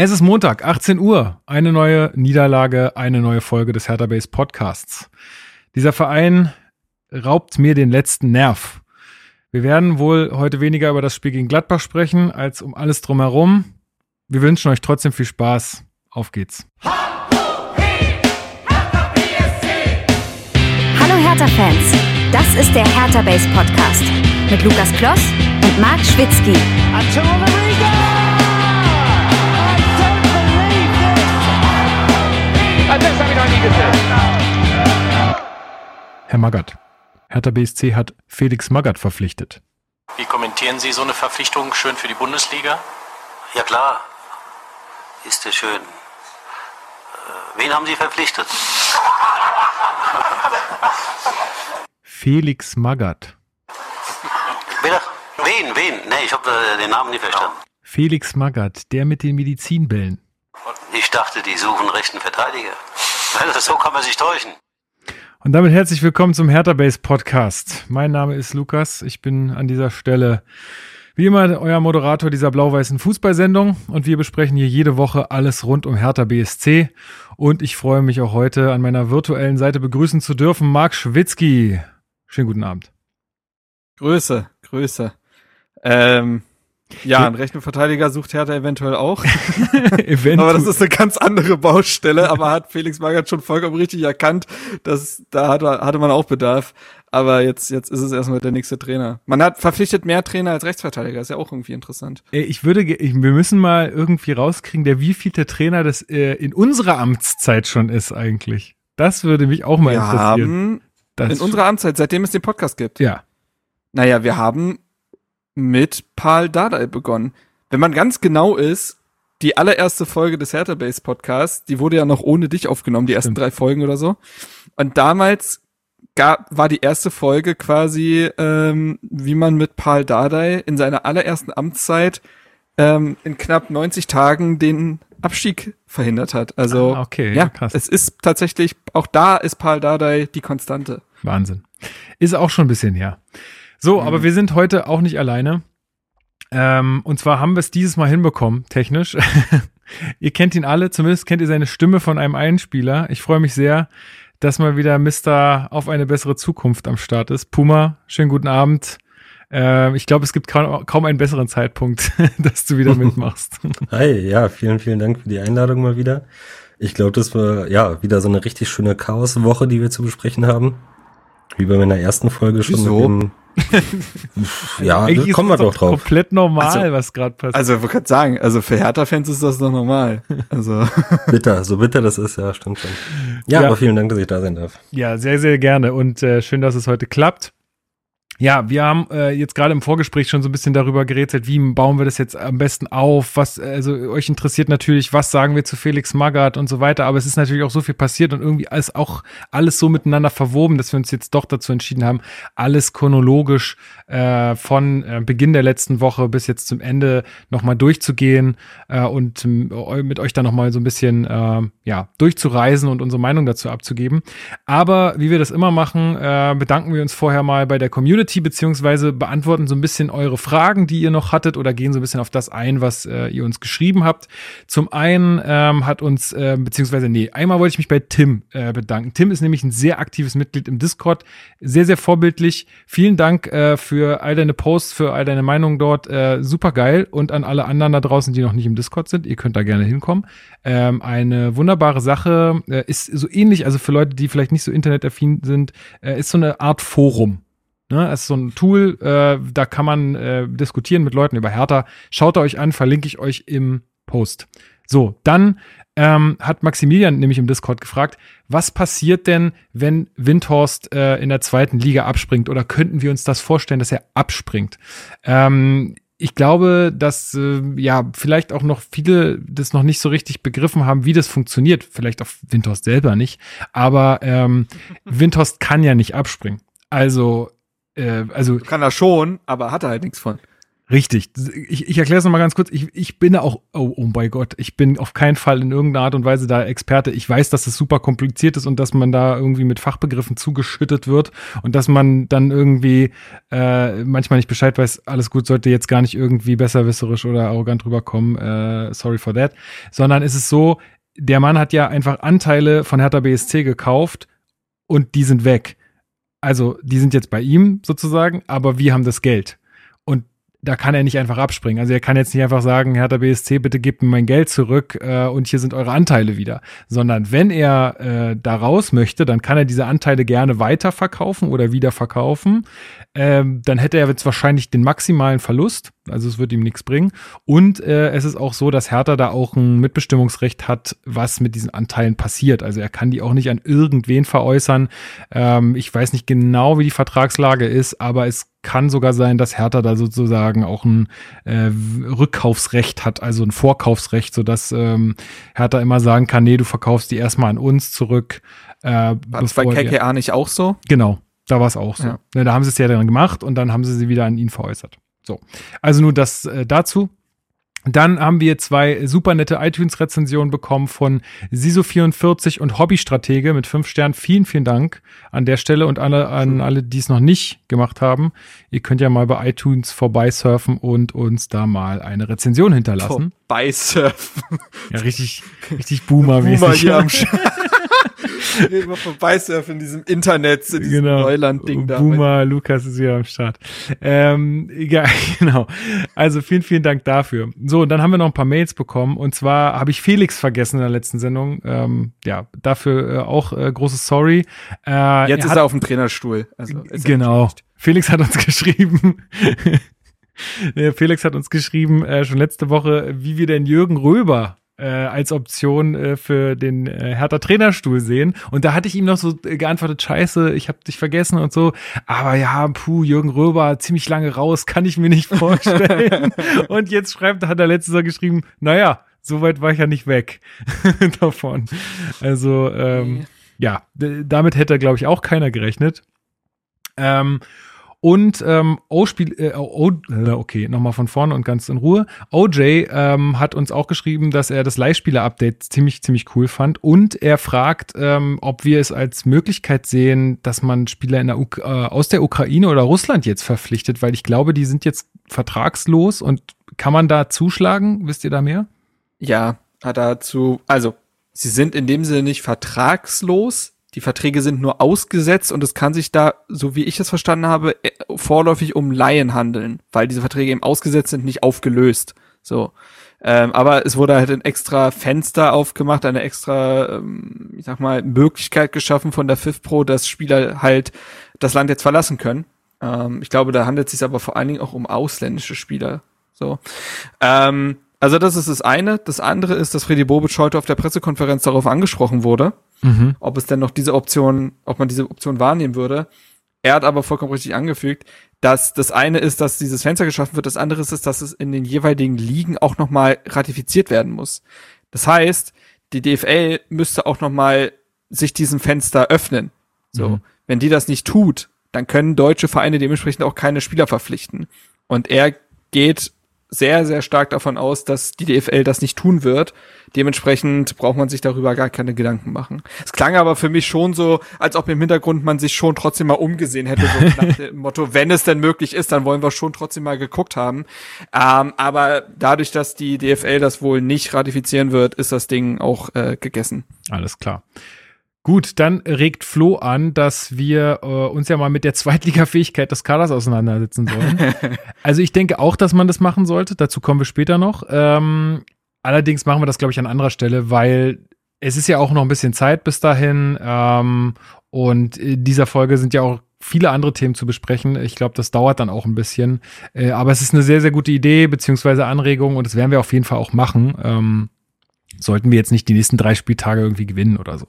Es ist Montag, 18 Uhr. Eine neue Niederlage, eine neue Folge des Hertha Base Podcasts. Dieser Verein raubt mir den letzten Nerv. Wir werden wohl heute weniger über das Spiel gegen Gladbach sprechen, als um alles drumherum. Wir wünschen euch trotzdem viel Spaß. Auf geht's. Hallo Hertha-Fans, das ist der Hertha Base Podcast mit Lukas Kloss und Marc Schwitzky. Herr Magath, Hertha BSC hat Felix Magath verpflichtet. Wie kommentieren Sie so eine Verpflichtung schön für die Bundesliga? Ja klar, ist ja schön. Äh, wen haben Sie verpflichtet? Felix Magath. Bitte? Wen, wen? Nee, ich habe den Namen nicht verstanden. Felix Magath, der mit den Medizinbällen. Ich dachte, die suchen rechten Verteidiger. Also, so kann man sich täuschen. Und damit herzlich willkommen zum Hertha Base Podcast. Mein Name ist Lukas. Ich bin an dieser Stelle wie immer euer Moderator dieser blau-weißen Fußballsendung und wir besprechen hier jede Woche alles rund um Hertha BSC. Und ich freue mich auch heute an meiner virtuellen Seite begrüßen zu dürfen Marc Schwitzky. Schönen guten Abend. Grüße, Grüße. Ähm, ja, einen rechten Verteidiger sucht Hertha eventuell auch. eventuell. aber das ist eine ganz andere Baustelle, aber hat Felix Magath schon vollkommen richtig erkannt, dass da hatte, hatte man auch Bedarf. Aber jetzt, jetzt ist es erstmal der nächste Trainer. Man hat verpflichtet mehr Trainer als Rechtsverteidiger, ist ja auch irgendwie interessant. Ich würde, ich, wir müssen mal irgendwie rauskriegen, der wievielte Trainer das äh, in unserer Amtszeit schon ist eigentlich. Das würde mich auch mal wir interessieren. Haben das in unserer Amtszeit, seitdem es den Podcast gibt. Ja. Naja, wir haben mit Paul Dardai begonnen. Wenn man ganz genau ist, die allererste Folge des Hertha Base Podcasts, die wurde ja noch ohne dich aufgenommen, die ersten Stimmt. drei Folgen oder so. Und damals gab, war die erste Folge quasi, ähm, wie man mit Paul Dardai in seiner allerersten Amtszeit ähm, in knapp 90 Tagen den Abstieg verhindert hat. Also ah, okay, ja, krass. es ist tatsächlich, auch da ist Paul Dardai die Konstante. Wahnsinn. Ist auch schon ein bisschen her. So, mhm. aber wir sind heute auch nicht alleine. Ähm, und zwar haben wir es dieses Mal hinbekommen, technisch. ihr kennt ihn alle, zumindest kennt ihr seine Stimme von einem Einspieler. Ich freue mich sehr, dass mal wieder Mister auf eine bessere Zukunft am Start ist. Puma, schönen guten Abend. Äh, ich glaube, es gibt kaum, kaum einen besseren Zeitpunkt, dass du wieder mitmachst. Hi, ja, vielen, vielen Dank für die Einladung mal wieder. Ich glaube, das war ja wieder so eine richtig schöne Chaoswoche, die wir zu besprechen haben. Wie bei meiner ersten Folge schon Wieso? mit dem ja, Eigentlich kommen wir doch drauf. Komplett normal, also, was gerade passiert. Also, ich wollte sagen, also für Hertha-Fans ist das doch normal. Also. bitter, so bitter das ist, ja, stimmt schon. Ja, ja, aber vielen Dank, dass ich da sein darf. Ja, sehr, sehr gerne und äh, schön, dass es heute klappt. Ja, wir haben äh, jetzt gerade im Vorgespräch schon so ein bisschen darüber gerätselt, wie bauen wir das jetzt am besten auf? Was, also euch interessiert natürlich, was sagen wir zu Felix Magath und so weiter, aber es ist natürlich auch so viel passiert und irgendwie ist auch alles so miteinander verwoben, dass wir uns jetzt doch dazu entschieden haben, alles chronologisch äh, von äh, Beginn der letzten Woche bis jetzt zum Ende nochmal durchzugehen äh, und äh, mit euch dann nochmal so ein bisschen äh, ja, durchzureisen und unsere Meinung dazu abzugeben. Aber wie wir das immer machen, äh, bedanken wir uns vorher mal bei der Community Community, beziehungsweise beantworten so ein bisschen eure Fragen, die ihr noch hattet, oder gehen so ein bisschen auf das ein, was äh, ihr uns geschrieben habt. Zum einen ähm, hat uns, äh, beziehungsweise, nee, einmal wollte ich mich bei Tim äh, bedanken. Tim ist nämlich ein sehr aktives Mitglied im Discord, sehr, sehr vorbildlich. Vielen Dank äh, für all deine Posts, für all deine Meinungen dort. Äh, super geil. Und an alle anderen da draußen, die noch nicht im Discord sind, ihr könnt da gerne hinkommen. Ähm, eine wunderbare Sache äh, ist so ähnlich, also für Leute, die vielleicht nicht so internetaffin sind, äh, ist so eine Art Forum. Ne, es ist so ein Tool, äh, da kann man äh, diskutieren mit Leuten über Hertha. Schaut euch an, verlinke ich euch im Post. So, dann ähm, hat Maximilian nämlich im Discord gefragt, was passiert denn, wenn Windhorst äh, in der zweiten Liga abspringt? Oder könnten wir uns das vorstellen, dass er abspringt? Ähm, ich glaube, dass äh, ja vielleicht auch noch viele das noch nicht so richtig begriffen haben, wie das funktioniert. Vielleicht auch Windhorst selber nicht. Aber ähm, Windhorst kann ja nicht abspringen. Also äh, also kann er schon, aber hat er halt nichts von. Richtig. Ich, ich erkläre es nochmal ganz kurz. Ich, ich bin auch, oh, oh mein Gott, ich bin auf keinen Fall in irgendeiner Art und Weise da Experte. Ich weiß, dass es super kompliziert ist und dass man da irgendwie mit Fachbegriffen zugeschüttet wird und dass man dann irgendwie äh, manchmal nicht Bescheid weiß, alles gut, sollte jetzt gar nicht irgendwie besserwisserisch oder arrogant rüberkommen. Äh, sorry for that. Sondern es ist so, der Mann hat ja einfach Anteile von Hertha BSC gekauft und die sind weg. Also, die sind jetzt bei ihm sozusagen, aber wir haben das Geld da kann er nicht einfach abspringen. Also er kann jetzt nicht einfach sagen, Hertha BSC, bitte gebt mir mein Geld zurück äh, und hier sind eure Anteile wieder. Sondern wenn er äh, da raus möchte, dann kann er diese Anteile gerne weiterverkaufen oder wieder verkaufen. Ähm, dann hätte er jetzt wahrscheinlich den maximalen Verlust. Also es wird ihm nichts bringen. Und äh, es ist auch so, dass Hertha da auch ein Mitbestimmungsrecht hat, was mit diesen Anteilen passiert. Also er kann die auch nicht an irgendwen veräußern. Ähm, ich weiß nicht genau, wie die Vertragslage ist, aber es kann sogar sein, dass Hertha da sozusagen auch ein äh, Rückkaufsrecht hat, also ein Vorkaufsrecht, sodass ähm, Hertha immer sagen kann, nee, du verkaufst die erstmal an uns zurück. Äh, War das bei KKA nicht auch so? Genau, da war es auch so. Ja. Ne, da haben sie es ja dann gemacht und dann haben sie sie wieder an ihn veräußert. So, also nur das äh, dazu. Dann haben wir zwei super nette iTunes-Rezensionen bekommen von Siso44 und Hobbystratege mit fünf Sternen. Vielen, vielen Dank an der Stelle und alle, an alle, die es noch nicht gemacht haben. Ihr könnt ja mal bei iTunes vorbeisurfen und uns da mal eine Rezension hinterlassen. Vorbeisurfen. Ja, richtig, richtig Boomer-mäßig. Boomer hier am Immer vorbeisurfen in diesem Internet, in diesem genau. Neuland-Ding da. Boomer, Lukas ist wieder am Start. Ähm, ja, genau. Also vielen, vielen Dank dafür. So, und dann haben wir noch ein paar Mails bekommen. Und zwar habe ich Felix vergessen in der letzten Sendung. Ähm, ja, dafür äh, auch äh, großes Sorry. Äh, Jetzt er ist er auf dem Trainerstuhl. Also genau. Felix hat uns geschrieben. Felix hat uns geschrieben, äh, schon letzte Woche, wie wir denn Jürgen Röber äh, als Option äh, für den äh, Hertha Trainerstuhl sehen. Und da hatte ich ihm noch so äh, geantwortet, scheiße, ich habe dich vergessen und so. Aber ja, puh, Jürgen Röber, ziemlich lange raus, kann ich mir nicht vorstellen. und jetzt schreibt, hat er letztes Mal geschrieben, naja, so weit war ich ja nicht weg davon. Also, ähm, ja, damit hätte, glaube ich, auch keiner gerechnet. Ähm, und ähm, O-Spiel, äh, o, äh, okay, nochmal von vorne und ganz in Ruhe. OJ ähm, hat uns auch geschrieben, dass er das Leihspieler-Update ziemlich, ziemlich cool fand. Und er fragt, ähm, ob wir es als Möglichkeit sehen, dass man Spieler in der äh, aus der Ukraine oder Russland jetzt verpflichtet, weil ich glaube, die sind jetzt vertragslos und kann man da zuschlagen? Wisst ihr da mehr? Ja, dazu, also sie sind in dem Sinne nicht vertragslos, die Verträge sind nur ausgesetzt und es kann sich da, so wie ich es verstanden habe, äh, vorläufig um Laien handeln, weil diese Verträge eben ausgesetzt sind, nicht aufgelöst. So. Ähm, aber es wurde halt ein extra Fenster aufgemacht, eine extra, ähm, ich sag mal, Möglichkeit geschaffen von der FIF Pro, dass Spieler halt das Land jetzt verlassen können. Ähm, ich glaube, da handelt es sich aber vor allen Dingen auch um ausländische Spieler. So. Ähm, also das ist das eine. Das andere ist, dass Freddy Bobic heute auf der Pressekonferenz darauf angesprochen wurde, mhm. ob es denn noch diese Option, ob man diese Option wahrnehmen würde. Er hat aber vollkommen richtig angefügt, dass das eine ist, dass dieses Fenster geschaffen wird, das andere ist, dass es in den jeweiligen Ligen auch nochmal ratifiziert werden muss. Das heißt, die DFL müsste auch nochmal sich diesem Fenster öffnen. So, mhm. wenn die das nicht tut, dann können deutsche Vereine dementsprechend auch keine Spieler verpflichten. Und er geht sehr, sehr stark davon aus, dass die DFL das nicht tun wird. Dementsprechend braucht man sich darüber gar keine Gedanken machen. Es klang aber für mich schon so, als ob im Hintergrund man sich schon trotzdem mal umgesehen hätte, so nach dem Motto, wenn es denn möglich ist, dann wollen wir schon trotzdem mal geguckt haben. Ähm, aber dadurch, dass die DFL das wohl nicht ratifizieren wird, ist das Ding auch äh, gegessen. Alles klar. Gut, dann regt Flo an, dass wir äh, uns ja mal mit der Zweitliga-Fähigkeit des Kaders auseinandersetzen sollen. also ich denke auch, dass man das machen sollte. Dazu kommen wir später noch. Ähm, allerdings machen wir das, glaube ich, an anderer Stelle, weil es ist ja auch noch ein bisschen Zeit bis dahin. Ähm, und in dieser Folge sind ja auch viele andere Themen zu besprechen. Ich glaube, das dauert dann auch ein bisschen. Äh, aber es ist eine sehr, sehr gute Idee beziehungsweise Anregung und das werden wir auf jeden Fall auch machen. Ähm, sollten wir jetzt nicht die nächsten drei Spieltage irgendwie gewinnen oder so.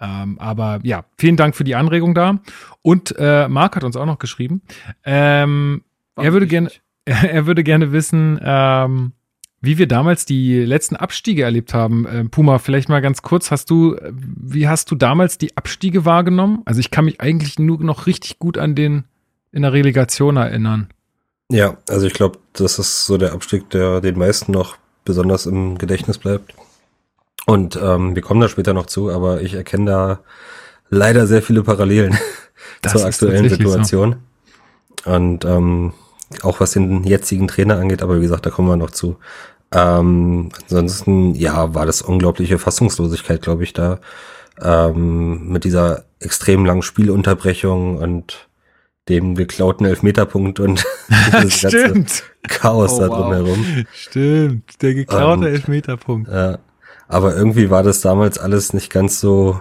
Ähm, aber ja, vielen Dank für die Anregung da. Und äh, Marc hat uns auch noch geschrieben. Ähm, er würde gerne, er würde gerne wissen, ähm, wie wir damals die letzten Abstiege erlebt haben. Äh, Puma, vielleicht mal ganz kurz, hast du, wie hast du damals die Abstiege wahrgenommen? Also ich kann mich eigentlich nur noch richtig gut an den in der Relegation erinnern. Ja, also ich glaube, das ist so der Abstieg, der den meisten noch besonders im Gedächtnis bleibt. Und ähm, wir kommen da später noch zu, aber ich erkenne da leider sehr viele Parallelen Das zur aktuellen Situation. Und ähm, auch was den jetzigen Trainer angeht, aber wie gesagt, da kommen wir noch zu. Ähm, ansonsten, ja, war das unglaubliche Fassungslosigkeit, glaube ich, da ähm, mit dieser extrem langen Spielunterbrechung und dem geklauten Elfmeterpunkt und dieses ganze. Chaos Oh, da wow. drumherum. Stimmt. Der geklaute Ähm, Elfmeterpunkt. Ja, aber irgendwie war das damals alles nicht ganz so,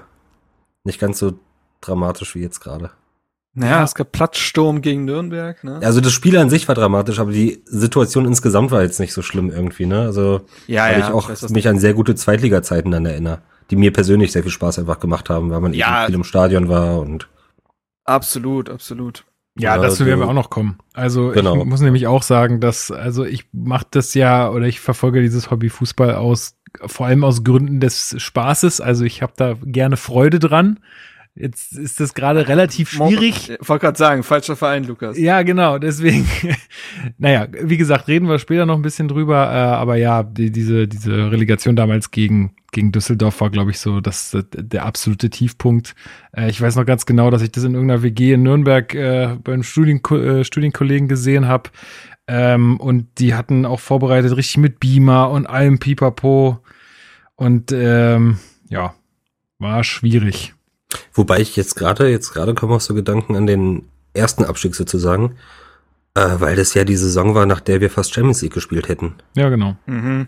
nicht ganz so dramatisch wie jetzt gerade. Naja, es gab Platzsturm gegen Nürnberg, ne? Also das Spiel an sich war dramatisch, aber die Situation insgesamt war jetzt nicht so schlimm irgendwie, ne? Also Ja, weil ja, ich auch ich mich an sehr gute Zweitliga-Zeiten dann erinnere, die mir persönlich sehr viel Spaß einfach gemacht haben, weil man Ja. eben viel im Stadion war und Absolut, absolut. Ja, Ja, dazu werden wir auch noch kommen. Also Genau. ich muss nämlich auch sagen, dass, also ich mache das ja oder ich verfolge dieses Hobby Fußball aus, vor allem aus Gründen des Spaßes. Also ich habe da gerne Freude dran. Jetzt ist das gerade relativ schwierig. Ich wollte gerade sagen, falscher Verein, Lukas. Ja, genau, deswegen, naja, wie gesagt, reden wir später noch ein bisschen drüber, äh, aber ja, die, diese, diese Relegation damals gegen, gegen Düsseldorf war, glaube ich, so das, äh, der absolute Tiefpunkt. Äh, ich weiß noch ganz genau, dass ich das in irgendeiner WG in Nürnberg äh, beim Studien, äh, Studienkollegen gesehen habe. Ähm, und die hatten auch vorbereitet, richtig mit Beamer und allem Pipapo. Und ähm, ja, war schwierig. Wobei ich jetzt gerade, jetzt gerade kommen auch so Gedanken an den ersten Abstieg sozusagen, äh, weil das ja die Saison war, nach der wir fast Champions League gespielt hätten. Ja, genau. Mhm.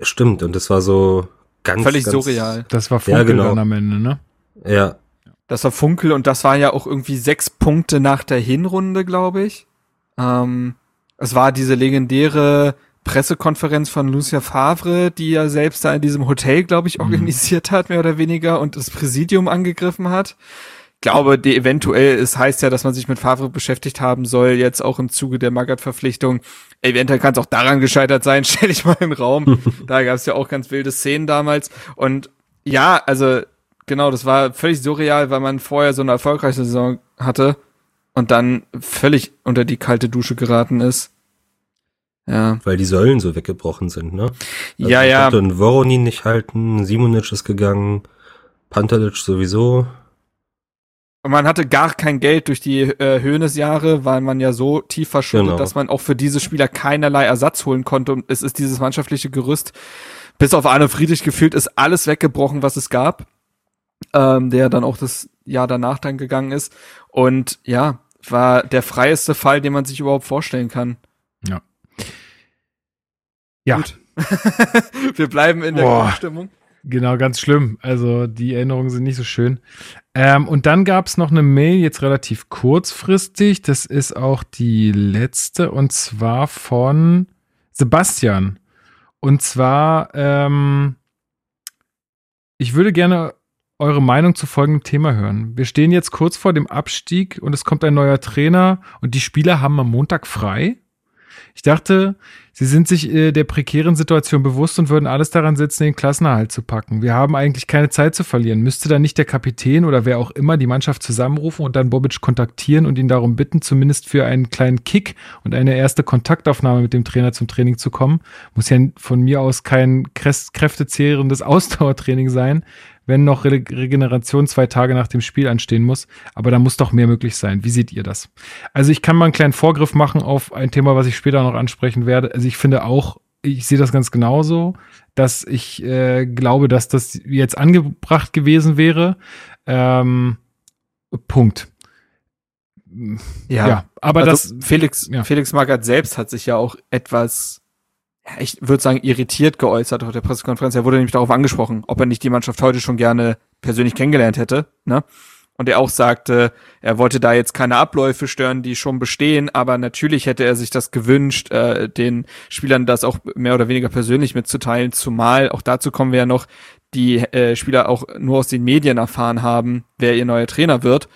Stimmt, und das war so ganz, Völlig ganz, surreal. Das war Funkel genau. dann am Ende, ne? Ja, Das war Funkel und das war ja auch irgendwie sechs Punkte nach der Hinrunde, glaube ich. Ähm, es war diese legendäre Pressekonferenz von Lucia Favre, die ja selbst da in diesem Hotel, glaube ich, organisiert hat, mehr oder weniger, und das Präsidium angegriffen hat. Ich glaube, die eventuell, es heißt ja, dass man sich mit Favre beschäftigt haben soll, jetzt auch im Zuge der Magath-Verpflichtung. Eventuell kann es auch daran gescheitert sein, stelle ich mal in den Raum. da gab es ja auch ganz wilde Szenen damals. Und ja, also genau, das war völlig surreal, weil man vorher so eine erfolgreiche Saison hatte und dann völlig unter die kalte Dusche geraten ist. Ja, weil die Säulen so weggebrochen sind, ne? Also ja, man ja. konnte einen Voronin nicht halten, Simonic ist gegangen, Pantelic sowieso. Und man hatte gar kein Geld durch die äh, Höhnesjahre, weil man ja so tief verschuldet, Genau. dass man auch für diese Spieler keinerlei Ersatz holen konnte. Und es ist dieses mannschaftliche Gerüst, bis auf Arne Friedrich gefühlt, ist alles weggebrochen, was es gab. Ähm, der dann auch das Jahr danach dann gegangen ist. Und ja, war der freieste Fall, den man sich überhaupt vorstellen kann. Ja, Gut. Wir bleiben in der Boah. Stimmung. Genau, ganz schlimm. Also die Erinnerungen sind nicht so schön. Ähm, und dann gab es noch eine Mail, jetzt relativ kurzfristig. Das ist auch die letzte und zwar von Sebastian. Und zwar, ähm, ich würde gerne eure Meinung zu folgendem Thema hören. Wir stehen jetzt kurz vor dem Abstieg und es kommt ein neuer Trainer und die Spieler haben am Montag frei. Ich dachte, sie sind sich äh, der prekären Situation bewusst und würden alles daran setzen, den Klassenerhalt zu packen. Wir haben eigentlich keine Zeit zu verlieren. Müsste da nicht der Kapitän oder wer auch immer die Mannschaft zusammenrufen und dann Bobic kontaktieren und ihn darum bitten, zumindest für einen kleinen Kick und eine erste Kontaktaufnahme mit dem Trainer zum Training zu kommen? Muss ja von mir aus kein krä- kräftezehrendes Ausdauertraining sein, wenn noch Re Regeneration zwei Tage nach dem Spiel anstehen muss. Aber da muss doch mehr möglich sein. Wie seht ihr das? Also ich kann mal einen kleinen Vorgriff machen auf ein Thema, was ich später noch ansprechen werde. Also ich finde auch, ich sehe das ganz genauso, dass ich äh, glaube, dass das jetzt angebracht gewesen wäre. Ähm, Punkt. Ja, aber also das, Felix, ja. Felix Magath selbst hat sich ja auch etwas, ja, ich würde sagen, irritiert geäußert auf der Pressekonferenz. Er wurde nämlich darauf angesprochen, ob er nicht die Mannschaft heute schon gerne persönlich kennengelernt hätte, ne? Und er auch sagte, er wollte da jetzt keine Abläufe stören, die schon bestehen, aber natürlich hätte er sich das gewünscht, äh, den Spielern das auch mehr oder weniger persönlich mitzuteilen, zumal auch dazu kommen wir ja noch, die äh, Spieler auch nur aus den Medien erfahren haben, wer ihr neuer Trainer wird.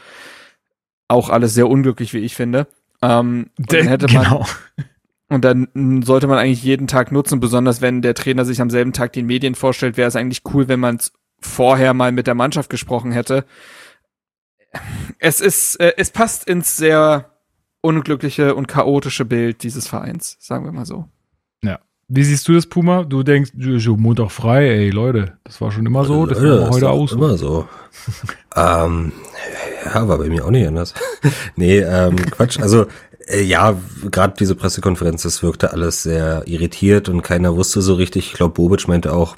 Auch alles sehr unglücklich, wie ich finde. Ähm, dann hätte man, genau. Und dann sollte man eigentlich jeden Tag nutzen, besonders wenn der Trainer sich am selben Tag den Medien vorstellt, wäre es eigentlich cool, wenn man es vorher mal mit der Mannschaft gesprochen hätte. Es ist, äh, es passt ins sehr unglückliche und chaotische Bild dieses Vereins, sagen wir mal so. Wie siehst du das, Puma? Du denkst, Montag frei, ey, Leute, das war schon immer so, das Leute, war ist heute so. Immer so. ähm, ja, war bei mir auch nicht anders. nee, ähm, Quatsch. Also, ja, gerade diese Pressekonferenz, das wirkte alles sehr irritiert und keiner wusste so richtig. Ich glaube, Bobic meinte auch,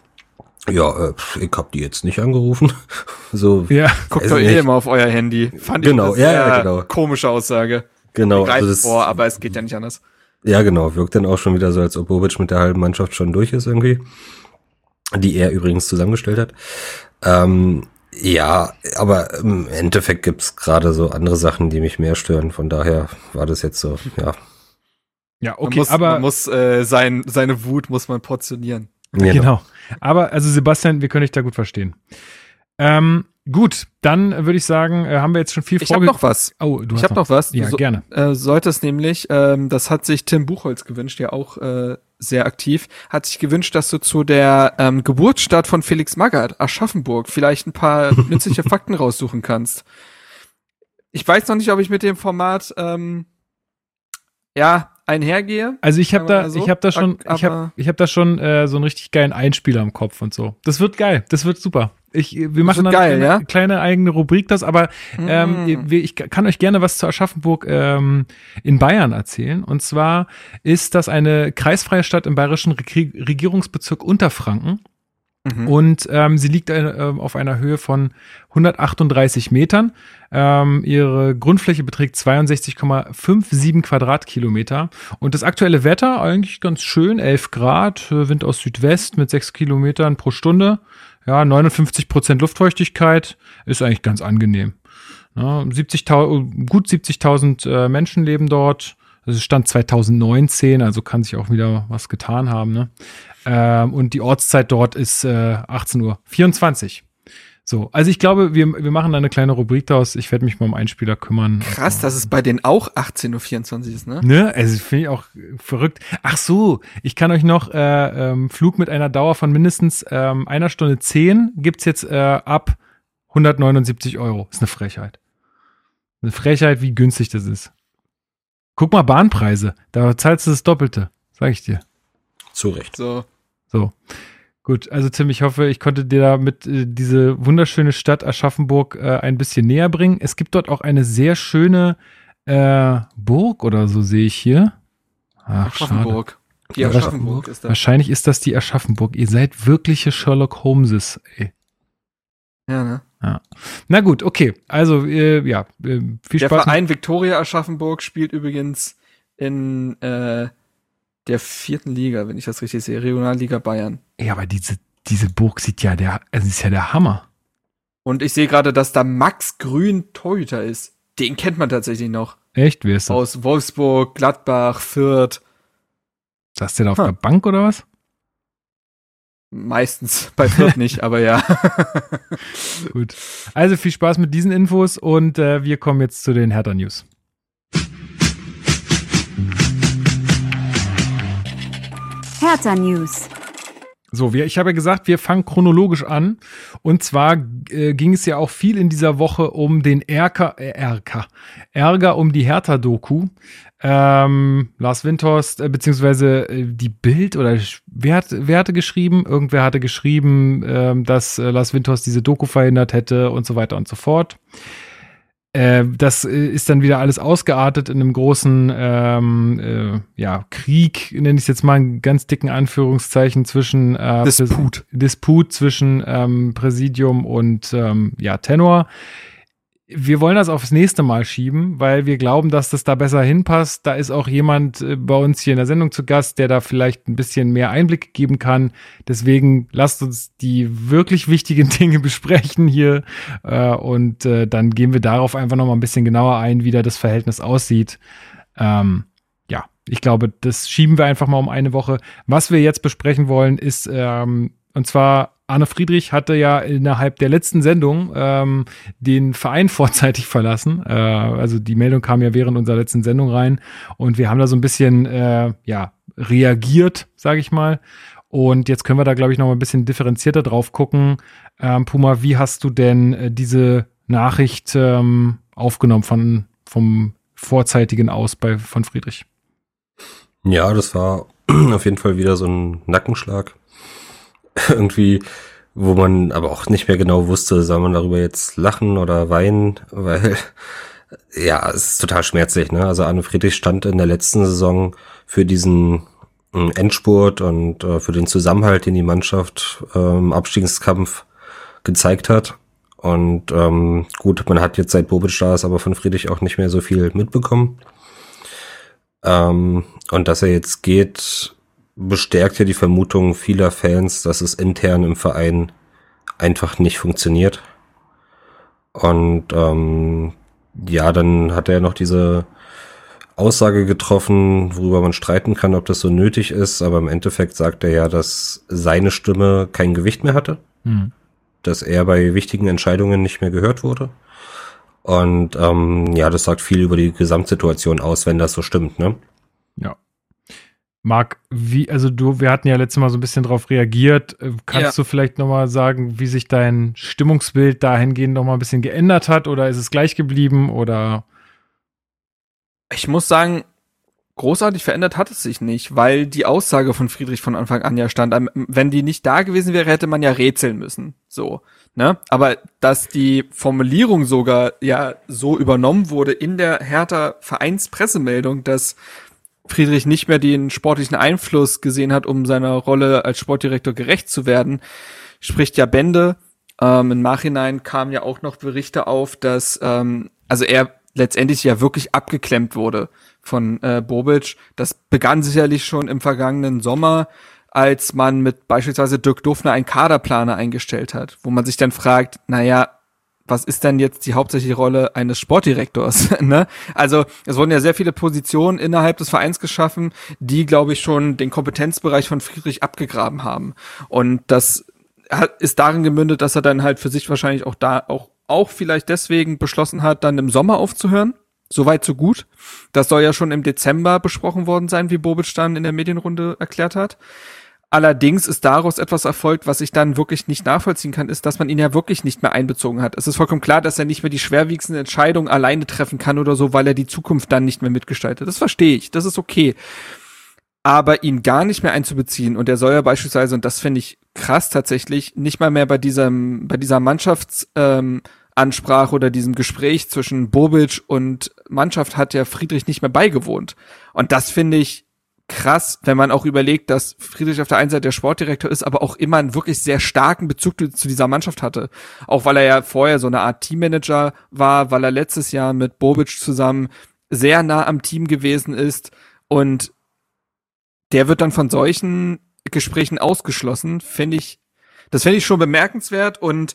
ja, äh, ich hab die jetzt nicht angerufen. so, Ja, Guckt doch eh immer auf euer Handy. Fand Genau, ich eine ja, genau. komische Aussage. genau. Also das, vor, aber es geht ja nicht anders. Ja, genau. Wirkt dann auch schon wieder so, als ob Bobic mit der halben Mannschaft schon durch ist irgendwie. Die er übrigens zusammengestellt hat. Ähm, ja, aber im Endeffekt gibt's gerade so andere Sachen, die mich mehr stören. Von daher war das jetzt so, ja. ja, Man okay, muss, aber man muss äh, sein, seine Wut muss man portionieren. genau. Aber also Sebastian, wir können dich da gut verstehen. Ähm, gut, dann würde ich sagen, äh, haben wir jetzt schon viel Ich habe noch was. Oh, du ich hast habe noch was. Ja, du so, gerne. äh, solltest nämlich, ähm, das hat sich Tim Buchholz gewünscht, ja auch äh, sehr aktiv, hat sich gewünscht, dass du zu der ähm, Geburtsstadt von Felix Magath, Aschaffenburg, vielleicht ein paar nützliche Fakten raussuchen kannst. Ich weiß noch nicht, ob ich mit dem Format ähm, ja einhergehe. Also ich habe da, so. ich habe da schon, ich habe, ich habe da schon äh, so einen richtig geilen Einspieler im Kopf und so. Das wird geil, das wird super. Ich, wir machen dann geil, eine ja? kleine, eigene Rubrik, das. Aber ähm, Mm. ich kann euch gerne was zu Aschaffenburg ähm, in Bayern erzählen. Und zwar ist das eine kreisfreie Stadt im bayerischen Reg Regierungsbezirk Unterfranken. Mhm. Und ähm, sie liegt äh, auf einer Höhe von 138 Metern. Ähm, ihre Grundfläche beträgt 62,57 Quadratkilometer. Und das aktuelle Wetter eigentlich ganz schön, 11 Grad, äh, Wind aus Südwest mit 6 Kilometern pro Stunde. Ja, 59 Prozent Luftfeuchtigkeit ist eigentlich ganz angenehm. Ja, 70.000 gut 70.000 äh, Menschen leben dort. Das ist Stand 2019, also kann sich auch wieder was getan haben. Ne? Ähm, und die Ortszeit dort ist äh, 18 Uhr 24. So, also ich glaube, wir, wir machen da eine kleine Rubrik daraus. Ich werde mich mal um Einspieler kümmern. Krass, dass es bei denen auch 18.24 Uhr ist, ne? Ne? Also finde ich auch verrückt. Ach so, ich kann euch noch äh, ähm, Flug mit einer Dauer von mindestens ähm, einer Stunde zehn gibt's jetzt äh, ab 179 Euro. Ist eine Frechheit. Eine Frechheit, wie günstig das ist. Guck mal, Bahnpreise. Da zahlst du das Doppelte. Sag ich dir. Zu Recht. So. So. Gut, also Tim, ich hoffe, ich konnte dir damit äh, diese wunderschöne Stadt Aschaffenburg äh, ein bisschen näher bringen. Es gibt dort auch eine sehr schöne äh, Burg oder so, sehe ich hier. Ach, schade. Aschaffenburg. Die Ja, Aschaffenburg ist da. Wahrscheinlich ist das die Aschaffenburg. Ihr seid wirkliche Sherlock Holmeses, ey. Ja, ne? Na gut, okay. Also, äh, ja, äh, viel Der Spaß. Verein Viktoria Aschaffenburg spielt übrigens in äh, der vierten Liga, wenn ich das richtig sehe, Regionalliga Bayern. Ey, aber diese, diese Burg sieht ja der, also ist ja der Hammer. Und ich sehe gerade, dass da Max Grün Torhüter ist. Den kennt man tatsächlich noch. Echt? Wer ist das? Aus Wolfsburg, Gladbach, Fürth. Saß der da auf Ha. der Bank oder was? Meistens bei Fürth nicht, aber ja. Gut. Also viel Spaß mit diesen Infos und äh, wir kommen jetzt zu den Hertha News. Hertha News. So, wir, ich habe ja gesagt, wir fangen chronologisch an. Und zwar äh, ging es ja auch viel in dieser Woche um den Erker, äh, Erker, Ärger um die Hertha-Doku. Ähm, Lars Windhorst, äh, beziehungsweise äh, die Bild oder wer, hat, wer hatte geschrieben? Irgendwer hatte geschrieben, ähm, dass äh, Lars Windhorst diese Doku verhindert hätte und so weiter und so fort. Äh, das äh, ist dann wieder alles ausgeartet in einem großen ähm, äh, ja, Krieg, nenne ich es jetzt mal in ganz dicken Anführungszeichen, zwischen äh, Disput. Disput zwischen ähm, Präsidium und ähm, ja, Tenor. Wir wollen das aufs nächste Mal schieben, weil wir glauben, dass das da besser hinpasst. Da ist auch jemand äh, bei uns hier in der Sendung zu Gast, der da vielleicht ein bisschen mehr Einblick geben kann. Deswegen lasst uns die wirklich wichtigen Dinge besprechen hier äh, und äh, dann gehen wir darauf einfach noch mal ein bisschen genauer ein, wie da das Verhältnis aussieht. Ähm, ja, ich glaube, das schieben wir einfach mal um eine Woche. Was wir jetzt besprechen wollen, ist, ähm, und zwar Arne Friedrich hatte ja innerhalb der letzten Sendung ähm, den Verein vorzeitig verlassen. Äh, also die Meldung kam ja während unserer letzten Sendung rein und wir haben da so ein bisschen äh, ja reagiert, sage ich mal. Und jetzt können wir da, glaube ich, noch mal ein bisschen differenzierter drauf gucken. Ähm, Puma, wie hast du denn äh, diese Nachricht ähm, aufgenommen von vom vorzeitigen Aus bei von Friedrich. Ja, das war auf jeden Fall wieder so ein Nackenschlag. Irgendwie, wo man aber auch nicht mehr genau wusste, soll man darüber jetzt lachen oder weinen, weil ja, es ist total schmerzlich, ne? Also Arne Friedrich stand in der letzten Saison für diesen äh, Endspurt und äh, für den Zusammenhalt, den die Mannschaft äh, im Abstiegskampf gezeigt hat. Und ähm, gut, man hat jetzt seit Bobic da ist, aber von Friedrich auch nicht mehr so viel mitbekommen. Ähm, und dass er jetzt geht, bestärkt ja die Vermutung vieler Fans, dass es intern im Verein einfach nicht funktioniert. Und ähm, ja, dann hat er noch diese Aussage getroffen, worüber man streiten kann, ob das so nötig ist, aber im Endeffekt sagt er ja, dass seine Stimme kein Gewicht mehr hatte, mhm. dass er bei wichtigen Entscheidungen nicht mehr gehört wurde. Und ähm, ja, das sagt viel über die Gesamtsituation aus, wenn das so stimmt, ne? Ja. Marc, wie, also du, wir hatten ja letztes Mal so ein bisschen drauf reagiert. Äh, kannst ja. du vielleicht nochmal sagen, wie sich dein Stimmungsbild dahingehend nochmal ein bisschen geändert hat oder ist es gleich geblieben oder? Ich muss sagen, großartig verändert hat es sich nicht, weil die Aussage von Friedrich von Anfang an ja stand. Ähm, wenn die nicht da gewesen wäre, hätte man ja rätseln müssen. So, ne? Aber dass die Formulierung sogar ja so übernommen wurde in der Hertha Vereinspressemeldung, dass Friedrich nicht mehr den sportlichen Einfluss gesehen hat, um seiner Rolle als Sportdirektor gerecht zu werden, spricht ja Bände. Ähm, Im Nachhinein kamen ja auch noch Berichte auf, dass ähm, also er letztendlich ja wirklich abgeklemmt wurde von äh, Bobic. Das begann sicherlich schon im vergangenen Sommer, als man mit beispielsweise Dirk Dufner einen Kaderplaner eingestellt hat, wo man sich dann fragt, naja, was ist denn jetzt die hauptsächliche Rolle eines Sportdirektors? ne? Also es wurden ja sehr viele Positionen innerhalb des Vereins geschaffen, die, glaube ich, schon den Kompetenzbereich von Friedrich abgegraben haben. Und das ist darin gemündet, dass er dann halt für sich wahrscheinlich auch da auch auch vielleicht deswegen beschlossen hat, dann im Sommer aufzuhören. Soweit so gut. Das soll ja schon im Dezember besprochen worden sein, wie Bobic dann in der Medienrunde erklärt hat. Allerdings ist daraus etwas erfolgt, was ich dann wirklich nicht nachvollziehen kann, ist, dass man ihn ja wirklich nicht mehr einbezogen hat. Es ist vollkommen klar, dass er nicht mehr die schwerwiegendsten Entscheidungen alleine treffen kann oder so, weil er die Zukunft dann nicht mehr mitgestaltet. Das verstehe ich. Das ist okay. Aber ihn gar nicht mehr einzubeziehen und er soll ja beispielsweise, und das finde ich krass tatsächlich, nicht mal mehr bei diesem, bei dieser Mannschaftsansprache ähm, oder diesem Gespräch zwischen Bobic und Mannschaft hat ja Friedrich nicht mehr beigewohnt. Und das finde ich krass, wenn man auch überlegt, dass Friedrich auf der einen Seite der Sportdirektor ist, aber auch immer einen wirklich sehr starken Bezug zu dieser Mannschaft hatte. Auch weil er ja vorher so eine Art Teammanager war, weil er letztes Jahr mit Bobic zusammen sehr nah am Team gewesen ist und der wird dann von solchen Gesprächen ausgeschlossen, finde ich, das finde ich schon bemerkenswert und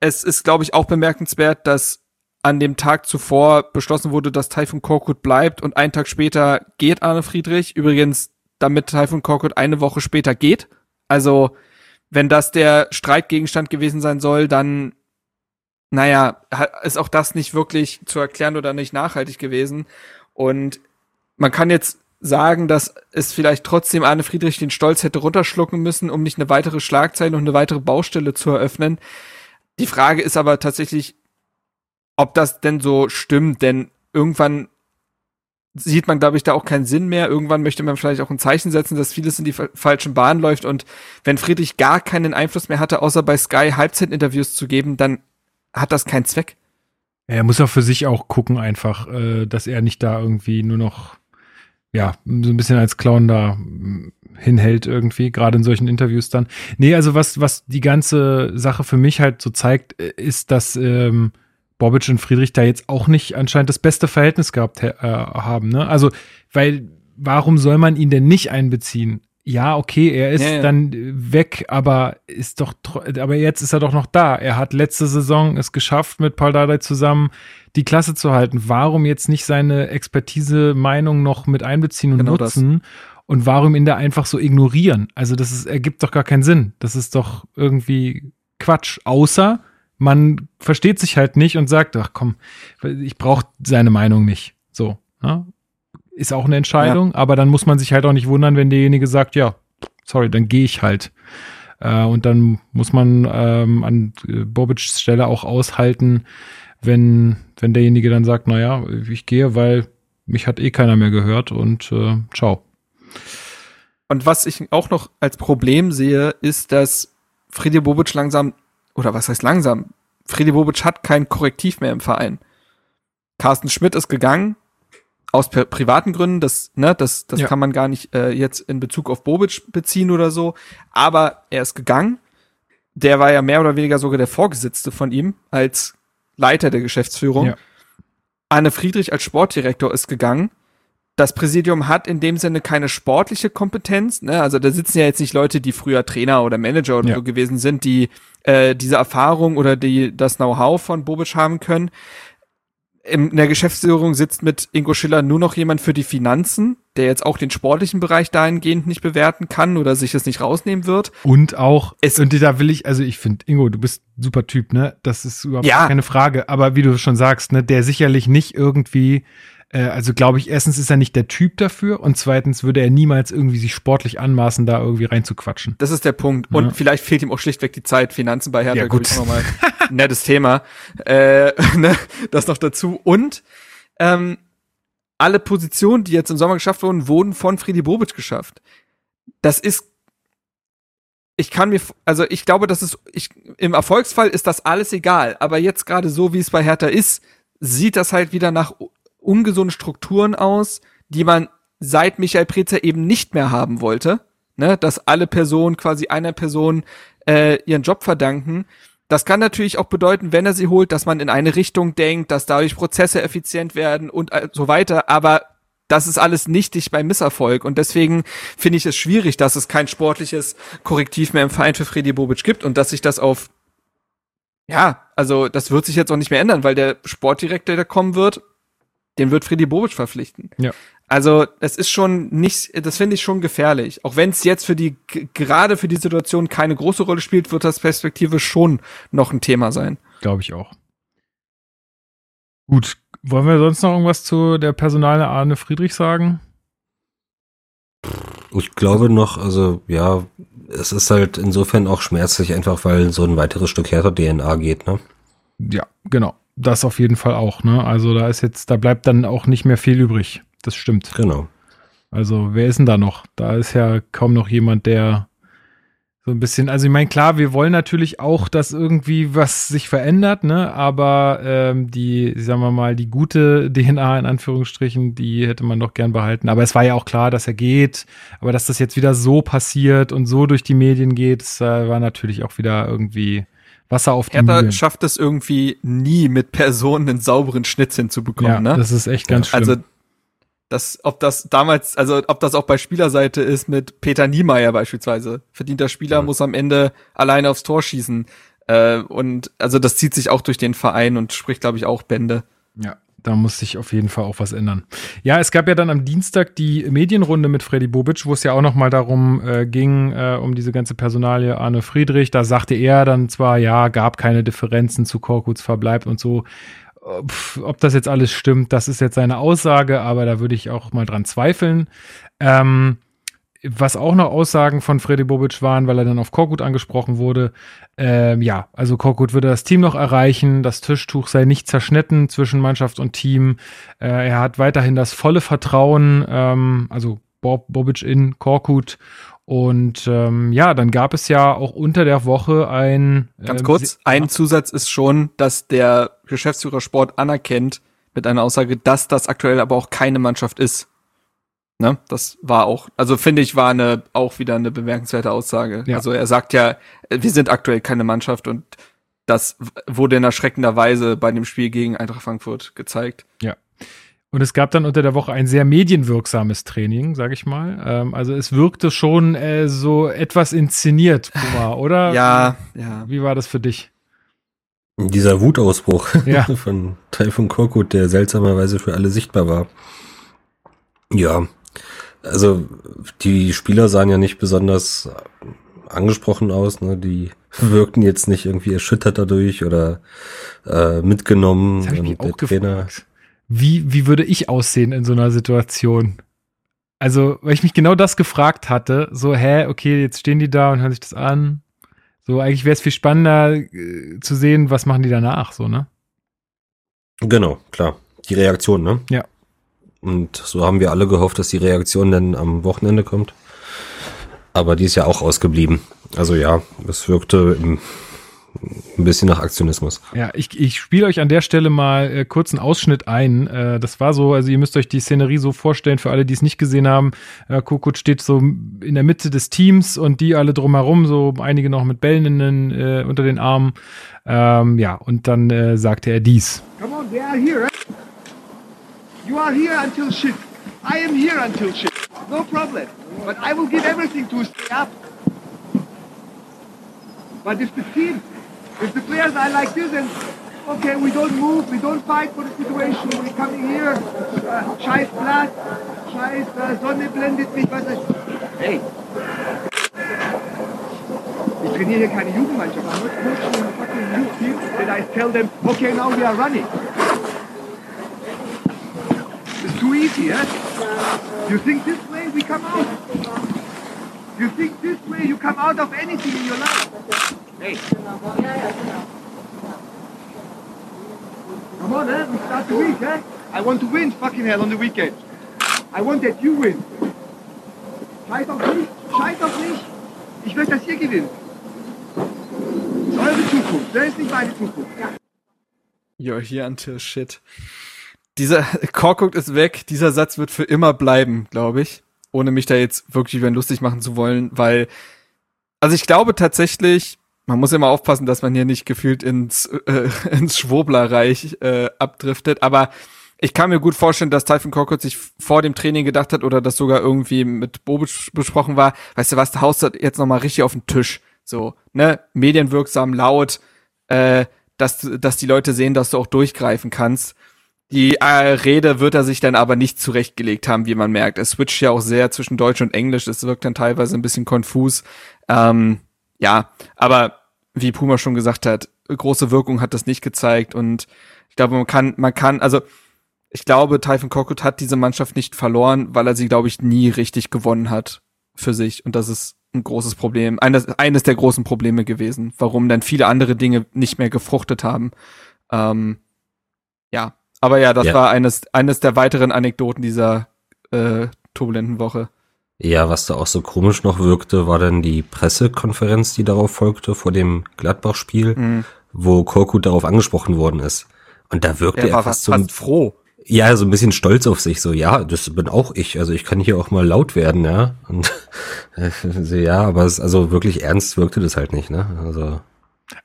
es ist, glaube ich, auch bemerkenswert, dass an dem Tag zuvor beschlossen wurde, dass Typhoon Korkut bleibt und einen Tag später geht Arne Friedrich. Übrigens, damit Typhoon Korkut eine Woche später geht. Also, wenn das der Streitgegenstand gewesen sein soll, dann, naja, ist auch das nicht wirklich zu erklären oder nicht nachhaltig gewesen. Und man kann jetzt sagen, dass es vielleicht trotzdem Arne Friedrich den Stolz hätte runterschlucken müssen, um nicht eine weitere Schlagzeile und eine weitere Baustelle zu eröffnen. Die Frage ist aber tatsächlich, ob das denn so stimmt, denn irgendwann sieht man, glaube ich, da auch keinen Sinn mehr. Irgendwann möchte man vielleicht auch ein Zeichen setzen, dass vieles in die falschen Bahnen läuft. Und wenn Friedrich gar keinen Einfluss mehr hatte, außer bei Sky Halbzeitinterviews zu geben, dann hat das keinen Zweck. Er muss auch für sich auch gucken, einfach, äh, dass er nicht da irgendwie nur noch, ja, so ein bisschen als Clown da mm, hinhält irgendwie, gerade in solchen Interviews dann. Nee, also was, was die ganze Sache für mich halt so zeigt, äh, ist, dass ähm, Bobic und Friedrich da jetzt auch nicht anscheinend das beste Verhältnis gehabt äh, haben. Ne? Also, weil, warum soll man ihn denn nicht einbeziehen? Ja, okay, er ist ja, ja. dann weg, aber ist doch, aber jetzt ist er doch noch da. Er hat letzte Saison es geschafft, mit Paul Dardai zusammen die Klasse zu halten. Warum jetzt nicht seine Expertise, Meinung noch mit einbeziehen und genau nutzen? Das. Und warum ihn da einfach so ignorieren? Also, das ist, ergibt doch gar keinen Sinn. Das ist doch irgendwie Quatsch. Außer, man versteht sich halt nicht und sagt, ach komm, ich brauche seine Meinung nicht. So, ne? ist auch eine Entscheidung, ja. aber dann muss man sich halt auch nicht wundern, wenn derjenige sagt, ja, sorry, dann gehe ich halt. Äh, und dann muss man ähm, an äh, Bobics Stelle auch aushalten, wenn, wenn derjenige dann sagt, naja, ich gehe, weil mich hat eh keiner mehr gehört und äh, ciao. Und was ich auch noch als Problem sehe, ist, dass Friedi Bobic langsam, oder was heißt langsam? Friedi Bobic hat kein Korrektiv mehr im Verein. Carsten Schmidt ist gegangen, aus pri- privaten Gründen, das, ne, das, das Ja. kann man gar nicht äh, jetzt in Bezug auf Bobic beziehen oder so, aber er ist gegangen. Der war ja mehr oder weniger sogar der Vorgesetzte von ihm als Leiter der Geschäftsführung. Ja. Anne Friedrich als Sportdirektor ist gegangen. Das Präsidium hat in dem Sinne keine sportliche Kompetenz. Ne? Also da sitzen ja jetzt nicht Leute, die früher Trainer oder Manager oder Ja. so gewesen sind, die äh, diese Erfahrung oder die das Know-how von Bobic haben können. In der Geschäftsführung sitzt mit Ingo Schiller nur noch jemand für die Finanzen, der jetzt auch den sportlichen Bereich dahingehend nicht bewerten kann oder sich es nicht rausnehmen wird. Und auch, Es- und da will ich, also ich finde, Ingo, du bist ein super Typ, ne? Das ist überhaupt Ja. keine Frage. Aber wie du schon sagst, ne, der sicherlich nicht irgendwie, äh, also glaube ich, erstens ist er nicht der Typ dafür und zweitens würde er niemals irgendwie sich sportlich anmaßen, da irgendwie reinzuquatschen. Das ist der Punkt. Und Ja. vielleicht fehlt ihm auch schlichtweg die Zeit. Finanzen bei Hertha, Ja, gut. ich, nochmal nettes Thema. Äh, ne, das noch dazu. Und ähm, alle Positionen, die jetzt im Sommer geschafft wurden, wurden von Friedi Bobic geschafft. Das ist ich kann mir, also ich glaube, das ist, ich, im Erfolgsfall ist das alles egal. Aber jetzt gerade so, wie es bei Hertha ist, sieht das halt wieder nach ungesunden Strukturen aus, die man seit Michael Prezer eben nicht mehr haben wollte. Ne, dass alle Personen quasi einer Person äh, ihren Job verdanken. Das kann natürlich auch bedeuten, wenn er sie holt, dass man in eine Richtung denkt, dass dadurch Prozesse effizient werden und äh, so weiter. Aber das ist alles nichtig beim Misserfolg. Und deswegen finde ich es schwierig, dass es kein sportliches Korrektiv mehr im Verein für Freddy Bobic gibt und dass sich das auf, ja, also das wird sich jetzt auch nicht mehr ändern, weil der Sportdirektor, der kommen wird, den wird Freddy Bobic verpflichten. Ja. Also, das ist schon nicht, das finde ich schon gefährlich. Auch wenn es jetzt für die, gerade für die Situation keine große Rolle spielt, wird das Perspektive schon noch ein Thema sein. Glaube ich auch. Gut, wollen wir sonst noch irgendwas zu der Personale Arne Friedrich sagen? Ich glaube noch, also ja, es ist halt insofern auch schmerzlich, einfach weil so ein weiteres Stück härter DNA geht, ne? Ja, genau. Das auf jeden Fall auch, ne? Also da ist jetzt, da bleibt dann auch nicht mehr viel übrig. Das stimmt. Genau. Also, wer ist denn da noch? Da ist ja kaum noch jemand, der so ein bisschen, also ich meine, klar, wir wollen natürlich auch, dass irgendwie was sich verändert, ne? Aber ähm, die, sagen wir mal, die gute DNA in Anführungsstrichen, die hätte man doch gern behalten. Aber es war ja auch klar, dass er geht, aber dass das jetzt wieder so passiert und so durch die Medien geht, das äh, war natürlich auch wieder irgendwie Wasser auf die Hertha Mühlen. schafft es irgendwie nie, mit Personen einen sauberen Schnitt hinzubekommen, Ja, ne? das ist echt ganz schlimm. Also, das, ob das damals, also ob das auch bei Spielerseite ist mit Peter Niemeyer beispielsweise. Verdienter Spieler Mhm. muss am Ende alleine aufs Tor schießen. Äh, und also das zieht sich auch durch den Verein und spricht, glaube ich, auch Bände. Ja, da muss sich auf jeden Fall auch was ändern. Ja, es gab ja dann am Dienstag die Medienrunde mit Freddy Bobic, wo es ja auch noch mal darum äh, ging, äh, um diese ganze Personalie Arne Friedrich. Da sagte er dann zwar, ja, gab keine Differenzen zu Korkuts Verbleib und so. Äh, pf, Ob das jetzt alles stimmt, das ist jetzt seine Aussage, aber da würde ich auch mal dran zweifeln. Ähm, was auch noch Aussagen von Freddy Bobic waren, weil er dann auf Korkut angesprochen wurde. Ähm, ja, also Korkut würde das Team noch erreichen. Das Tischtuch sei nicht zerschnitten zwischen Mannschaft und Team. Äh, er hat weiterhin das volle Vertrauen, ähm, also Bob, Bobic in Korkut. Und ähm, ja, dann gab es ja auch unter der Woche ein. Ganz ähm, kurz, ein Zusatz ist schon, dass der Geschäftsführer Sport anerkennt mit einer Aussage, dass das aktuell aber auch keine Mannschaft ist. Ne? Das war auch, also finde ich, war eine auch wieder eine bemerkenswerte Aussage. Ja. Also er sagt ja, wir sind aktuell keine Mannschaft und das wurde in erschreckender Weise bei dem Spiel gegen Eintracht Frankfurt gezeigt. Und es gab dann unter der Woche ein sehr medienwirksames Training, sag ich mal. Ähm, also es wirkte schon äh, so etwas inszeniert, Puma, oder? Ja, ja. Wie war das für dich? Dieser Wutausbruch Ja. von Taifun Korkut, der seltsamerweise für alle sichtbar war. Ja, also die Spieler sahen ja nicht besonders angesprochen aus, ne? Die wirkten jetzt nicht irgendwie erschüttert dadurch oder äh, mitgenommen. Das ich auch Trainer, gefragt. Wie, wie würde ich aussehen in so einer Situation? Also, weil ich mich genau das gefragt hatte, so, hä, okay, jetzt stehen die da und hören sich das an. So, eigentlich wäre es viel spannender äh, zu sehen, was machen die danach, so, ne? Genau, klar. Die Reaktion, ne? Ja. Und so haben wir alle gehofft, dass die Reaktion dann am Wochenende kommt. Aber die ist ja auch ausgeblieben. Also ja, es wirkte im, ein bisschen nach Aktionismus. Ja, ich, ich spiele euch an der Stelle mal äh, kurz einen Ausschnitt ein. Äh, das war so, also ihr müsst euch die Szenerie so vorstellen, für alle, die es nicht gesehen haben. Äh, Kukut steht so in der Mitte des Teams und die alle drumherum, so einige noch mit Bällen in den, äh, unter den Armen. Ähm, ja, und dann äh, sagte er dies. Come on, they are here. You are here until shit. I am here until shit. No problem. But I will give everything to stay up. But if the team, if the players are like this and okay, we don't move, we don't fight for the situation, we're coming here, uh, scheiß Blatt, scheiß uh, Sonne blendet mich, was ist. Hey, ich trainiere hier keine Jugendmannschaft, I'm not coaching a fucking youth team and I tell them, okay, now we are running. It's too easy, eh? You think this way we come out? You think this way you come out of anything in your life? Hey. Come on, eh? We start the week, eh? I want to win, fucking hell, on the weekend. I want that you win. Scheiß auf mich, scheiß auf mich. Ich möchte, dass ihr gewinnt. Das ist eure Zukunft, das ist nicht meine Zukunft. You're here until shit. Dieser Korkut ist weg. Dieser Satz wird für immer bleiben, glaube ich. Ohne mich da jetzt wirklich über lustig machen zu wollen, weil, also ich glaube tatsächlich, man muss immer aufpassen, dass man hier nicht gefühlt ins, äh, ins Schwoblerreich äh, abdriftet, aber ich kann mir gut vorstellen, dass Typhon Korkut sich vor dem Training gedacht hat oder das sogar irgendwie mit Bobic besprochen war, weißt du was, da haust du jetzt nochmal richtig auf den Tisch. So, ne, medienwirksam, laut, äh, dass, dass die Leute sehen, dass du auch durchgreifen kannst. Die äh, Rede wird er sich dann aber nicht zurechtgelegt haben, wie man merkt. Es switcht ja auch sehr zwischen Deutsch und Englisch. Es wirkt dann teilweise ein bisschen konfus. Ähm, ja, aber wie Puma schon gesagt hat, große Wirkung hat das nicht gezeigt und ich glaube, man kann, man kann, also ich glaube, Typhon Korkut hat diese Mannschaft nicht verloren, weil er sie, glaube ich, nie richtig gewonnen hat für sich und das ist ein großes Problem, eines, eines der großen Probleme gewesen, warum dann viele andere Dinge nicht mehr gefruchtet haben. Ähm, ja, aber ja, das Ja. war eines, eines der weiteren Anekdoten dieser äh, turbulenten Woche. Ja, was da auch so komisch noch wirkte, war dann die Pressekonferenz, die darauf folgte, vor dem Gladbach-Spiel, Mhm. wo Korkut darauf angesprochen worden ist. Und da wirkte Er er war fast fast, so, ein- froh. ja, so ein bisschen stolz auf sich, so, ja, das bin auch ich, also ich kann hier auch mal laut werden, ja. Und so, ja, aber es, also wirklich ernst wirkte das halt nicht, ne? Also,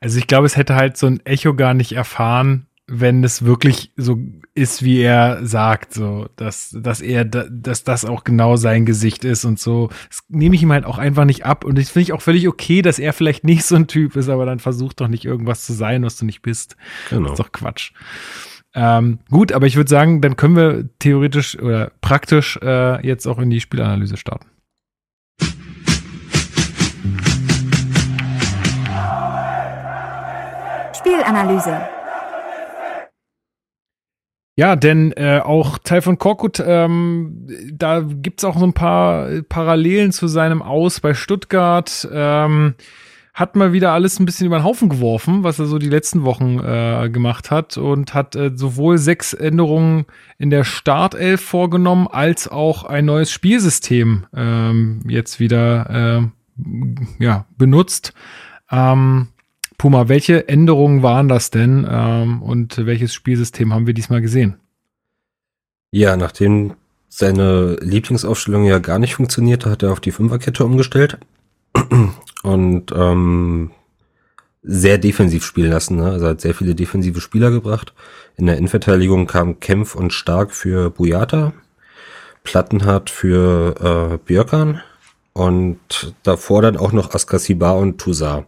Also ich glaube, es hätte halt so ein Echo gar nicht erfahren, wenn es wirklich so ist, wie er sagt, so, dass, dass er, da- dass das auch genau sein Gesicht ist und so. Das nehme ich ihm halt auch einfach nicht ab. Und das finde ich auch völlig okay, dass er vielleicht nicht so ein Typ ist, aber dann versuch doch nicht irgendwas zu sein, was du nicht bist. genau. Das ist doch Quatsch. Ähm, gut, aber ich würde sagen, dann können wir theoretisch oder praktisch äh, jetzt auch in die Spielanalyse starten. Spielanalyse. Ja, denn äh, auch Teil von Korkut, ähm, da gibt's auch so ein paar Parallelen zu seinem Aus bei Stuttgart. Ähm, hat mal wieder alles ein bisschen über den Haufen geworfen, was er so die letzten Wochen äh, gemacht hat und hat äh, sowohl sechs Änderungen in der Startelf vorgenommen, als auch ein neues Spielsystem ähm, jetzt wieder äh, ja, benutzt. Ähm, Puma, welche Änderungen waren das denn ähm, und welches Spielsystem haben wir diesmal gesehen? Ja, nachdem seine Lieblingsaufstellung ja gar nicht funktionierte, hat er auf die Fünferkette umgestellt und ähm, sehr defensiv spielen lassen. Ne? Also hat sehr viele defensive Spieler gebracht. In der Innenverteidigung kam Kempf und Stark für Buyata, Plattenhardt für äh, Björkan und davor dann auch noch Askasiba und Toussaint.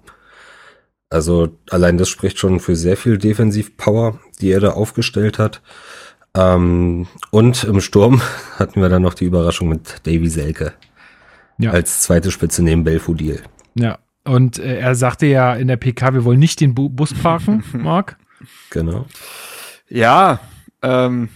Also allein das spricht schon für sehr viel Defensivpower, die er da aufgestellt hat. Ähm, und im Sturm hatten wir dann noch die Überraschung mit Davy Selke Ja. als zweite Spitze neben Belfodil. Ja. Und äh, er sagte ja in der PK, wir wollen nicht den Bu Bus parken, Marc. Genau. Ja, ähm,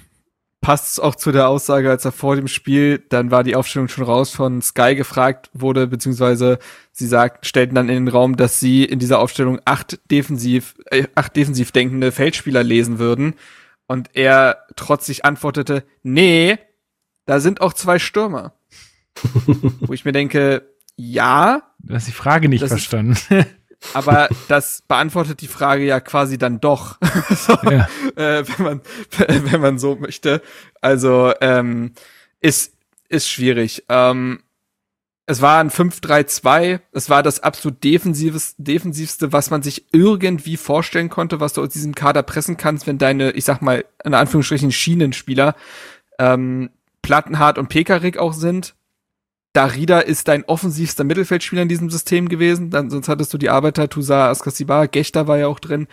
passt auch zu der Aussage, als er vor dem Spiel, dann war die Aufstellung schon raus von Sky gefragt wurde, beziehungsweise sie sagt, stellten dann in den Raum, dass sie in dieser Aufstellung acht defensiv, äh, acht defensiv denkende Feldspieler lesen würden. Und er trotzig antwortete, nee, da sind auch zwei Stürmer. Wo ich mir denke, ja, Du hast die Frage nicht Das ist- verstanden. Aber das beantwortet die Frage ja quasi dann doch. so, Ja. äh, wenn man, wenn man so möchte. Also, ähm, ist, ist schwierig. Ähm, es war ein 5-3-2. Es war das absolut defensives, defensivste, was man sich irgendwie vorstellen konnte, was du aus diesem Kader pressen kannst, wenn deine, ich sag mal, in Anführungsstrichen Schienenspieler, ähm, Plattenhardt und Pekarik auch sind. Darida ist dein offensivster Mittelfeldspieler in diesem System gewesen. Dann, sonst hattest du die Arbeiter, Toussaint, Askasibar, Gechter war ja auch drin.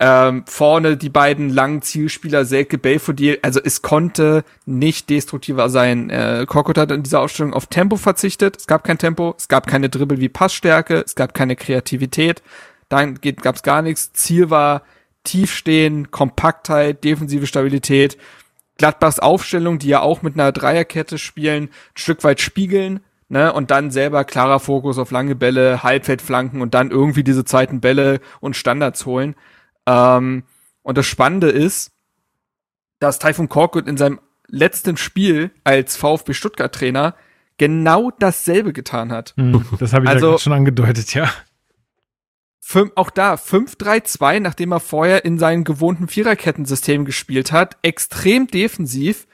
Ähm, vorne die beiden langen Zielspieler, Selke, Belfodil. Also es konnte nicht destruktiver sein. Äh, Korkut hat in dieser Aufstellung auf Tempo verzichtet. Es gab kein Tempo, es gab keine Dribbel wie Passstärke, es gab keine Kreativität. Dann gab es gar nichts. Ziel war Tiefstehen, Kompaktheit, defensive Stabilität. Gladbachs Aufstellung, die ja auch mit einer Dreierkette spielen, ein Stück weit spiegeln, ne, und dann selber klarer Fokus auf lange Bälle, Halbfeldflanken und dann irgendwie diese zweiten Bälle und Standards holen. Ähm, und das Spannende ist, dass Taifun Korkut in seinem letzten Spiel als VfB Stuttgart Trainer genau dasselbe getan hat. Hm, das habe ich Also- ja schon angedeutet, ja. Fünf, auch da 5-3-2, nachdem er vorher in seinem gewohnten Viererkettensystem gespielt hat, extrem defensiv,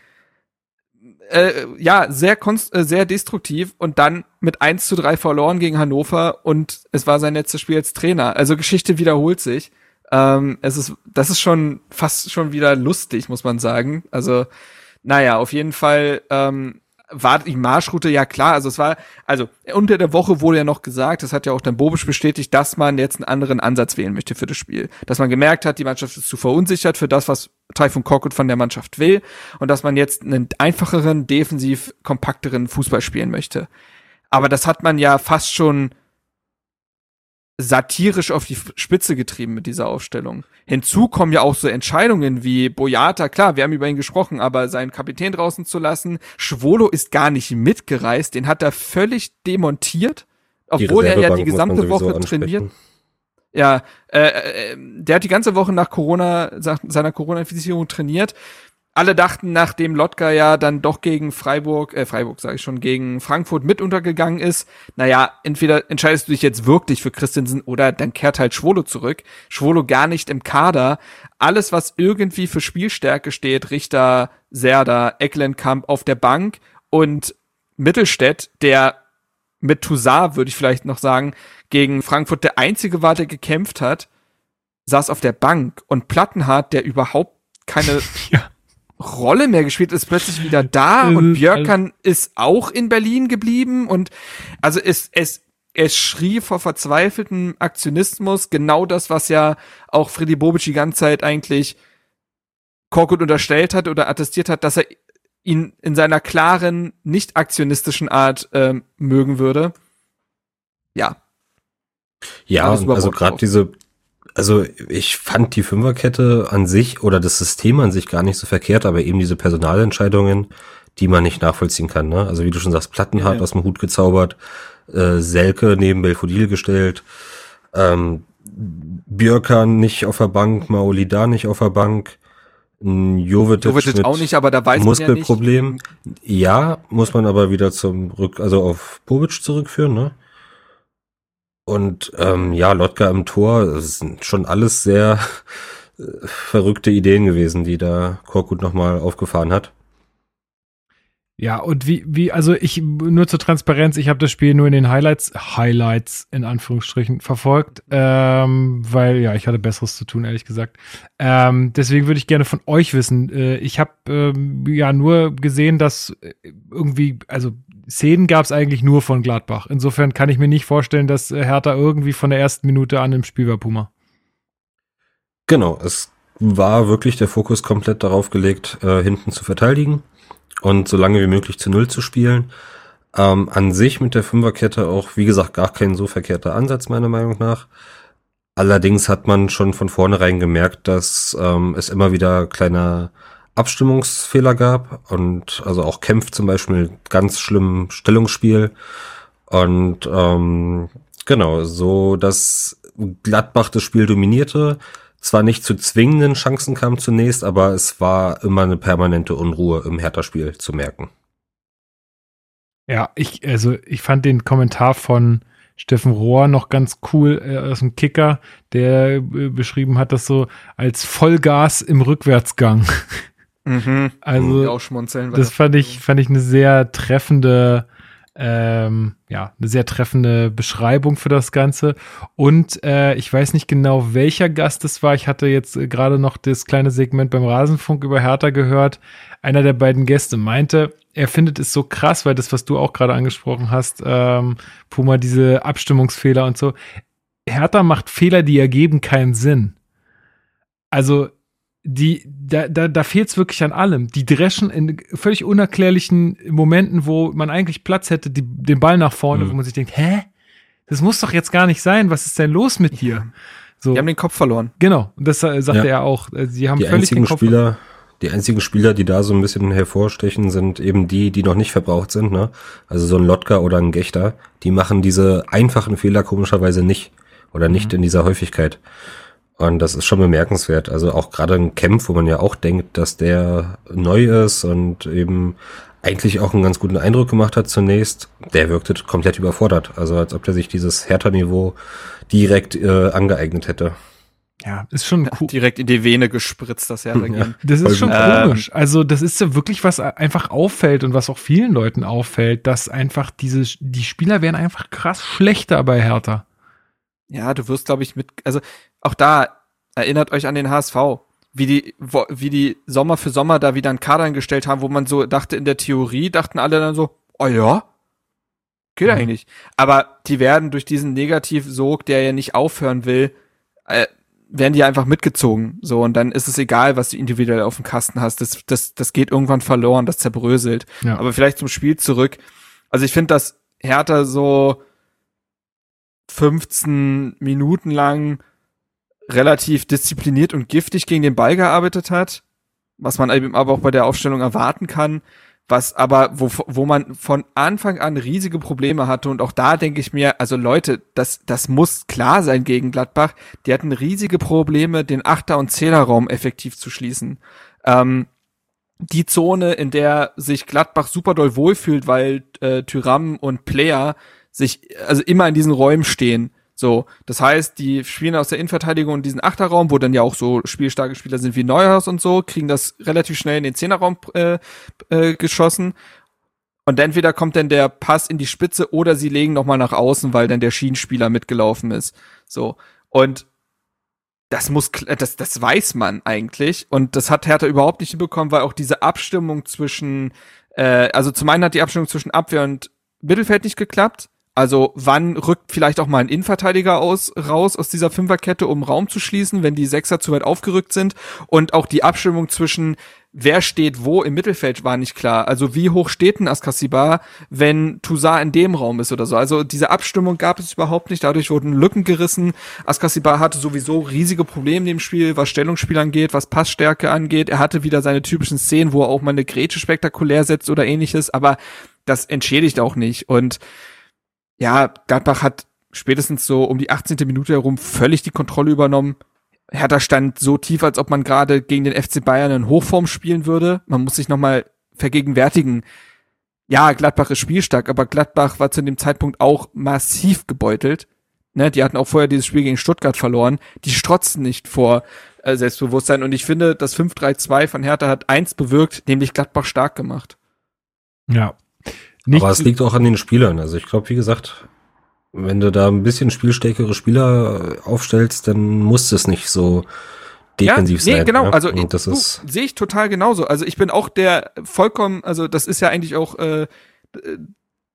äh, ja, sehr, konst äh, sehr destruktiv und dann mit 1 zu 3 verloren gegen Hannover und es war sein letztes Spiel als Trainer. Also Geschichte wiederholt sich. Ähm, es ist, das ist schon fast schon wieder lustig, muss man sagen. Also, naja, auf jeden Fall ähm, war die Marschroute ja klar. Also es war, also unter der Woche wurde ja noch gesagt, das hat ja auch dann Bobisch bestätigt, dass man jetzt einen anderen Ansatz wählen möchte für das Spiel. Dass man gemerkt hat, die Mannschaft ist zu verunsichert für das, was Taifun Korkut von der Mannschaft will und dass man jetzt einen einfacheren, defensiv kompakteren Fußball spielen möchte. Aber das hat man ja fast schon satirisch auf die Spitze getrieben mit dieser Aufstellung. Hinzu kommen ja auch so Entscheidungen wie Boyata, klar, wir haben über ihn gesprochen, aber seinen Kapitän draußen zu lassen, Schwolo ist gar nicht mitgereist, den hat er völlig demontiert, obwohl er ja die gesamte Woche trainiert. Ja, äh, äh, der hat die ganze Woche nach Corona, seiner Corona-Infizierung trainiert. Alle dachten, nachdem Lotka ja dann doch gegen Freiburg, äh, Freiburg sage ich schon, gegen Frankfurt mit untergegangen ist, naja, entweder entscheidest du dich jetzt wirklich für Christensen oder dann kehrt halt Schwolo zurück. Schwolo gar nicht im Kader. Alles, was irgendwie für Spielstärke steht, Richter, Serda, Ecklenkamp auf der Bank und Mittelstädt, der mit Toussaint, würde ich vielleicht noch sagen, gegen Frankfurt der einzige war, der gekämpft hat, saß auf der Bank und Plattenhardt, der überhaupt keine Ja. Rolle mehr gespielt, ist plötzlich wieder da und Björkan ist auch in Berlin geblieben und also es, es, es schrie vor verzweifeltem Aktionismus, genau das, was ja auch Freddy Bobic die ganze Zeit eigentlich Korkut unterstellt hat oder attestiert hat, dass er ihn in seiner klaren, nicht aktionistischen Art ähm, mögen würde. Ja, Ja, also gerade diese, also ich fand die Fünferkette an sich oder das System an sich gar nicht so verkehrt, aber eben diese Personalentscheidungen, die man nicht nachvollziehen kann. Ne? Also wie du schon sagst, Plattenhardt Ja. aus dem Hut gezaubert, äh, Selke neben Belfodil gestellt, ähm, Björkan nicht auf der Bank, Maolida nicht auf der Bank, Jovetic, Jovetic auch nicht, aber da weiß man ja nicht. Muskelproblem. Ja, muss man aber wieder zum Rück, also auf Bobic zurückführen, ne? Und ähm, ja, Lotka im Tor, das sind schon alles sehr äh, verrückte Ideen gewesen, die da Korkut nochmal aufgefahren hat. Ja, und wie, wie, also ich, nur zur Transparenz, ich habe das Spiel nur in den Highlights, Highlights in Anführungsstrichen verfolgt, ähm, weil ja, ich hatte Besseres zu tun, ehrlich gesagt. Ähm, deswegen würde ich gerne von euch wissen, äh, ich habe ähm, ja nur gesehen, dass äh, irgendwie, also Szenen gab es eigentlich nur von Gladbach. Insofern kann ich mir nicht vorstellen, dass äh, Hertha irgendwie von der ersten Minute an im Spiel war, Puma. Genau, es war wirklich der Fokus komplett darauf gelegt, äh, hinten zu verteidigen und so lange wie möglich zu Null zu spielen. Ähm, an sich mit der Fünferkette auch, wie gesagt, gar kein so verkehrter Ansatz, meiner Meinung nach. Allerdings hat man schon von vornherein gemerkt, dass ähm, es immer wieder kleine Abstimmungsfehler gab und also auch Kempf zum Beispiel ganz schlimm Stellungsspiel und ähm, genau so, dass Gladbach das Spiel dominierte, zwar nicht zu zwingenden Chancen kam zunächst, aber es war immer eine permanente Unruhe im Hertha-Spiel zu merken. Ja, ich, also ich fand den Kommentar von Steffen Rohr noch ganz cool äh, aus dem Kicker, der äh, beschrieben hat das so als Vollgas im Rückwärtsgang. Mhm. Also das fand ich, fand ich eine sehr treffende, ähm, ja, eine sehr treffende Beschreibung für das Ganze. Und äh, ich weiß nicht genau, welcher Gast es war. Ich hatte jetzt äh, gerade noch das kleine Segment beim Rasenfunk über Hertha gehört. Einer der beiden Gäste meinte, er findet es so krass, weil das, was du auch gerade angesprochen hast, ähm, Puma, diese Abstimmungsfehler und so. Hertha macht Fehler, die ergeben keinen Sinn. Also die, da, da, da fehlt es wirklich an allem. Die dreschen in völlig unerklärlichen Momenten, wo man eigentlich Platz hätte, die, den Ball nach vorne, Mhm. wo man sich denkt, hä? Das muss doch jetzt gar nicht sein. Was ist denn los mit dir? So, Die haben den Kopf verloren. genau. Und das äh, sagte Ja. er auch. Äh, Sie haben Die völlig den einzigen Kopf. Spieler, die einzigen Spieler, die da so ein bisschen hervorstechen, sind eben die, die noch nicht verbraucht sind, ne? Also so ein Lotka oder ein Gechter, die machen diese einfachen Fehler komischerweise nicht. Oder nicht in dieser Häufigkeit. Und das ist schon bemerkenswert. Also auch gerade ein Kempf, wo man ja auch denkt, dass der neu ist und eben eigentlich auch einen ganz guten Eindruck gemacht hat zunächst, der wirkte komplett überfordert. Also als ob der sich dieses Hertha-Niveau direkt äh, angeeignet hätte. Ja, ist schon cool. Direkt in die Vene gespritzt, das Hertha-Game. Das Voll ist schon gut. komisch. Also, das ist ja wirklich, was einfach auffällt und was auch vielen Leuten auffällt, dass einfach diese, die Spieler werden einfach krass schlechter bei Hertha. Ja, du wirst, glaube ich, mit, also auch da erinnert euch an den HSV, wie die, wo, wie die Sommer für Sommer da wieder einen Kader eingestellt haben, wo man so dachte, in der Theorie dachten alle dann so, oh ja, geht Mhm. eigentlich. Aber die werden durch diesen Negativsog, der ja nicht aufhören will, äh, werden die einfach mitgezogen. So, und dann ist es egal, was du individuell auf dem Kasten hast. Das, das, das geht irgendwann verloren, das zerbröselt. Ja. Aber vielleicht zum Spiel zurück. Also ich finde, dass Hertha so 15 Minuten lang relativ diszipliniert und giftig gegen den Ball gearbeitet hat, was man eben aber auch bei der Aufstellung erwarten kann, was aber, wo, wo man von Anfang an riesige Probleme hatte und auch da denke ich mir, also Leute, das, das muss klar sein gegen Gladbach, die hatten riesige Probleme, den Achter- und Zehnerraum effektiv zu schließen. Ähm, die Zone, in der sich Gladbach super doll wohlfühlt, weil äh, Tyram und Player sich also immer in diesen Räumen stehen. So, das heißt, die spielen aus der Innenverteidigung in diesen Achterraum, wo dann ja auch so spielstarke Spieler sind wie Neuhaus und so, kriegen das relativ schnell in den Zehnerraum äh, äh, geschossen. Und entweder kommt dann der Pass in die Spitze oder sie legen noch mal nach außen, weil dann der Schienenspieler mitgelaufen ist. So und das muss, kl- das, das weiß man eigentlich. Und das hat Hertha überhaupt nicht hinbekommen, weil auch diese Abstimmung zwischen, äh, also zum einen hat die Abstimmung zwischen Abwehr und Mittelfeld nicht geklappt. Also wann rückt vielleicht auch mal ein Innenverteidiger aus, raus aus dieser Fünferkette, um Raum zu schließen, wenn die Sechser zu weit aufgerückt sind. Und auch die Abstimmung zwischen wer steht wo im Mittelfeld war nicht klar. Also wie hoch steht ein Askasibar, wenn Toussaint in dem Raum ist oder so. Also diese Abstimmung gab es überhaupt nicht. Dadurch wurden Lücken gerissen. Askasibar hatte sowieso riesige Probleme in dem Spiel, was Stellungsspiel angeht, was Passstärke angeht. Er hatte wieder seine typischen Szenen, wo er auch mal eine Grätsche spektakulär setzt oder ähnliches. Aber das entschädigt auch nicht. Und ja, Gladbach hat spätestens so um die 18. Minute herum völlig die Kontrolle übernommen. Hertha stand so tief, als ob man gerade gegen den FC Bayern in Hochform spielen würde. Man muss sich nochmal vergegenwärtigen. Ja, Gladbach ist spielstark, aber Gladbach war zu dem Zeitpunkt auch massiv gebeutelt. Ne, die hatten auch vorher dieses Spiel gegen Stuttgart verloren. Die strotzen nicht vor äh, Selbstbewusstsein. Und ich finde, das 5-3-2 von Hertha hat eins bewirkt, nämlich Gladbach stark gemacht. Ja. Nicht, Aber es liegt auch an den Spielern. Also ich glaube, wie gesagt, wenn du da ein bisschen spielstärkere Spieler aufstellst, dann muss es nicht so defensiv ja, nee, sein. genau. ne? Also Und das du, ist sehe ich total genauso. Also ich bin auch der vollkommen, also das ist ja eigentlich auch, äh,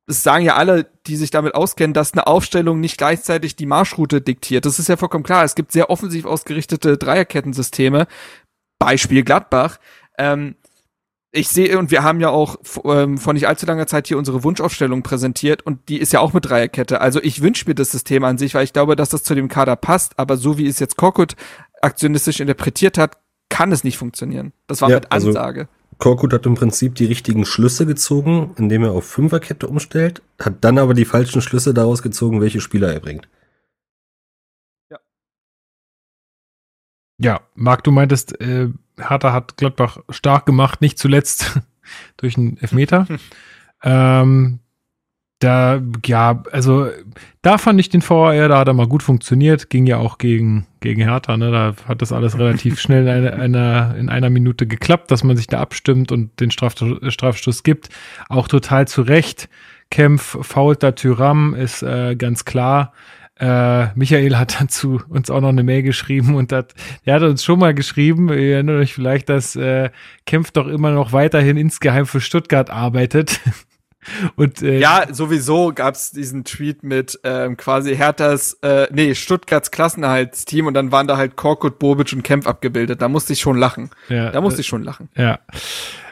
das sagen ja alle, die sich damit auskennen, dass eine Aufstellung nicht gleichzeitig die Marschroute diktiert. Das ist ja vollkommen klar. Es gibt sehr offensiv ausgerichtete Dreierkettensysteme. Beispiel Gladbach. Ähm, ich sehe, und wir haben ja auch ähm, vor nicht allzu langer Zeit hier unsere Wunschaufstellung präsentiert und die ist ja auch mit Dreierkette. Also ich wünsche mir das System an sich, weil ich glaube, dass das zu dem Kader passt, aber so wie es jetzt Korkut aktionistisch interpretiert hat, kann es nicht funktionieren. Das war Ja, mit also- Ansage. Korkut hat im Prinzip die richtigen Schlüsse gezogen, indem er auf Fünferkette umstellt, hat dann aber die falschen Schlüsse daraus gezogen, welche Spieler er bringt. ja, Marc, du meintest, äh, Hertha hat Gladbach stark gemacht, nicht zuletzt durch einen Elfmeter. ähm, da, ja, also da fand ich den VAR, da hat er mal gut funktioniert, ging ja auch gegen, gegen Hertha, ne? Da hat das alles relativ schnell in einer, in einer Minute geklappt, dass man sich da abstimmt und den Straf, Strafstoß gibt. Auch total zu Recht. Kempf fault da Tyram, ist äh, ganz klar. Äh, Michael hat dazu uns auch noch eine Mail geschrieben und hat, er hat uns schon mal geschrieben, ihr erinnert euch vielleicht, dass äh, Kempf doch immer noch weiterhin insgeheim für Stuttgart arbeitet. Und, äh, Ja, sowieso gab's diesen Tweet mit ähm, quasi Herthas, äh, nee, Stuttgarts Klassenerhaltsteam und dann waren da halt Korkut, Bobic und Kempf abgebildet. Da musste ich schon lachen. ja, Da musste ich schon lachen. Ja.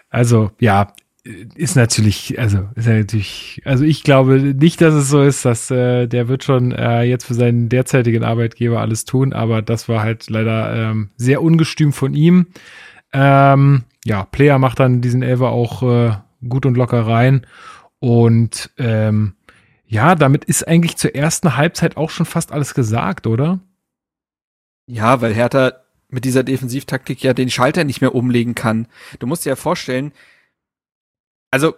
Also, ja, ist natürlich, also ist ja natürlich, also ich glaube nicht, dass es so ist, dass äh, der wird schon äh, jetzt für seinen derzeitigen Arbeitgeber alles tun, aber das war halt leider ähm, sehr ungestüm von ihm. Ähm, ja, Player macht dann diesen Elfer auch äh, gut und locker rein und ähm, ja, damit ist eigentlich zur ersten Halbzeit auch schon fast alles gesagt, oder? Ja, weil Hertha mit dieser Defensivtaktik ja den Schalter nicht mehr umlegen kann. Du musst dir ja vorstellen, also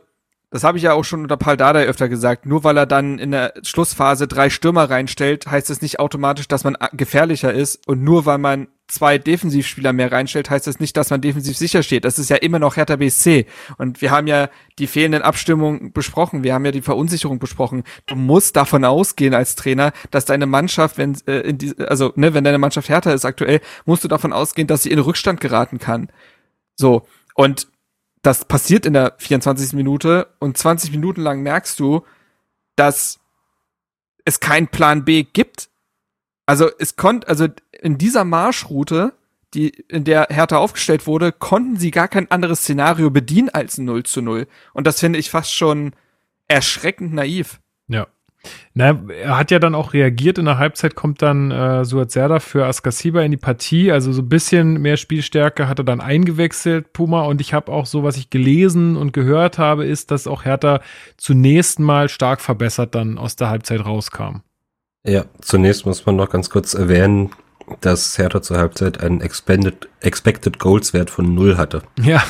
das habe ich ja auch schon unter Paul Dardai öfter gesagt, nur weil er dann in der Schlussphase drei Stürmer reinstellt, heißt das nicht automatisch, dass man gefährlicher ist und nur weil man zwei Defensivspieler mehr reinstellt, heißt das nicht, dass man defensiv sicher steht. Das ist ja immer noch Hertha BSC und wir haben ja die fehlenden Abstimmungen besprochen, wir haben ja die Verunsicherung besprochen. Du musst davon ausgehen als Trainer, dass deine Mannschaft, wenn äh, in die, also ne, wenn deine Mannschaft härter ist aktuell, musst du davon ausgehen, dass sie in Rückstand geraten kann. So und das passiert in der 24. Minute und 20 Minuten lang merkst du, dass es keinen Plan B gibt. Also es konnte, also in dieser Marschroute, die, in der Hertha aufgestellt wurde, konnten sie gar kein anderes Szenario bedienen als ein 0 zu 0. Und das finde ich fast schon erschreckend naiv. Ja. Na, er hat ja dann auch reagiert. In der Halbzeit kommt dann äh, Suat Serdar für Askasiba in die Partie. Also so ein bisschen mehr Spielstärke hat er dann eingewechselt, Puma. Und ich habe auch so, was ich gelesen und gehört habe, ist, dass auch Hertha zunächst mal stark verbessert dann aus der Halbzeit rauskam. Ja, zunächst muss man noch ganz kurz erwähnen, dass Hertha zur Halbzeit einen Expended, Expected Goals Wert von null hatte. Ja,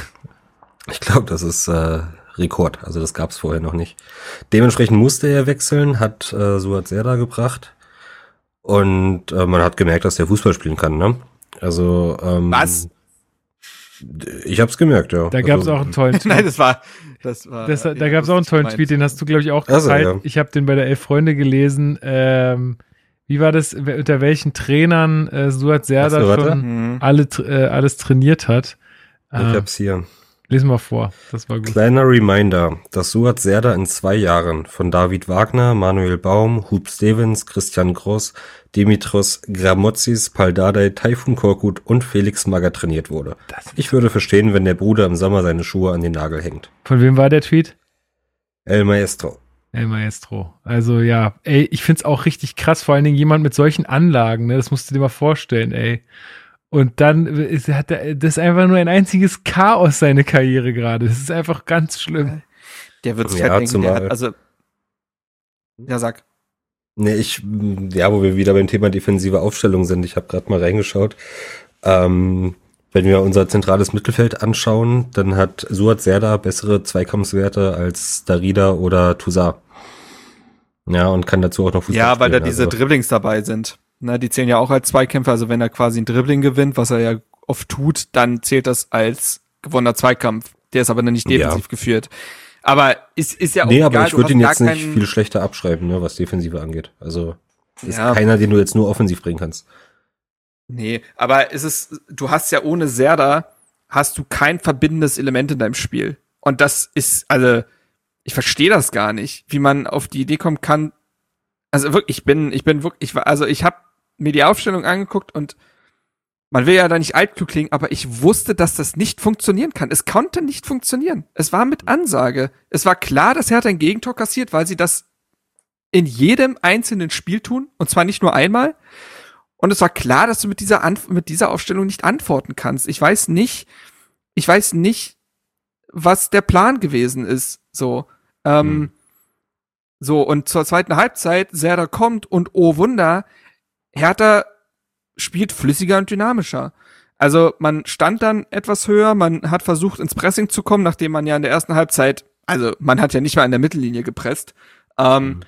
Ich glaube, das ist äh, Rekord. Also das gab es vorher noch nicht. Dementsprechend musste er wechseln, hat äh, Suat Serda gebracht. Und äh, man hat gemerkt, dass der Fußball spielen kann, ne? Also, ähm, Was? Ich hab's gemerkt, ja. da gab es also, auch einen tollen Tweet. Nein, das war, das war. Das, da ja, gab es auch einen tollen. Tweet, den hast du, glaube ich, auch Also, geteilt. ja. Ich habe den bei der Elf Freunde gelesen. Ähm, wie war das, unter welchen Trainern äh, Suat Serdar schon Mhm. alle, äh, alles trainiert hat? Ich Äh, hab's hier. Lesen wir vor, das war gut. Kleiner Reminder, dass Suat Serda in zwei Jahren von David Wagner, Manuel Baum, Hub Stevens, Christian Gross, Dimitros Gramotzis, Paldadei, Taifun Korkut und Felix Magger trainiert wurde. Ich würde verstehen, wenn der Bruder im Sommer seine Schuhe an den Nagel hängt. Von wem war der Tweet? El Maestro. El Maestro. Also ja, ey, ich find's auch richtig krass, vor allen Dingen jemand mit solchen Anlagen, ne? Das musst du dir mal vorstellen, ey. Und dann ist, hat er, das ist einfach nur ein einziges Chaos, seine Karriere gerade. Das ist einfach ganz schlimm. Der wird's Ja, fett denken, der hat, also. Ja, sag. Nee, ich, ja, wo wir wieder beim Thema defensive Aufstellung sind, ich habe gerade mal reingeschaut. Ähm, wenn wir unser zentrales Mittelfeld anschauen, dann hat Suat Serda bessere Zweikampfswerte als Darida oder Toussaint. Ja, und kann dazu auch noch Fußball Ja, weil da spielen, diese also. Dribblings dabei sind. Na, die zählen ja auch als Zweikämpfer. Also wenn er quasi ein Dribbling gewinnt, was er ja oft tut, dann zählt das als gewonnener Zweikampf. Der ist aber dann nicht Ja. defensiv geführt. Aber ist, ist ja auch Nee, egal. aber ich würde ihn jetzt nicht viel schlechter abschreiben, ne, was Defensive angeht. Also ist Ja. keiner, den du jetzt nur offensiv bringen kannst. Nee, aber es ist, du hast ja ohne Serda, hast du kein verbindendes Element in deinem Spiel. Und das ist, also, ich verstehe das gar nicht, wie man auf die Idee kommen kann. Also wirklich, ich bin, ich bin wirklich, ich war, also ich habe mir die Aufstellung angeguckt und man will ja da nicht altklug klingen, aber ich wusste, dass das nicht funktionieren kann. Es konnte nicht funktionieren. Es war mit Ansage. Es war klar, dass Hertha ein Gegentor kassiert, weil sie das in jedem einzelnen Spiel tun. Und zwar nicht nur einmal. Und es war klar, dass du mit dieser, Anf mit dieser Aufstellung nicht antworten kannst. Ich weiß nicht, ich weiß nicht, was der Plan gewesen ist. So, ähm, Hm. so und zur zweiten Halbzeit, Serda kommt und oh Wunder, Hertha spielt flüssiger und dynamischer. Also man stand dann etwas höher, man hat versucht ins Pressing zu kommen, nachdem man ja in der ersten Halbzeit, also man hat ja nicht mal an der Mittellinie gepresst, Ähm, Mhm.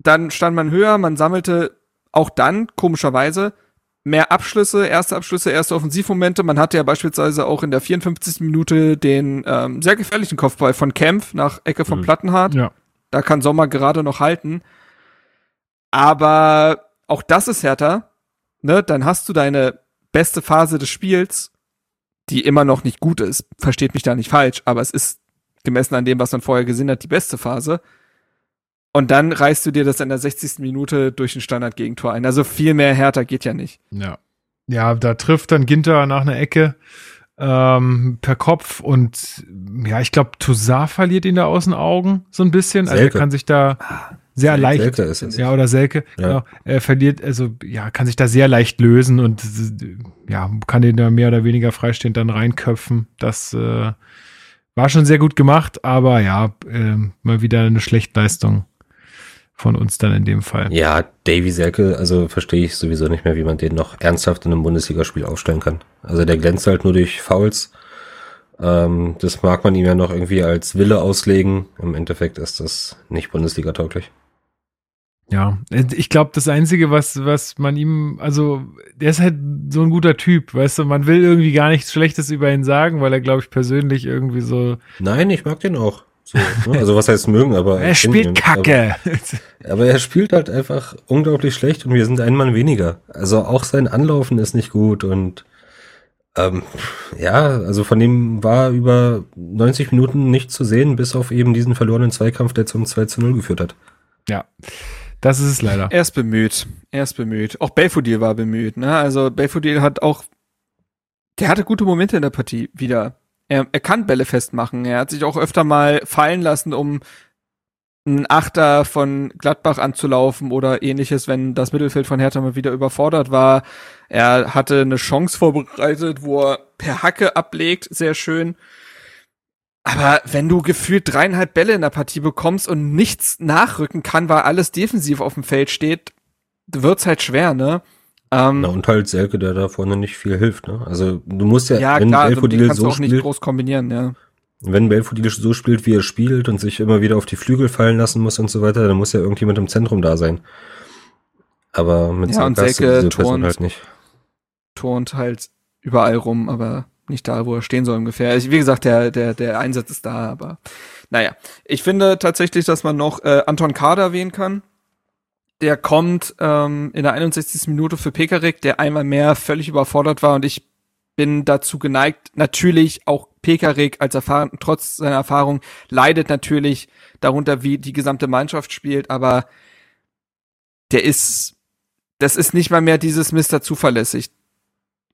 Dann stand man höher, man sammelte auch dann, komischerweise, mehr Abschlüsse, erste Abschlüsse, erste Offensivmomente. Man hatte ja beispielsweise auch in der 54. Minute den ähm, sehr gefährlichen Kopfball von Kempf nach Ecke von Mhm. Plattenhardt. Ja. Da kann Sommer gerade noch halten. Aber auch das ist härter. Ne? Dann hast du deine beste Phase des Spiels, die immer noch nicht gut ist. Versteht mich da nicht falsch, aber es ist gemessen an dem, was man vorher gesehen hat, die beste Phase. Und dann reißt du dir das in der 60. Minute durch ein Standardgegentor ein. Also viel mehr härter geht ja nicht. Ja. Ja, da trifft dann Ginter nach einer Ecke ähm, per Kopf und ja, ich glaube, Toussaint verliert ihn da aus den Augen so ein bisschen. Also er Selke. kann sich da sehr leicht. Selke ist es. Ja, oder Selke. Ja. Genau. Er verliert, also ja, kann sich da sehr leicht lösen und ja, kann den da mehr oder weniger freistehend dann reinköpfen. Das äh, war schon sehr gut gemacht, aber ja, äh, mal wieder eine Schlechtleistung von uns dann in dem Fall. Ja, Davy Selke, also verstehe ich sowieso nicht mehr, wie man den noch ernsthaft in einem Bundesligaspiel aufstellen kann. Also der glänzt halt nur durch Fouls. Ähm, das mag man ihm ja noch irgendwie als Wille auslegen. Im Endeffekt ist das nicht Bundesliga-tauglich. Ja, ich glaube, das Einzige, was, was man ihm, also, der ist halt so ein guter Typ, weißt du, man will irgendwie gar nichts Schlechtes über ihn sagen, weil er, glaube ich, persönlich irgendwie so, Nein, ich mag den auch. So, ne? Also was heißt mögen, aber er spielt ihn. Kacke. Aber, aber er spielt halt einfach unglaublich schlecht und wir sind ein Mann weniger. Also auch sein Anlaufen ist nicht gut und ähm, ja, also von dem war über 90 Minuten nichts zu sehen, bis auf eben diesen verlorenen Zweikampf, der zum 2 zu 0 geführt hat. ja, das ist es leider. Er ist bemüht. Er ist bemüht. Auch Belfodil war bemüht. Ne? Also Belfodil hat auch, der hatte gute Momente in der Partie wieder. Er, er kann Bälle festmachen. Er hat sich auch öfter mal fallen lassen, um einen Achter von Gladbach anzulaufen oder ähnliches, wenn das Mittelfeld von Hertha mal wieder überfordert war. Er hatte eine Chance vorbereitet, wo er per Hacke ablegt, sehr schön. Aber wenn du gefühlt dreieinhalb Bälle in der Partie bekommst und nichts nachrücken kann, weil alles defensiv auf dem Feld steht, wird's halt schwer, ne? Ähm, Na und halt Selke, der da vorne nicht viel hilft. Ne? Also du musst ja, ja, wenn klar, also Belfodil kannst so auch nicht spielt, groß kombinieren, ja. wenn Belfodil so spielt, wie er spielt und sich immer wieder auf die Flügel fallen lassen muss und so weiter, dann muss ja irgendjemand im Zentrum da sein. Aber mit Ja, Selke Selke diese Person halt nicht. Turnt halt überall rum, aber nicht da, wo er stehen soll ungefähr. Also, wie gesagt, der, der, der Einsatz ist da, aber naja. Ich finde tatsächlich, dass man noch äh, Anton Kader erwähnen kann. Der kommt ähm, in der 61. Minute für Pekarik, der einmal mehr völlig überfordert war und ich bin dazu geneigt, natürlich auch Pekarik als erfahren, trotz seiner Erfahrung leidet natürlich darunter, wie die gesamte Mannschaft spielt, aber der ist, das ist nicht mal mehr dieses Mister zuverlässig.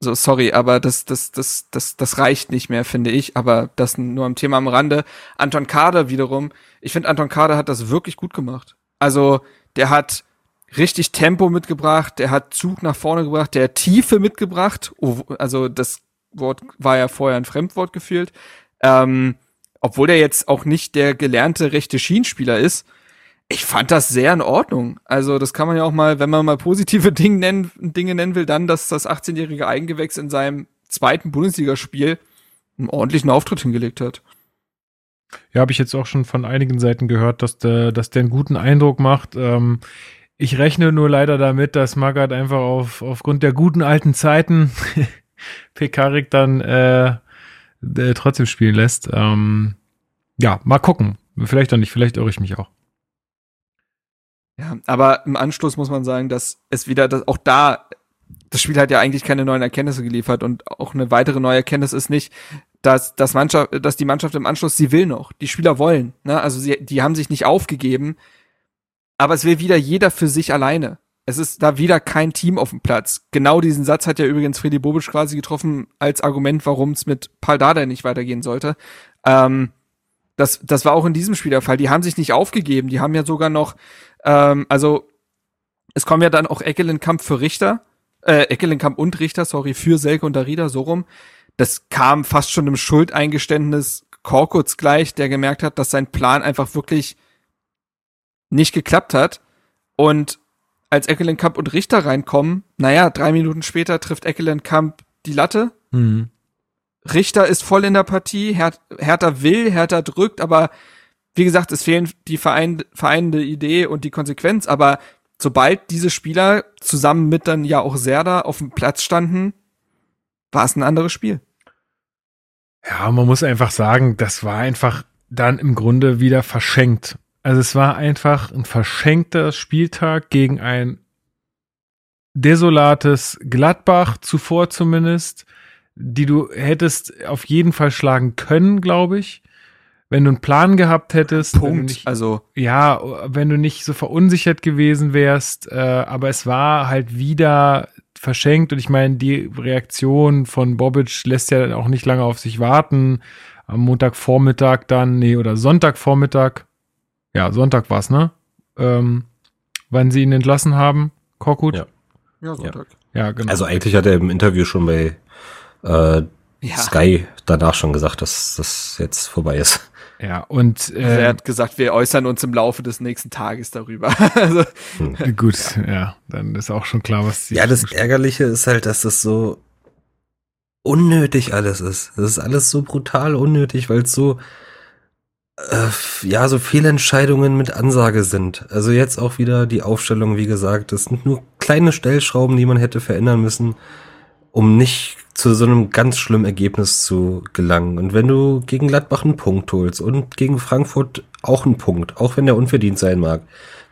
So, sorry, aber das, das, das, das, das reicht nicht mehr, finde ich. Aber das nur am Thema am Rande. Anton Kader wiederum, ich finde, Anton Kader hat das wirklich gut gemacht. Also, der hat richtig Tempo mitgebracht, der hat Zug nach vorne gebracht, der hat Tiefe mitgebracht. Oh, also, das Wort war ja vorher ein Fremdwort gefühlt. Ähm, obwohl der jetzt auch nicht der gelernte rechte Schienenspieler ist, ich fand das sehr in Ordnung. Also das kann man ja auch mal, wenn man mal positive Dinge nennen, Dinge nennen will, dann, dass das 18-jährige Eigengewächs in seinem zweiten Bundesligaspiel einen ordentlichen Auftritt hingelegt hat. Ja, habe ich jetzt auch schon von einigen Seiten gehört, dass der, dass der einen guten Eindruck macht. Ähm, ich rechne nur leider damit, dass Magath einfach auf, aufgrund der guten alten Zeiten Pekarik dann äh, äh, trotzdem spielen lässt. Ähm, ja, mal gucken. Vielleicht auch nicht, vielleicht irre ich mich auch. Ja, aber im Anschluss muss man sagen, dass es wieder, dass auch da, das Spiel hat ja eigentlich keine neuen Erkenntnisse geliefert und auch eine weitere neue Erkenntnis ist nicht, dass, dass, Mannschaft, dass die Mannschaft im Anschluss, sie will noch, die Spieler wollen, ne? also sie, die haben sich nicht aufgegeben, aber es will wieder jeder für sich alleine. Es ist da wieder kein Team auf dem Platz. Genau diesen Satz hat ja übrigens Freddy Bobic quasi getroffen als Argument, warum es mit Paul Dardai nicht weitergehen sollte. Ähm, das, das war auch in diesem Spiel der Fall. Die haben sich nicht aufgegeben. Die haben ja sogar noch, ähm, also es kommen ja dann auch Eckelenkamp für Richter, äh, Eckelenkamp und Richter, sorry, für Selke und Darida, so rum. Das kam fast schon im Schuldeingeständnis Korkutz gleich, der gemerkt hat, dass sein Plan einfach wirklich nicht geklappt hat. Und als Eckelenkamp und Richter reinkommen, naja, drei Minuten später trifft Eckelenkamp die Latte. Mhm. Richter ist voll in der Partie, Her Hertha will, Hertha drückt, aber wie gesagt, es fehlen die verein, vereinende Idee und die Konsequenz, aber sobald diese Spieler zusammen mit dann ja auch Serda auf dem Platz standen, war es ein anderes Spiel. Ja, man muss einfach sagen, das war einfach dann im Grunde wieder verschenkt. Also es war einfach ein verschenkter Spieltag gegen ein desolates Gladbach, zuvor zumindest, die du hättest auf jeden Fall schlagen können, glaube ich. Wenn du einen Plan gehabt hättest. wenn du Punkt. Nicht, Also, ja, wenn du nicht so verunsichert gewesen wärst, äh, aber es war halt wieder verschenkt und ich meine, die Reaktion von Bobic lässt ja auch nicht lange auf sich warten. Am Montagvormittag dann, nee, oder Sonntagvormittag, ja, Sonntag war's, ne? Ähm, wann sie ihn entlassen haben, Korkut? Ja. ja, Sonntag. ja genau. Also eigentlich hat er im Interview schon bei äh, Ja. Sky danach schon gesagt, dass das jetzt vorbei ist. Ja, und Also er äh, hat gesagt, wir äußern uns im Laufe des nächsten Tages darüber. also, gut, ja, dann ist auch schon klar, was sie. Ja, das Ärgerliche ist halt, dass das so unnötig alles ist. Das ist alles so brutal unnötig, weil es so äh, ja so Fehlentscheidungen mit Ansage sind. Also jetzt auch wieder die Aufstellung, wie gesagt, das sind nur kleine Stellschrauben, die man hätte verändern müssen, um nicht zu so einem ganz schlimmen Ergebnis zu gelangen. Und wenn du gegen Gladbach einen Punkt holst und gegen Frankfurt auch einen Punkt, auch wenn der unverdient sein mag,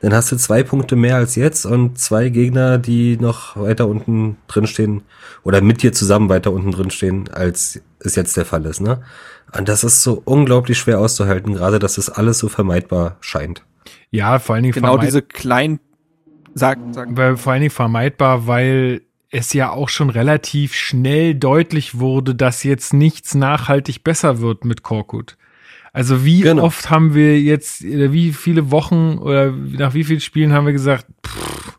dann hast du zwei Punkte mehr als jetzt und zwei Gegner, die noch weiter unten drin stehen oder mit dir zusammen weiter unten drin stehen, als es jetzt der Fall ist, ne? Und das ist so unglaublich schwer auszuhalten, gerade dass es alles so vermeidbar scheint. ja, vor allen Dingen genau diese kleinen, sag, sag. weil, vor allen Dingen vermeidbar, weil es ja auch schon relativ schnell deutlich wurde, dass jetzt nichts nachhaltig besser wird mit Korkut. Also wie Genau. oft haben wir jetzt, wie viele Wochen oder nach wie vielen Spielen haben wir gesagt, pff,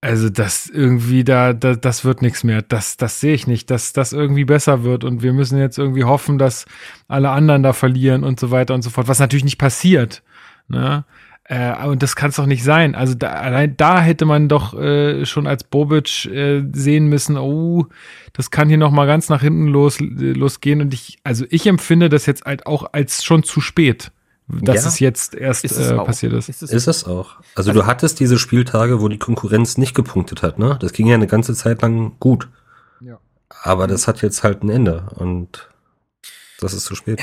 also das irgendwie da, da das wird nichts mehr. Das, das sehe ich nicht, dass das irgendwie besser wird und wir müssen jetzt irgendwie hoffen, dass alle anderen da verlieren und so weiter und so fort, was natürlich nicht passiert. Ne? Äh, und das kann es doch nicht sein. Also da, allein da hätte man doch äh, schon als Bobic äh, sehen müssen, oh, das kann hier noch mal ganz nach hinten los, losgehen. Und ich, also ich empfinde das jetzt halt auch als schon zu spät, dass Ja. es jetzt erst Ist es äh, passiert ist. Ist es Ist es auch. Also, du hattest diese Spieltage, wo die Konkurrenz nicht gepunktet hat, ne? Das ging ja eine ganze Zeit lang gut. Ja. Aber das hat jetzt halt ein Ende und das ist zu spät.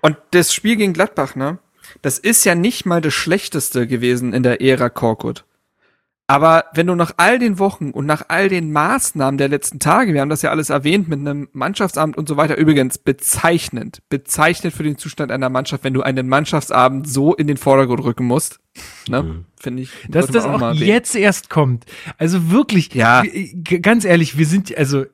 Und das Spiel gegen Gladbach, ne? Das ist ja nicht mal das schlechteste gewesen in der Ära Korkut. Aber wenn du nach all den Wochen und nach all den Maßnahmen der letzten Tage, wir haben das ja alles erwähnt mit einem Mannschaftsamt und so weiter, übrigens bezeichnend, bezeichnend für den Zustand einer Mannschaft, wenn du einen Mannschaftsabend so in den Vordergrund rücken musst, ne? Mhm. Finde ich. Dass das auch erwähnen. jetzt erst kommt. Also wirklich, Ja. ganz ehrlich, wir sind, also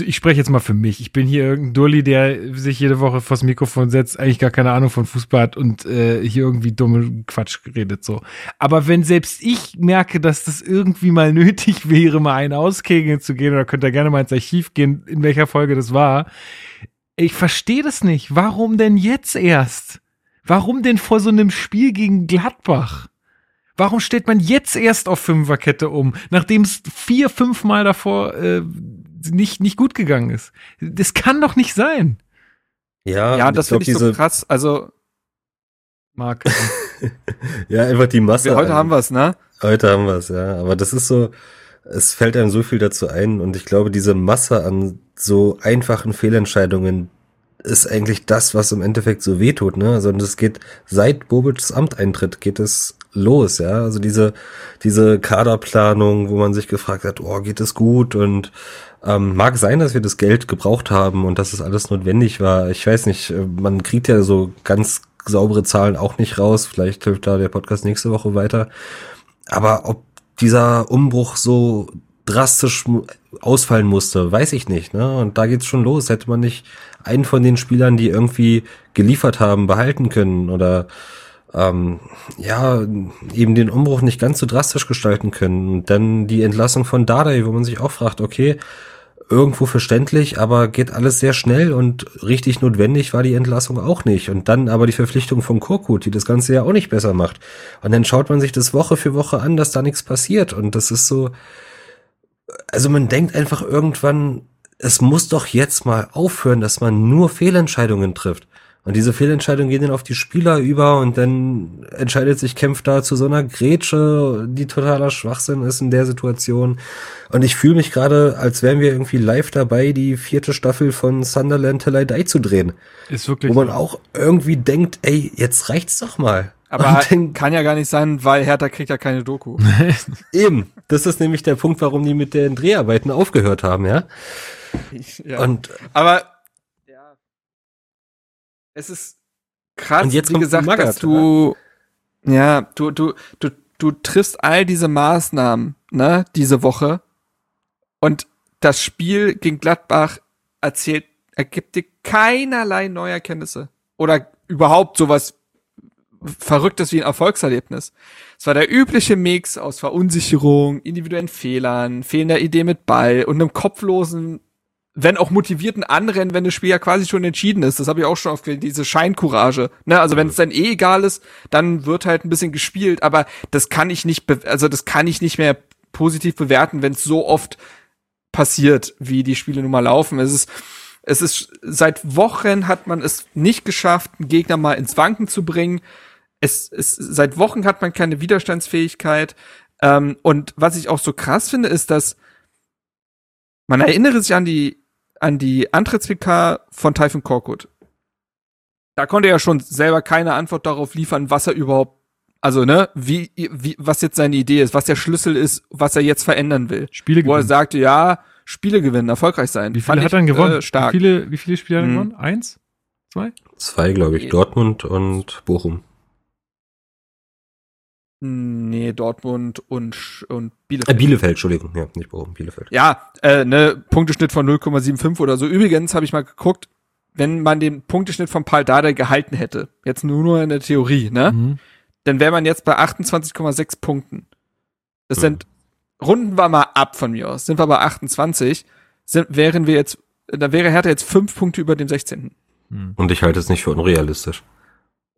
ich spreche jetzt mal für mich. Ich bin hier irgendein Dulli, der sich jede Woche vors Mikrofon setzt, eigentlich gar keine Ahnung von Fußball hat und äh, hier irgendwie dumme Quatsch redet so. Aber wenn selbst ich merke, dass das irgendwie mal nötig wäre, mal einen auskegeln zu gehen, oder könnt ihr gerne mal ins Archiv gehen, in welcher Folge das war. Ich verstehe das nicht. Warum denn jetzt erst? Warum denn vor so einem Spiel gegen Gladbach? Warum steht man jetzt erst auf Fünferkette um, nachdem es vier, fünf Mal davor äh, nicht, nicht gut gegangen ist? Das kann doch nicht sein. Ja, Ja, das finde ich so krass. Also, Marc. Ja, einfach die Masse. wir, heute an- haben wir's, ne? Heute haben wir es, ja. Aber das ist so, es fällt einem so viel dazu ein und ich glaube, diese Masse an so einfachen Fehlentscheidungen ist eigentlich das, was im Endeffekt so wehtut, ne? Also das geht seit Bobic's Amteintritt geht es los, ja. Also diese, diese Kaderplanung, wo man sich gefragt hat, oh, geht es gut und ähm, mag sein, dass wir das Geld gebraucht haben und dass es alles notwendig war. Ich weiß nicht, äh, man kriegt ja so ganz saubere Zahlen auch nicht raus. Vielleicht hilft da der Podcast nächste Woche weiter. Aber ob dieser Umbruch so drastisch ausfallen musste, weiß ich nicht. Ne? Und da geht's schon los. Hätte man nicht einen von den Spielern, die irgendwie geliefert haben, behalten können oder ähm, ja, eben den Umbruch nicht ganz so drastisch gestalten können. Und dann die Entlassung von Dardai, wo man sich auch fragt, okay, irgendwo verständlich, aber geht alles sehr schnell und richtig notwendig war die Entlassung auch nicht. Und dann aber die Verpflichtung von Korkut, die das Ganze ja auch nicht besser macht. Und dann schaut man sich das Woche für Woche an, dass da nichts passiert. Und das ist so, also man denkt einfach irgendwann, es muss doch jetzt mal aufhören, dass man nur Fehlentscheidungen trifft. Und diese Fehlentscheidungen gehen dann auf die Spieler über und dann entscheidet sich Kempf da zu so einer Grätsche, die totaler Schwachsinn ist in der Situation. Und ich fühle mich gerade, als wären wir irgendwie live dabei, die vierte Staffel von Sunderland Till I Die zu drehen. Ist wirklich. Wo man auch irgendwie denkt, ey, jetzt reicht's doch mal. Aber dann, kann ja gar nicht sein, weil Hertha kriegt ja keine Doku. eben, das ist nämlich der Punkt, warum die mit den Dreharbeiten aufgehört haben, ja. ja. Und Aber es ist krass, Und jetzt wie gesagt, Magath, dass du ja, du du du du triffst all diese Maßnahmen, ne, diese Woche und das Spiel gegen Gladbach erzählt ergibt dir keinerlei neue Erkenntnisse oder überhaupt sowas Verrücktes wie ein Erfolgserlebnis. Es war der übliche Mix aus Verunsicherung, individuellen Fehlern, fehlender Idee mit Ball und einem kopflosen, wenn auch motivierten Anrennen, wenn das Spiel ja quasi schon entschieden ist. Das habe ich auch schon aufgelegt, diese Scheincourage. Ne? Also wenn es dann eh egal ist, dann wird halt ein bisschen gespielt, aber das kann ich nicht, also das kann ich nicht mehr positiv bewerten, wenn es so oft passiert, wie die Spiele nun mal laufen. Es ist, es ist, seit Wochen hat man es nicht geschafft, einen Gegner mal ins Wanken zu bringen. Es, es, seit Wochen hat man keine Widerstandsfähigkeit. Ähm, und was ich auch so krass finde, ist, dass man erinnere sich an die, an die Antritts-PK von Typhon Korkut. Da konnte er schon selber keine Antwort darauf liefern, was er überhaupt, also, ne, wie, wie, was jetzt seine Idee ist, was der Schlüssel ist, was er jetzt verändern will. Spiele Wo er gewinnen. sagte, ja, Spiele gewinnen, erfolgreich sein. Wie Fand viele hat er denn gewonnen? Äh, stark. Wie viele, wie viele Spiele hat er Mhm. gewonnen? Eins? Zwei? zwei, glaube ich, Dortmund und Bochum. Nee, Dortmund und, und Äh, Bielefeld. Bielefeld, Entschuldigung, ja, nicht Bochum, Bielefeld. Ja, äh, ne, Punkteschnitt von 0,75 oder so. Übrigens habe ich mal geguckt, wenn man den Punkteschnitt von Paul Dardai gehalten hätte, jetzt nur nur in der Theorie, ne, Mhm. dann wäre man jetzt bei 28,6 Punkten. Das Mhm. sind, runden wir mal ab von mir aus, sind wir bei 28, sind, wären wir jetzt, da wäre Hertha jetzt fünf Punkte über dem 16. Und ich halte es nicht für unrealistisch.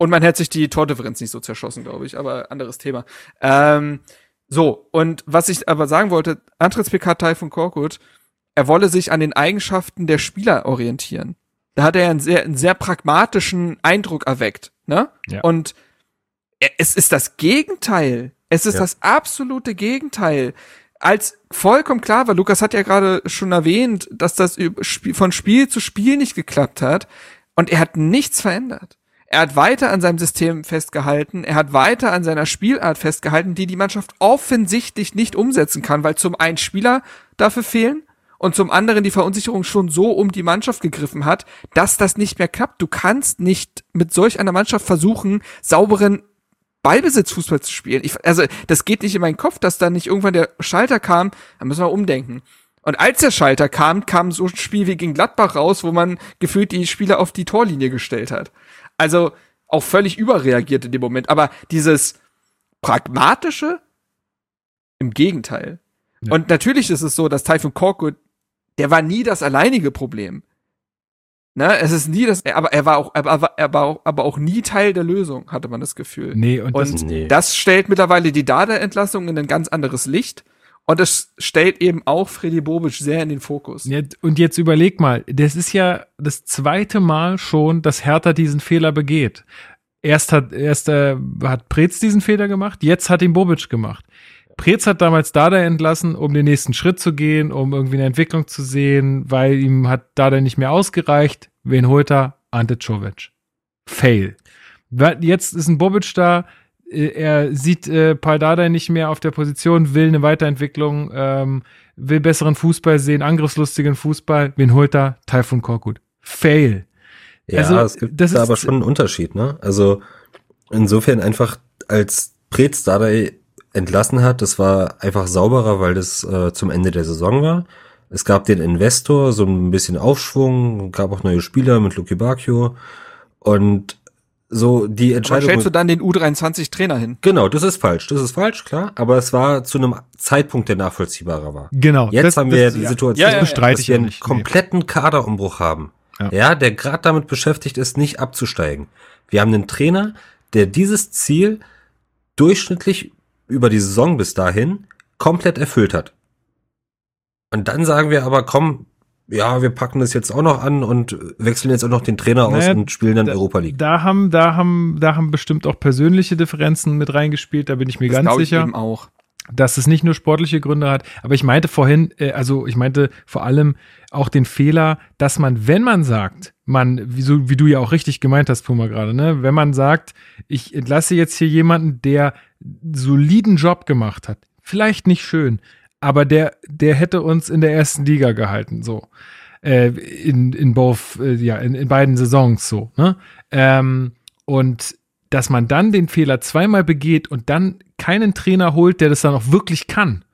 Und man hätte sich die Tordifferenz nicht so zerschossen, glaube ich, aber anderes Thema. Ähm, so, und was ich aber sagen wollte, Antritts-PK Teil von Korkut, er wolle sich an den Eigenschaften der Spieler orientieren. Da hat er einen sehr, einen sehr pragmatischen Eindruck erweckt, ne? Ja. Und er- es ist das Gegenteil. Es ist Ja. das absolute Gegenteil. Als vollkommen klar war, Lukas hat ja gerade schon erwähnt, dass das von Spiel zu Spiel nicht geklappt hat. Und er hat nichts verändert. Er hat weiter an seinem System festgehalten. Er hat weiter an seiner Spielart festgehalten, die die Mannschaft offensichtlich nicht umsetzen kann, weil zum einen Spieler dafür fehlen und zum anderen die Verunsicherung schon so um die Mannschaft gegriffen hat, dass das nicht mehr klappt. Du kannst nicht mit solch einer Mannschaft versuchen, sauberen Ballbesitzfußball zu spielen. Ich, also, das geht nicht in meinen Kopf, dass da nicht irgendwann der Schalter kam. Da müssen wir umdenken. Und als der Schalter kam, kam so ein Spiel wie gegen Gladbach raus, wo man gefühlt die Spieler auf die Torlinie gestellt hat. Also auch völlig überreagiert in dem Moment. Aber dieses pragmatische, im Gegenteil. Ja. Und natürlich ist es so, dass Typhon Korkut, der war nie das alleinige Problem. Ne, es ist nie das, aber er war auch, er war, er war auch, aber auch nie Teil der Lösung, hatte man das Gefühl. Nee, und, das, Und Nee. das stellt mittlerweile die Dada-Entlassung in ein ganz anderes Licht. Und es stellt eben auch Freddy Bobic sehr in den Fokus. Und jetzt überleg mal, das ist ja das zweite Mal schon, dass Hertha diesen Fehler begeht. Erst hat, erst äh, hat Preetz diesen Fehler gemacht, jetzt hat ihn Bobic gemacht. Preetz hat damals Dada entlassen, um den nächsten Schritt zu gehen, um irgendwie eine Entwicklung zu sehen, weil ihm hat Dada nicht mehr ausgereicht. Wen holt er? Ante Czovic. Fail. Jetzt ist ein Bobic da, er sieht äh, Paul Dardai nicht mehr auf der Position, will eine Weiterentwicklung, ähm, will besseren Fußball sehen, angriffslustigen Fußball. Wen holt er? Taifun Korkut. Fail. Ja, Also, es gibt das da ist- aber schon einen Unterschied, ne? Also insofern einfach als Preetz Dardai entlassen hat, das war einfach sauberer, weil das äh, zum Ende der Saison war. Es gab den Investor, so ein bisschen Aufschwung, gab auch neue Spieler mit Luki Bacchio und so die Aber Entscheidung. stellst du dann den U23-Trainer hin? genau, das ist falsch, das ist falsch, klar, aber es war zu einem Zeitpunkt, der nachvollziehbarer war. Genau. Jetzt das- haben wir das- die ja. Situation, Ja, ja, dass ich wir einen nicht. Kompletten Kaderumbruch haben. Ja. Ja, der gerade damit beschäftigt ist, nicht abzusteigen. Wir haben einen Trainer, der dieses Ziel durchschnittlich über die Saison bis dahin komplett erfüllt hat. Und dann sagen wir aber, komm, ja, wir packen das jetzt auch noch an und wechseln jetzt auch noch den Trainer aus Naja, und spielen dann da- Europa League. Da haben, da haben, da haben bestimmt auch persönliche Differenzen mit reingespielt, da bin ich mir Das ganz ich sicher. eben auch. dass es nicht nur sportliche Gründe hat, aber ich meinte vorhin, äh, also ich meinte vor allem auch den Fehler, dass man, wenn man sagt, man, wie, so, wie du ja auch richtig gemeint hast, Puma gerade, ne, wenn man sagt, ich entlasse jetzt hier jemanden, der soliden Job gemacht hat, vielleicht nicht schön, aber der, der hätte uns in der ersten Liga gehalten, so. Äh, in, in both, äh, ja, in, in beiden Saisons so, ne? Ähm, und dass man dann den Fehler zweimal begeht und dann keinen Trainer holt, der das dann auch wirklich kann,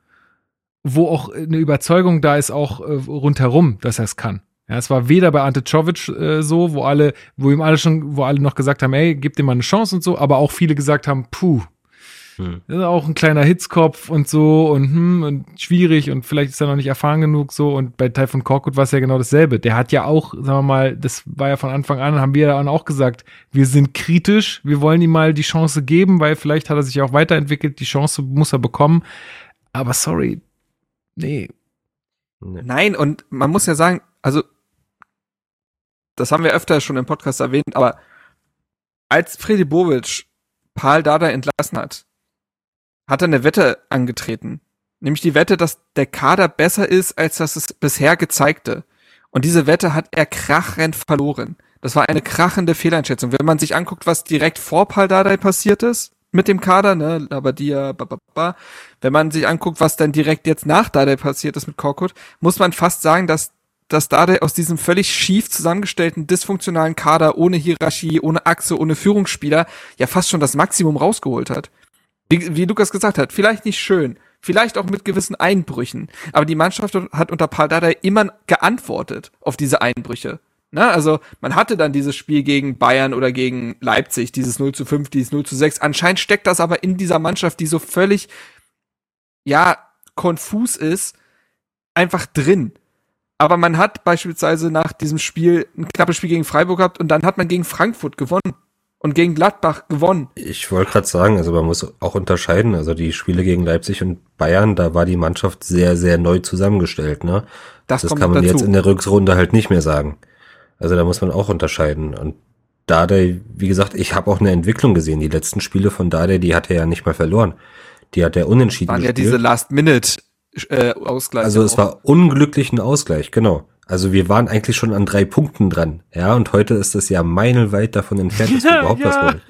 wo auch eine Überzeugung da ist, auch äh, rundherum, dass er es kann. Ja, es war weder bei Ante Czovic äh, so, wo alle, wo ihm alle schon, wo alle noch gesagt haben, ey, gib dem mal eine Chance und so, aber auch viele gesagt haben, puh, Hm. das ist auch ein kleiner Hitzkopf und so und hm, und schwierig und vielleicht ist er noch nicht erfahren genug so und bei Typhoon Korkut war es ja genau dasselbe. Der hat ja auch, sagen wir mal, das war ja von Anfang an, haben wir dann auch gesagt, wir sind kritisch, wir wollen ihm mal die Chance geben, weil vielleicht hat er sich ja auch weiterentwickelt, die Chance muss er bekommen. Aber sorry, nee. Nein, und man muss ja sagen, also das haben wir öfter schon im Podcast erwähnt, aber als Freddy Bobic Paul Dada entlassen hat, hat er eine Wette angetreten. Nämlich die Wette, dass der Kader besser ist, als das es bisher gezeigte. Und diese Wette hat er krachend verloren. Das war eine krachende Fehleinschätzung. Wenn man sich anguckt, was direkt vor Paul Dardai passiert ist mit dem Kader, ne, Labadia, ba, ba, ba, wenn man sich anguckt, was dann direkt jetzt nach Dardai passiert ist mit Korkut, muss man fast sagen, dass dass Dardai aus diesem völlig schief zusammengestellten, dysfunktionalen Kader ohne Hierarchie, ohne Achse, ohne Führungsspieler ja fast schon das Maximum rausgeholt hat. Wie, wie Lukas gesagt hat, vielleicht nicht schön, vielleicht auch mit gewissen Einbrüchen, aber die Mannschaft hat unter Paul Dardai immer geantwortet auf diese Einbrüche. Na, also man hatte dann dieses Spiel gegen Bayern oder gegen Leipzig, dieses 0 zu 5, dieses 0 zu 6. Anscheinend steckt das aber in dieser Mannschaft, die so völlig, ja, konfus ist, einfach drin. Aber man hat beispielsweise nach diesem Spiel ein knappes Spiel gegen Freiburg gehabt und dann hat man gegen Frankfurt gewonnen und gegen Gladbach gewonnen. Ich wollte gerade sagen, also man muss auch unterscheiden, also die Spiele gegen Leipzig und Bayern, da war die Mannschaft sehr, sehr neu zusammengestellt, ne? Das, Das kann man dazu. jetzt in der Rückrunde halt nicht mehr sagen. Also da muss man auch unterscheiden. Und Dardai, wie gesagt, ich habe auch eine Entwicklung gesehen. Die letzten Spiele von Dardai, die hat er ja nicht mal verloren. Die hat er unentschieden waren ja diese Last-Minute äh. Also es auch. war unglücklichen Ausgleich, genau. Also wir waren eigentlich schon an drei Punkten dran, ja, und heute ist es ja meilenweit davon entfernt, dass wir Ja, überhaupt ja. was wollen.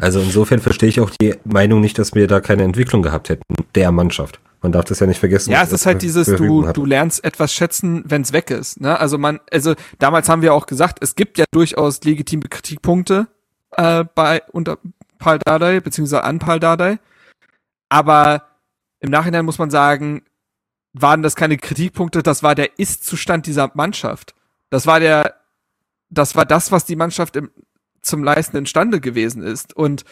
Also insofern verstehe ich auch die Meinung nicht, dass wir da keine Entwicklung gehabt hätten, der Mannschaft. Man darf das ja nicht vergessen. Ja, es ist halt dieses, du, hat. du lernst etwas schätzen, wenn es weg ist. Ne? Also man, also damals haben wir auch gesagt, es gibt ja durchaus legitime Kritikpunkte äh, bei unter Paul Dardai, beziehungsweise an Paul Dardai. Aber im Nachhinein muss man sagen, waren das keine Kritikpunkte, das war der Ist-Zustand dieser Mannschaft. Das war der, das war das, was die Mannschaft im, zum Leisten imstande gewesen ist. Und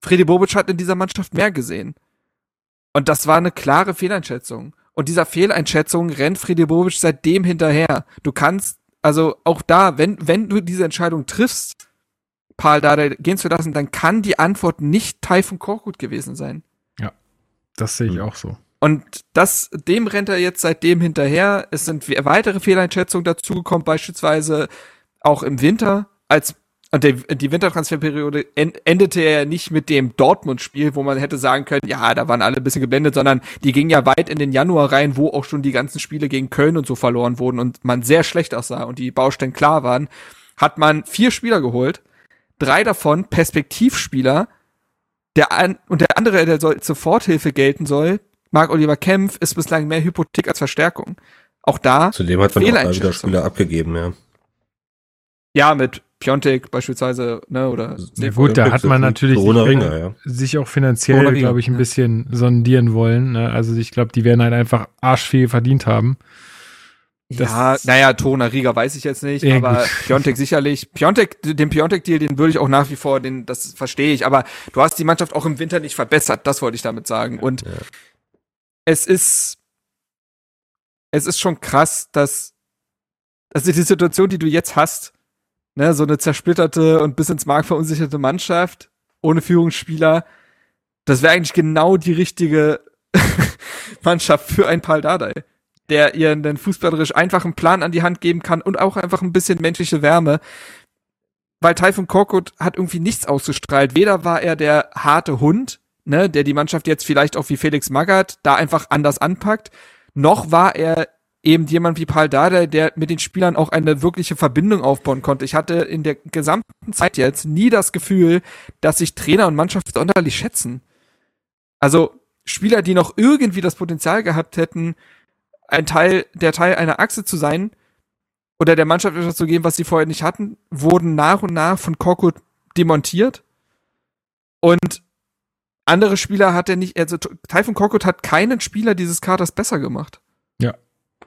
Freddy Bobic hat in dieser Mannschaft mehr gesehen. Und das war eine klare Fehleinschätzung. Und dieser Fehleinschätzung rennt Freddy Bobic seitdem hinterher. Du kannst, also auch da, wenn, wenn du diese Entscheidung triffst, Paul Dardai gehen zu lassen, dann kann die Antwort nicht Taifun Korkut gewesen sein. Das sehe ich Hm. auch so. Und das, dem rennt er jetzt seitdem hinterher. Es sind we- weitere Fehleinschätzungen dazugekommen, beispielsweise auch im Winter, als und der, die Wintertransferperiode en, endete ja nicht mit dem Dortmund-Spiel, wo man hätte sagen können, ja, da waren alle ein bisschen geblendet, sondern die ging ja weit in den Januar rein, wo auch schon die ganzen Spiele gegen Köln und so verloren wurden und man sehr schlecht aussah und die Baustellen klar waren, hat man vier Spieler geholt, drei davon Perspektivspieler, der an, und der andere, der soll Soforthilfe gelten soll, Marc Oliver Kempf, ist bislang mehr Hypothek als Verstärkung. Auch da, Zudem hat man auch mal wieder. Spieler abgegeben, ja. ja, mit Piontek beispielsweise, ne, oder Ja gut, da hat man natürlich sich, Ringer, ja. sich auch finanziell, glaube ich, ein ja. bisschen sondieren wollen. Ne? Also ich glaube, die werden halt einfach arschviel verdient haben. Ja, Das- naja, Tona Riga weiß ich jetzt nicht, Ja, aber. Piontek sicherlich. Piontek, den Piontek-Deal, den würde ich auch nach wie vor, den, das verstehe ich, aber du hast die Mannschaft auch im Winter nicht verbessert, das wollte ich damit sagen. Und Ja. Es ist, es ist schon krass, dass, also die Situation, die du jetzt hast, ne, so eine zersplitterte und bis ins Mark verunsicherte Mannschaft, ohne Führungsspieler, das wäre eigentlich genau die richtige Mannschaft für ein Paul Dardai. der ihr einen fußballerisch einfachen Plan an die Hand geben kann und auch einfach ein bisschen menschliche Wärme. Weil Typhoon Korkut hat irgendwie nichts ausgestrahlt. Weder war er der harte Hund, ne, der die Mannschaft jetzt vielleicht auch wie Felix Magath da einfach anders anpackt, noch war er eben jemand wie Paul Dardai, der mit den Spielern auch eine wirkliche Verbindung aufbauen konnte. Ich hatte in der gesamten Zeit jetzt nie das Gefühl, dass sich Trainer und Mannschaft sonderlich schätzen. Also Spieler, die noch irgendwie das Potenzial gehabt hätten, ein Teil, der Teil einer Achse zu sein oder der Mannschaft etwas zu geben, was sie vorher nicht hatten, wurden nach und nach von Korkut demontiert. Und andere Spieler hat er nicht, also Typhon Korkut hat keinen Spieler dieses Kaders besser gemacht. Ja.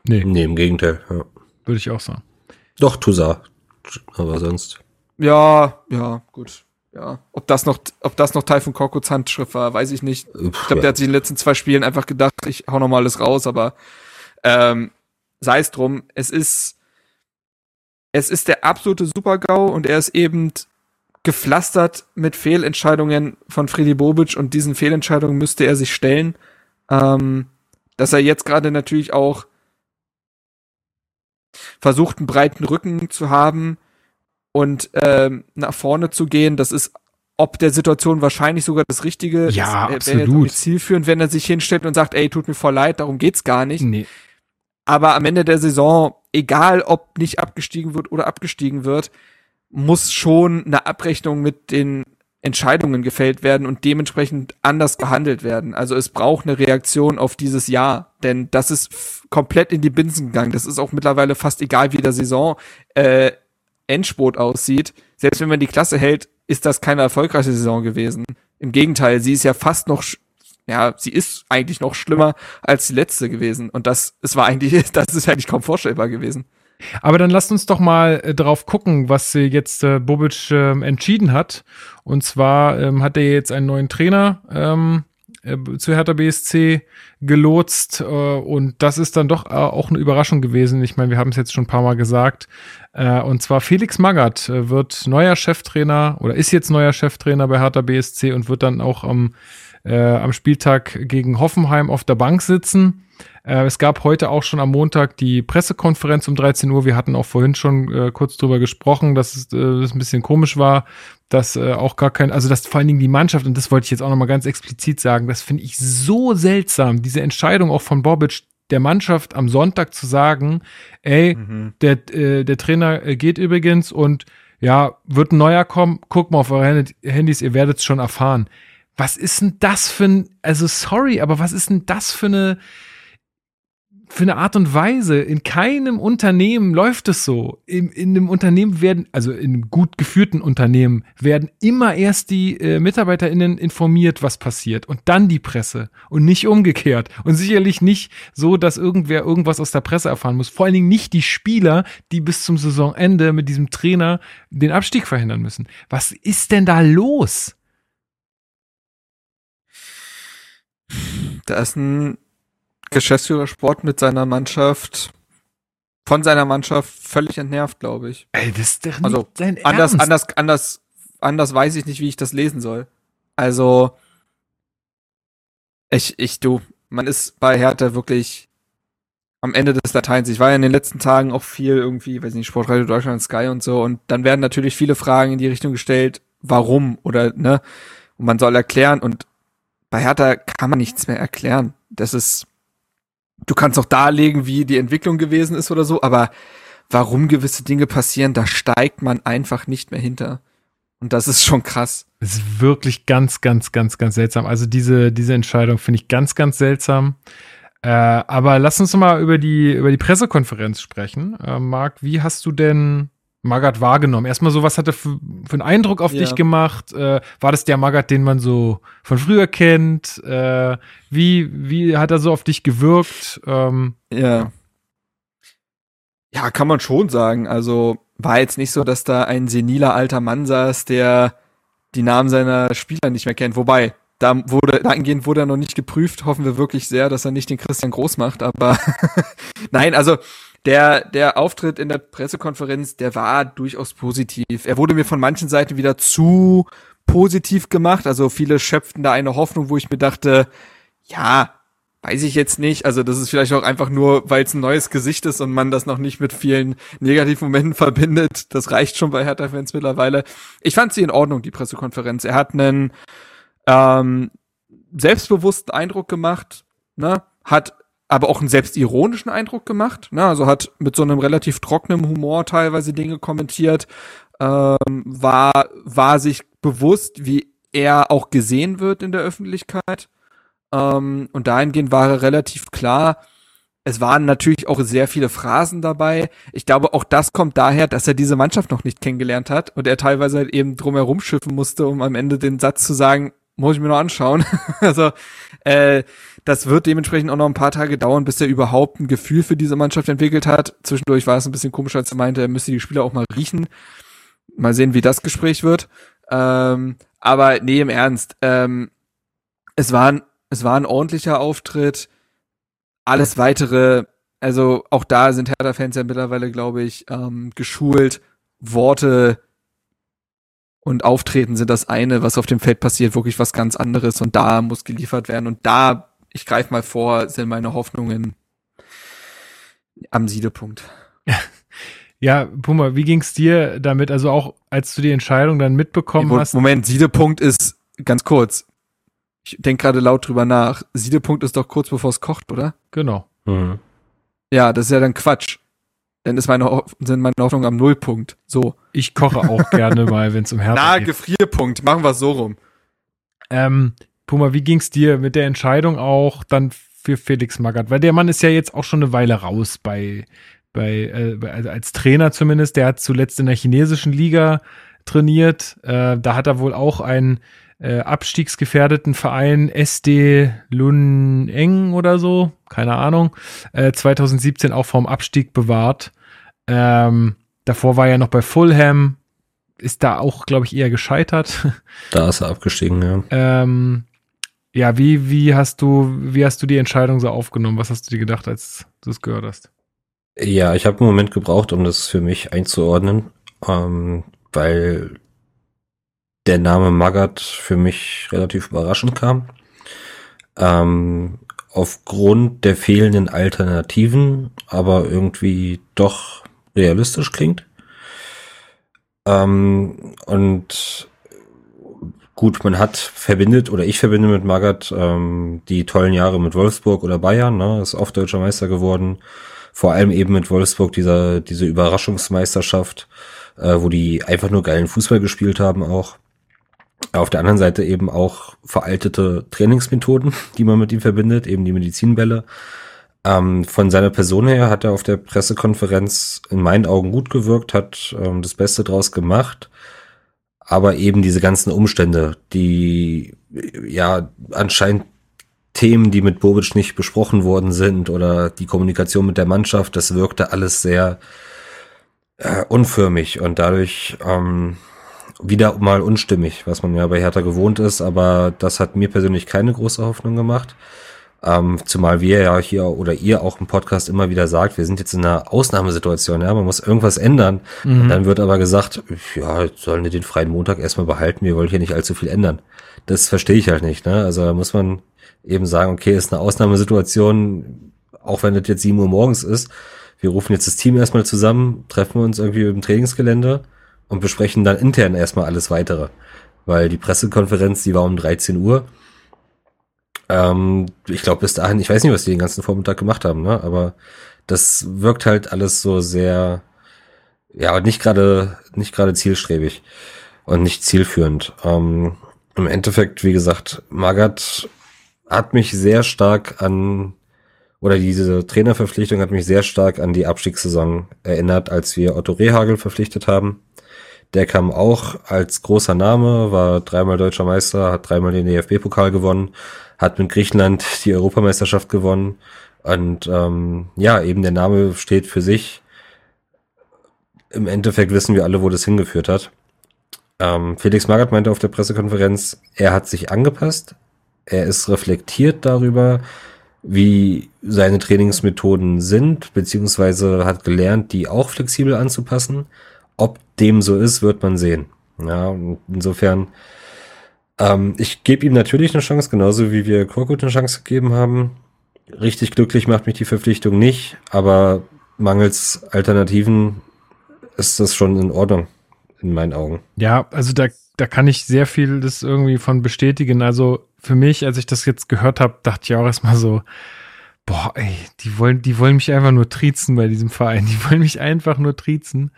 Nee. Nee, im Gegenteil. Ja. Würde ich auch sagen. Doch, Tusa. Aber sonst. Ja, ja, gut. Ja, ob das noch, ob das noch Typhon Korkuts Handschrift war, weiß ich nicht. Ich glaube, der hat sich in den letzten zwei Spielen einfach gedacht, ich hau noch mal alles raus, aber ähm, sei es drum, es ist, es ist der absolute Supergau und er ist eben gepflastert mit Fehlentscheidungen von Freddy Bobic und diesen Fehlentscheidungen müsste er sich stellen. Ähm, dass er jetzt gerade natürlich auch versucht, einen breiten Rücken zu haben und ähm, nach vorne zu gehen, das ist ob der Situation wahrscheinlich sogar das Richtige. Ja, das, absolut. Wäre nicht zielführend, wenn er sich hinstellt und sagt, ey, tut mir voll leid, darum geht's gar nicht. Nee. Aber am Ende der Saison, egal ob nicht abgestiegen wird oder abgestiegen wird, muss schon eine Abrechnung mit den Entscheidungen gefällt werden und dementsprechend anders gehandelt werden. Also es braucht eine Reaktion auf dieses Jahr, denn das ist komplett in die Binsen gegangen. Das ist auch mittlerweile fast egal, wie der Saison äh, Endspurt aussieht. Selbst wenn man die Klasse hält, ist das keine erfolgreiche Saison gewesen. Im Gegenteil, sie ist ja fast noch, ja, sie ist eigentlich noch schlimmer als die letzte gewesen. Und das, es war eigentlich, das ist eigentlich kaum vorstellbar gewesen. Aber dann lasst uns doch mal äh, drauf gucken, was äh, jetzt äh, Bobic äh, entschieden hat. Und zwar ähm, hat er jetzt einen neuen Trainer ähm, äh, zu Hertha BSC gelotst äh, und das ist dann doch äh, auch eine Überraschung gewesen. Ich meine, wir haben es jetzt schon ein paar Mal gesagt. Äh, und zwar Felix Magath äh, wird neuer Cheftrainer oder ist jetzt neuer Cheftrainer bei Hertha BSC und wird dann auch am, äh, am Spieltag gegen Hoffenheim auf der Bank sitzen. Äh, es gab heute auch schon am Montag die Pressekonferenz um 13 Uhr. Wir hatten auch vorhin schon äh, kurz drüber gesprochen, dass es, äh, das ein bisschen komisch war, dass äh, auch gar kein, also dass vor allen Dingen die Mannschaft, und das wollte ich jetzt auch nochmal ganz explizit sagen, das finde ich so seltsam, diese Entscheidung auch von Bobic, der Mannschaft am Sonntag zu sagen, ey, mhm. der, äh, der Trainer äh, geht übrigens und ja, wird ein neuer kommen, guckt mal auf eure Handys, ihr werdet es schon erfahren. Was ist denn das für ein, also sorry, aber was ist denn das für eine, für eine Art und Weise. In keinem Unternehmen läuft es so. In, in einem Unternehmen werden, also in einem gut geführten Unternehmen, werden immer erst die äh, MitarbeiterInnen informiert, was passiert und dann die Presse und nicht umgekehrt. Und sicherlich nicht so, dass irgendwer irgendwas aus der Presse erfahren muss. Vor allen Dingen nicht die Spieler, die bis zum Saisonende mit diesem Trainer den Abstieg verhindern müssen. Was ist denn da los? Da ist ein Geschäftsführer Sport mit seiner Mannschaft, von seiner Mannschaft völlig entnervt, glaube ich. Ey, das ist doch nicht also, sein anders, Ernst. anders, anders, anders weiß ich nicht, wie ich das lesen soll. Also, ich, ich, du, man ist bei Hertha wirklich am Ende des Dateins. Ich war ja in den letzten Tagen auch viel irgendwie, weiß nicht, Sportradio Deutschland, Sky und so, und dann werden natürlich viele Fragen in die Richtung gestellt, warum oder, ne, und man soll erklären, und bei Hertha kann man nichts mehr erklären. Das ist, du kannst auch darlegen, wie die Entwicklung gewesen ist oder so, aber warum gewisse Dinge passieren, da steigt man einfach nicht mehr hinter. Und das ist schon krass. Es ist wirklich ganz, ganz, ganz, ganz seltsam. Also diese, diese Entscheidung finde ich ganz, ganz seltsam. Äh, aber lass uns mal über die, über die Pressekonferenz sprechen. Äh, Marc, wie hast du denn Magath wahrgenommen? Erstmal so, was hat er für, für einen Eindruck auf ja. dich gemacht? Äh, war das der Magath, den man so von früher kennt? Äh, wie, wie hat er so auf dich gewirkt? Ähm, ja. Ja, kann man schon sagen. Also war jetzt nicht so, dass da ein seniler alter Mann saß, der die Namen seiner Spieler nicht mehr kennt. Wobei, da wurde, dahingehend wurde er noch nicht geprüft. Hoffen wir wirklich sehr, dass er nicht den Christian Groß macht. Aber nein, also der, der Auftritt in der Pressekonferenz, der war durchaus positiv. Er wurde mir von manchen Seiten wieder zu positiv gemacht. Also viele schöpften da eine Hoffnung, wo ich mir dachte, ja, weiß ich jetzt nicht. Also das ist vielleicht auch einfach nur, weil es ein neues Gesicht ist und man das noch nicht mit vielen Negativmomenten verbindet. Das reicht schon bei Hertha-Fans mittlerweile. Ich fand sie in Ordnung, die Pressekonferenz. Er hat einen ähm, selbstbewussten Eindruck gemacht, ne? hat aber auch einen selbstironischen Eindruck gemacht. Ne? Also hat mit so einem relativ trockenen Humor teilweise Dinge kommentiert, ähm, war, war sich bewusst, wie er auch gesehen wird in der Öffentlichkeit. Ähm, und dahingehend war er relativ klar. Es waren natürlich auch sehr viele Phrasen dabei. Ich glaube, auch das kommt daher, dass er diese Mannschaft noch nicht kennengelernt hat und er teilweise halt eben drumherum schiffen musste, um am Ende den Satz zu sagen, muss ich mir noch anschauen. also äh, das wird dementsprechend auch noch ein paar Tage dauern, bis er überhaupt ein Gefühl für diese Mannschaft entwickelt hat. Zwischendurch war es ein bisschen komisch, als er meinte, er müsste die Spieler auch mal riechen. Mal sehen, wie das Gespräch wird. Ähm, aber nee, im Ernst. Ähm, es war ein es war ein ordentlicher Auftritt. Alles weitere, also auch da sind Hertha-Fans ja mittlerweile, glaube ich, ähm, geschult. Worte und Auftreten sind das eine, was auf dem Feld passiert, wirklich was ganz anderes und da muss geliefert werden und da, ich greife mal vor, sind meine Hoffnungen am Siedepunkt. Ja, Puma, wie ging's dir damit? Also auch als du die Entscheidung dann mitbekommen Moment, hast. Moment, Siedepunkt ist ganz kurz. Ich denke gerade laut drüber nach. Siedepunkt ist doch kurz bevor es kocht, oder? Genau. Mhm. Ja, das ist ja dann Quatsch. Dann ist meine, sind meine Hoffnung am Nullpunkt. So. Ich koche auch gerne mal, wenn es um Na, geht. Gefrierpunkt. Machen wir so rum. Ähm, Puma, wie ging's dir mit der Entscheidung auch dann für Felix Magath? Weil der Mann ist ja jetzt auch schon eine Weile raus bei, bei äh, also als Trainer zumindest. Der hat zuletzt in der chinesischen Liga trainiert. Äh, da hat er wohl auch einen äh, abstiegsgefährdeten Verein SD Luneng oder so, keine Ahnung, äh, 2017 auch vom Abstieg bewahrt. Ähm, davor war er noch bei Fulham, ist da auch, glaube ich, eher gescheitert. Da ist er abgestiegen, ja. Ähm, ja, wie, wie hast du, wie hast du die Entscheidung so aufgenommen? Was hast du dir gedacht, als du es gehört hast? Ja, ich habe einen Moment gebraucht, um das für mich einzuordnen, ähm, weil der Name Magath für mich relativ überraschend kam. Ähm, aufgrund der fehlenden Alternativen, aber irgendwie doch realistisch klingt. Ähm, und gut, man hat verbindet, oder ich verbinde mit Magath ähm, die tollen Jahre mit Wolfsburg oder Bayern, ne, ist oft deutscher Meister geworden vor allem eben mit Wolfsburg dieser diese Überraschungsmeisterschaft, äh, wo die einfach nur geilen Fußball gespielt haben auch. Auf der anderen Seite eben auch veraltete Trainingsmethoden, die man mit ihm verbindet, eben die Medizinbälle. Ähm, von seiner Person her hat er auf der Pressekonferenz in meinen Augen gut gewirkt, hat ähm, das Beste draus gemacht. Aber eben diese ganzen Umstände, die ja anscheinend Themen, die mit Bobic nicht besprochen worden sind oder die Kommunikation mit der Mannschaft, das wirkte alles sehr äh, unförmig und dadurch ähm, wieder mal unstimmig, was man ja bei Hertha gewohnt ist, aber das hat mir persönlich keine große Hoffnung gemacht. Ähm, zumal wir ja hier oder ihr auch im Podcast immer wieder sagt, wir sind jetzt in einer Ausnahmesituation, ja, man muss irgendwas ändern. Und dann wird aber gesagt, ja, sollen wir den freien Montag erstmal behalten, wir wollen hier nicht allzu viel ändern. Das verstehe ich halt nicht, ne? Also da muss man eben sagen, okay, ist eine Ausnahmesituation, auch wenn das jetzt 7 Uhr morgens ist. Wir rufen jetzt das Team erstmal zusammen, treffen uns irgendwie im Trainingsgelände und besprechen dann intern erstmal alles weitere. Weil die Pressekonferenz, die war um 13 Uhr. Ähm, ich glaube, bis dahin, ich weiß nicht, was die den ganzen Vormittag gemacht haben, ne? Aber das wirkt halt alles so sehr, ja, nicht gerade, nicht gerade zielstrebig und nicht zielführend. Ähm, Im Endeffekt, wie gesagt, Magath hat mich sehr stark an, oder diese Trainerverpflichtung hat mich sehr stark an die Abstiegssaison erinnert, als wir Otto Rehagel verpflichtet haben. Der kam auch als großer Name, war dreimal deutscher Meister, hat dreimal den DFB-Pokal gewonnen, hat mit Griechenland die Europameisterschaft gewonnen. Und ähm, ja, eben der Name steht für sich. Im Endeffekt wissen wir alle, wo das hingeführt hat. Ähm, Felix Magath meinte auf der Pressekonferenz, er hat sich angepasst, er ist reflektiert darüber, wie seine Trainingsmethoden sind, beziehungsweise hat gelernt, die auch flexibel anzupassen. Ob dem so ist, wird man sehen. Ja, insofern, ähm, ich gebe ihm natürlich eine Chance, genauso wie wir Korkut eine Chance gegeben haben. richtig glücklich macht mich die Verpflichtung nicht, aber mangels Alternativen ist das schon in Ordnung, in meinen Augen. Ja, also da, da kann ich sehr viel das irgendwie von bestätigen. Also für mich, als ich das jetzt gehört habe, dachte ich auch erstmal so, boah, ey, die wollen, die wollen mich einfach nur triezen bei diesem Verein. Die wollen mich einfach nur triezen.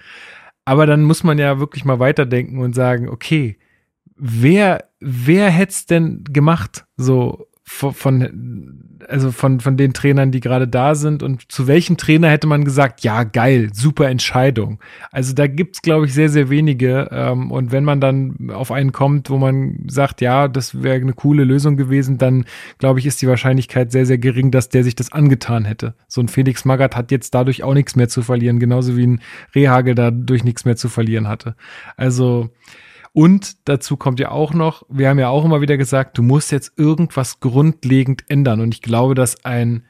Aber dann muss man ja wirklich mal weiterdenken und sagen, okay, wer, wer hätte es denn gemacht? So von, von, also von, von den Trainern, die gerade da sind und zu welchem Trainer hätte man gesagt, ja, geil, super Entscheidung. Also da gibt's glaube ich, sehr, sehr wenige. Ähm, und wenn man dann auf einen kommt, wo man sagt, ja, das wäre eine coole Lösung gewesen, dann glaube ich, ist die Wahrscheinlichkeit sehr, sehr gering, dass der sich das angetan hätte. So ein Felix Magath hat jetzt dadurch auch nichts mehr zu verlieren, genauso wie ein Rehagel dadurch nichts mehr zu verlieren hatte. Also und dazu kommt ja auch noch, wir haben ja auch immer wieder gesagt, du musst jetzt irgendwas grundlegend ändern. Und ich glaube, dass ein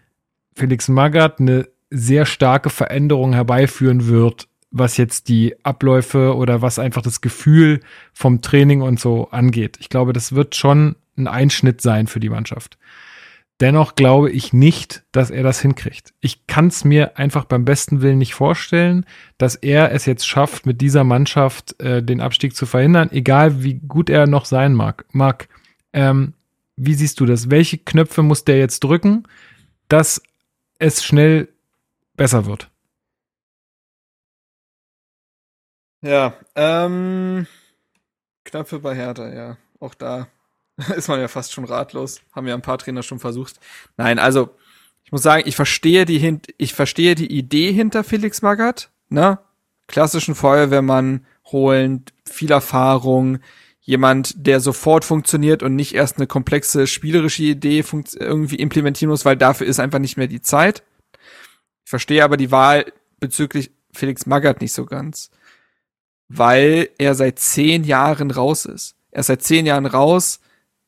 Felix Magath eine sehr starke Veränderung herbeiführen wird, was jetzt die Abläufe oder was einfach das Gefühl vom Training und so angeht. Ich glaube, das wird schon ein Einschnitt sein für die Mannschaft. Dennoch glaube ich nicht, dass er das hinkriegt. Ich kann es mir einfach beim besten Willen nicht vorstellen, dass er es jetzt schafft, mit dieser Mannschaft äh, den Abstieg zu verhindern, egal wie gut er noch sein mag. Marc, ähm, wie siehst du das? Welche Knöpfe muss der jetzt drücken, dass es schnell besser wird? Ja, ähm, Knöpfe bei Hertha, ja. Auch da ist man ja fast schon ratlos. Haben ja ein paar Trainer schon versucht. Nein, also ich muss sagen, ich verstehe die hint ich verstehe die Idee hinter Felix Magath, ne? Klassischen Feuerwehrmann holen, viel Erfahrung, jemand, der sofort funktioniert und nicht erst eine komplexe spielerische Idee irgendwie implementieren muss, weil dafür ist einfach nicht mehr die Zeit. Ich verstehe aber die Wahl bezüglich Felix Magath nicht so ganz, weil er seit zehn Jahren raus ist. Er ist seit zehn Jahren raus,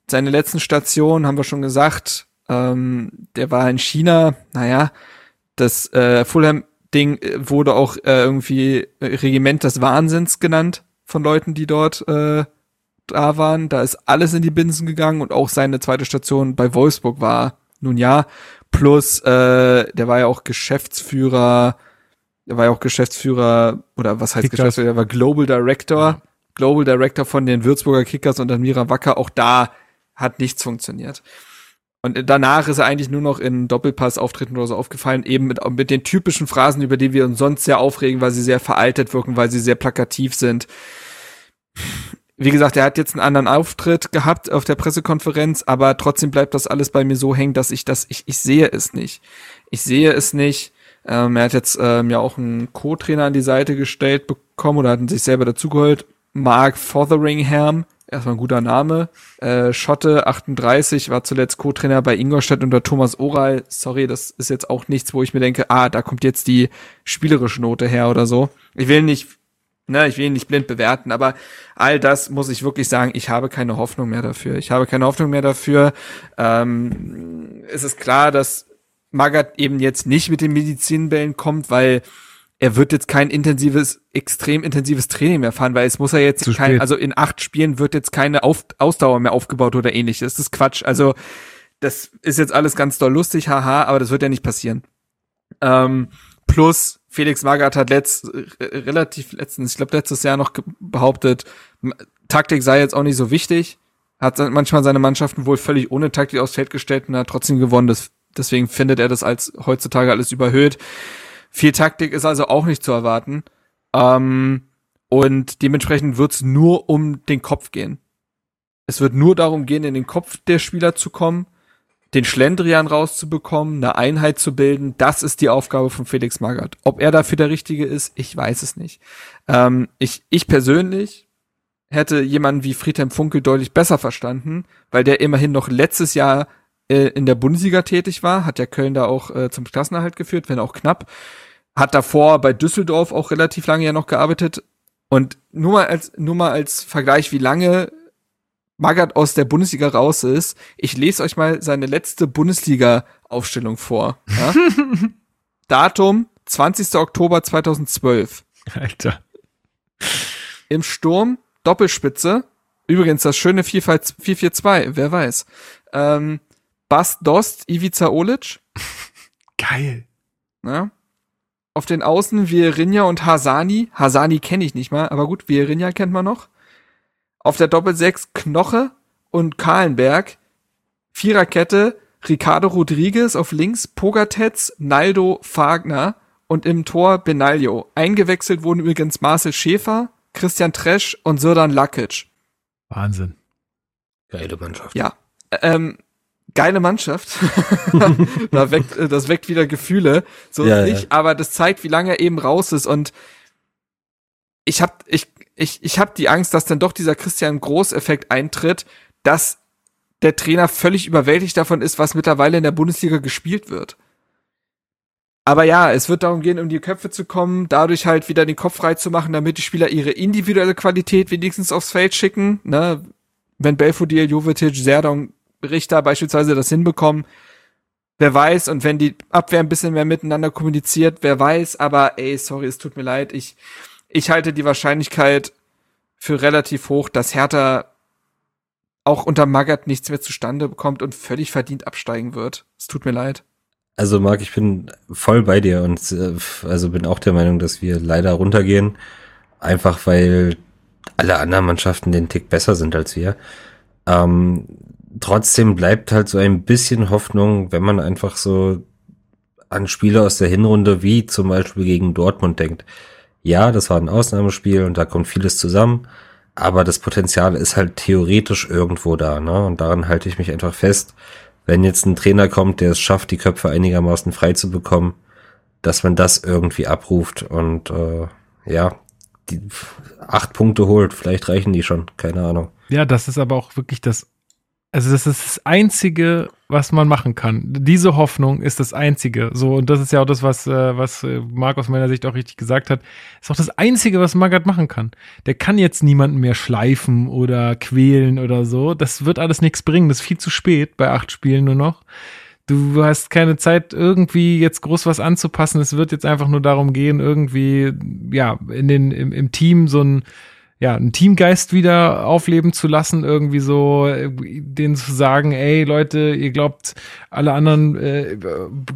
seine letzten Stationen haben wir schon gesagt. Ähm, der war in China. Naja, das äh, Fulham-Ding äh, wurde auch äh, irgendwie Regiment des Wahnsinns genannt von Leuten, die dort äh, da waren. Da ist alles in die Binsen gegangen und auch seine zweite Station bei Wolfsburg war nun ja. Plus, äh, der war ja auch Geschäftsführer, der war ja auch Geschäftsführer, oder was heißt Kickers. Geschäftsführer, der war Global Director, ja. Global Director von den Würzburger Kickers und Admira Wacker. Auch da hat nichts funktioniert. Und danach ist er eigentlich nur noch in Doppelpass-Auftritten oder so aufgefallen, eben mit, mit den typischen Phrasen, über die wir uns sonst sehr aufregen, weil sie sehr veraltet wirken, weil sie sehr plakativ sind. Wie gesagt, er hat jetzt einen anderen Auftritt gehabt auf der Pressekonferenz, aber trotzdem bleibt das alles bei mir so hängen, dass ich das, ich, ich sehe es nicht. Ich sehe es nicht. Ähm, er hat jetzt ähm, ja auch einen Co-Trainer an die Seite gestellt bekommen oder hat sich selber dazugeholt. Mark Fotheringham, erstmal ein guter Name. Äh, Schotte 38 war zuletzt Co-Trainer bei Ingolstadt unter Thomas Oral. Sorry, das ist jetzt auch nichts, wo ich mir denke, ah, da kommt jetzt die spielerische Note her oder so. Ich will nicht, ne, ich will ihn nicht blind bewerten, aber all das muss ich wirklich sagen, ich habe keine Hoffnung mehr dafür. Ich habe keine Hoffnung mehr dafür. Ähm, es ist klar, dass Magath eben jetzt nicht mit den Medizinbällen kommt, weil er wird jetzt kein intensives, extrem intensives Training mehr fahren, weil es muss er jetzt kein, also in acht Spielen wird jetzt keine Auf, Ausdauer mehr aufgebaut oder ähnliches. Das ist Quatsch. Also, das ist jetzt alles ganz doll lustig, haha, aber das wird ja nicht passieren. Ähm, plus, Felix Magath hat letzt, relativ letztens, ich glaube letztes Jahr noch behauptet, Taktik sei jetzt auch nicht so wichtig. Hat manchmal seine Mannschaften wohl völlig ohne Taktik aufs Feld gestellt und hat trotzdem gewonnen. Das, deswegen findet er das als heutzutage alles überhöht. Viel Taktik ist also auch nicht zu erwarten. Ähm, und dementsprechend wird es nur um den Kopf gehen. Es wird nur darum gehen, in den Kopf der Spieler zu kommen, den Schlendrian rauszubekommen, eine Einheit zu bilden. Das ist die Aufgabe von Felix Magath. Ob er dafür der Richtige ist, ich weiß es nicht. Ähm, ich, ich persönlich hätte jemanden wie Friedhelm Funkel deutlich besser verstanden, weil der immerhin noch letztes Jahr äh, in der Bundesliga tätig war, hat ja Köln da auch äh, zum Klassenerhalt geführt, wenn auch knapp hat davor bei Düsseldorf auch relativ lange ja noch gearbeitet. Und nur mal als, nur mal als Vergleich, wie lange Magath aus der Bundesliga raus ist. Ich lese euch mal seine letzte Bundesliga-Aufstellung vor. Ja? Datum 20. Oktober 2012. Alter. Im Sturm Doppelspitze. Übrigens das schöne 4-4-2, wer weiß. Ähm, Bas Dost, Ivica Olic. Geil. Ne? Auf den Außen Vierinja und Hasani. Hasani kenne ich nicht mal, aber gut, Vierinja kennt man noch. Auf der Doppelsechs Knoche und Kahlenberg. Viererkette Ricardo Rodriguez auf links, Pogatetz, Naldo, Fagner und im Tor Benaglio. Eingewechselt wurden übrigens Marcel Schäfer, Christian Tresch und Sirdan Lakic. Wahnsinn. Geile Mannschaft. Ja, ähm, geile Mannschaft. da weckt, äh, das weckt wieder Gefühle. So Ja, ist ja. nicht, aber das zeigt, wie lange er eben raus ist und ich hab, ich, ich, ich hab die Angst, dass dann doch dieser Christian Groß-Effekt eintritt, dass der Trainer völlig überwältigt davon ist, was mittlerweile in der Bundesliga gespielt wird. Aber ja, es wird darum gehen, um die Köpfe zu kommen, dadurch halt wieder den Kopf frei zu machen, damit die Spieler ihre individuelle Qualität wenigstens aufs Feld schicken. Ne? Wenn Belfodil, Jovetic, Serdong, Richter beispielsweise das hinbekommen, wer weiß, und wenn die Abwehr ein bisschen mehr miteinander kommuniziert, wer weiß, aber ey, sorry, es tut mir leid, ich, ich halte die Wahrscheinlichkeit für relativ hoch, dass Hertha auch unter Magath nichts mehr zustande bekommt und völlig verdient absteigen wird. Es tut mir leid. Also Marc, ich bin voll bei dir und äh, also bin auch der Meinung, dass wir leider runtergehen, einfach weil alle anderen Mannschaften den Tick besser sind als wir. Ähm, trotzdem bleibt halt so ein bisschen Hoffnung, wenn man einfach so an Spiele aus der Hinrunde wie zum Beispiel gegen Dortmund denkt. Ja, das war ein Ausnahmespiel und da kommt vieles zusammen, aber das Potenzial ist halt theoretisch irgendwo da, ne? Und daran halte ich mich einfach fest. Wenn jetzt ein Trainer kommt, der es schafft, die Köpfe einigermaßen frei zu bekommen, dass man das irgendwie abruft und äh, ja, die acht Punkte holt, vielleicht reichen die schon, keine Ahnung. Ja, das ist aber auch wirklich das, also das ist das Einzige, was man machen kann. Diese Hoffnung ist das Einzige. So, und das ist ja auch das, was, äh, was äh, Marc aus meiner Sicht auch richtig gesagt hat. Ist auch das Einzige, was Magath machen kann. Der kann jetzt niemanden mehr schleifen oder quälen oder so. Das wird alles nichts bringen. Das ist viel zu spät bei acht Spielen nur noch. Du hast keine Zeit, irgendwie jetzt groß was anzupassen. Es wird jetzt einfach nur darum gehen, irgendwie, ja, in den, im, im Team so ein, ja, einen Teamgeist wieder aufleben zu lassen, irgendwie so denen zu sagen, ey Leute, ihr glaubt, alle anderen äh,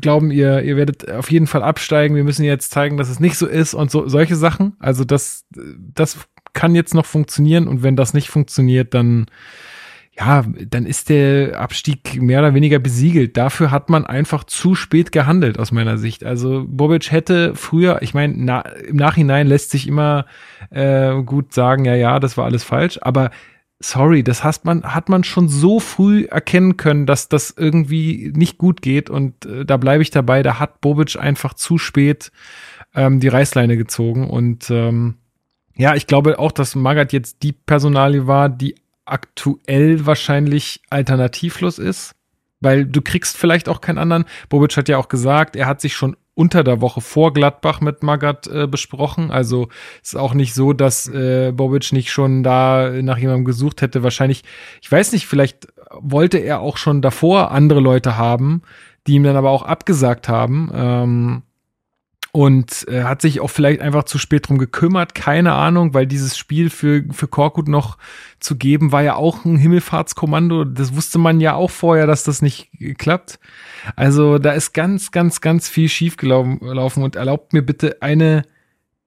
glauben, ihr, ihr werdet auf jeden Fall absteigen, wir müssen jetzt zeigen, dass es nicht so ist und so solche Sachen. Also das, das kann jetzt noch funktionieren und wenn das nicht funktioniert, dann ja, dann ist der Abstieg mehr oder weniger besiegelt. Dafür hat man einfach zu spät gehandelt, aus meiner Sicht. Also Bobic hätte früher, ich meine, na, im Nachhinein lässt sich immer äh, gut sagen, ja, ja, das war alles falsch, aber sorry, das hat man, hat man schon so früh erkennen können, dass das irgendwie nicht gut geht und äh, da bleibe ich dabei, da hat Bobic einfach zu spät ähm, die Reißleine gezogen und ähm, ja, ich glaube auch, dass Magath jetzt die Personalie war, die aktuell wahrscheinlich alternativlos ist, weil du kriegst vielleicht auch keinen anderen. Bobic hat ja auch gesagt, er hat sich schon unter der Woche vor Gladbach mit Magath äh, besprochen. Also ist auch nicht so, dass äh, Bobic nicht schon da nach jemandem gesucht hätte. Wahrscheinlich, ich weiß nicht, vielleicht wollte er auch schon davor andere Leute haben, die ihm dann aber auch abgesagt haben. Ähm, und äh, hat sich auch vielleicht einfach zu spät drum gekümmert, keine Ahnung, weil dieses Spiel für, für Korkut noch zu geben, war ja auch ein Himmelfahrtskommando. Das wusste man ja auch vorher, dass das nicht klappt. Also da ist ganz, ganz, ganz viel schiefgelaufen und erlaubt mir bitte eine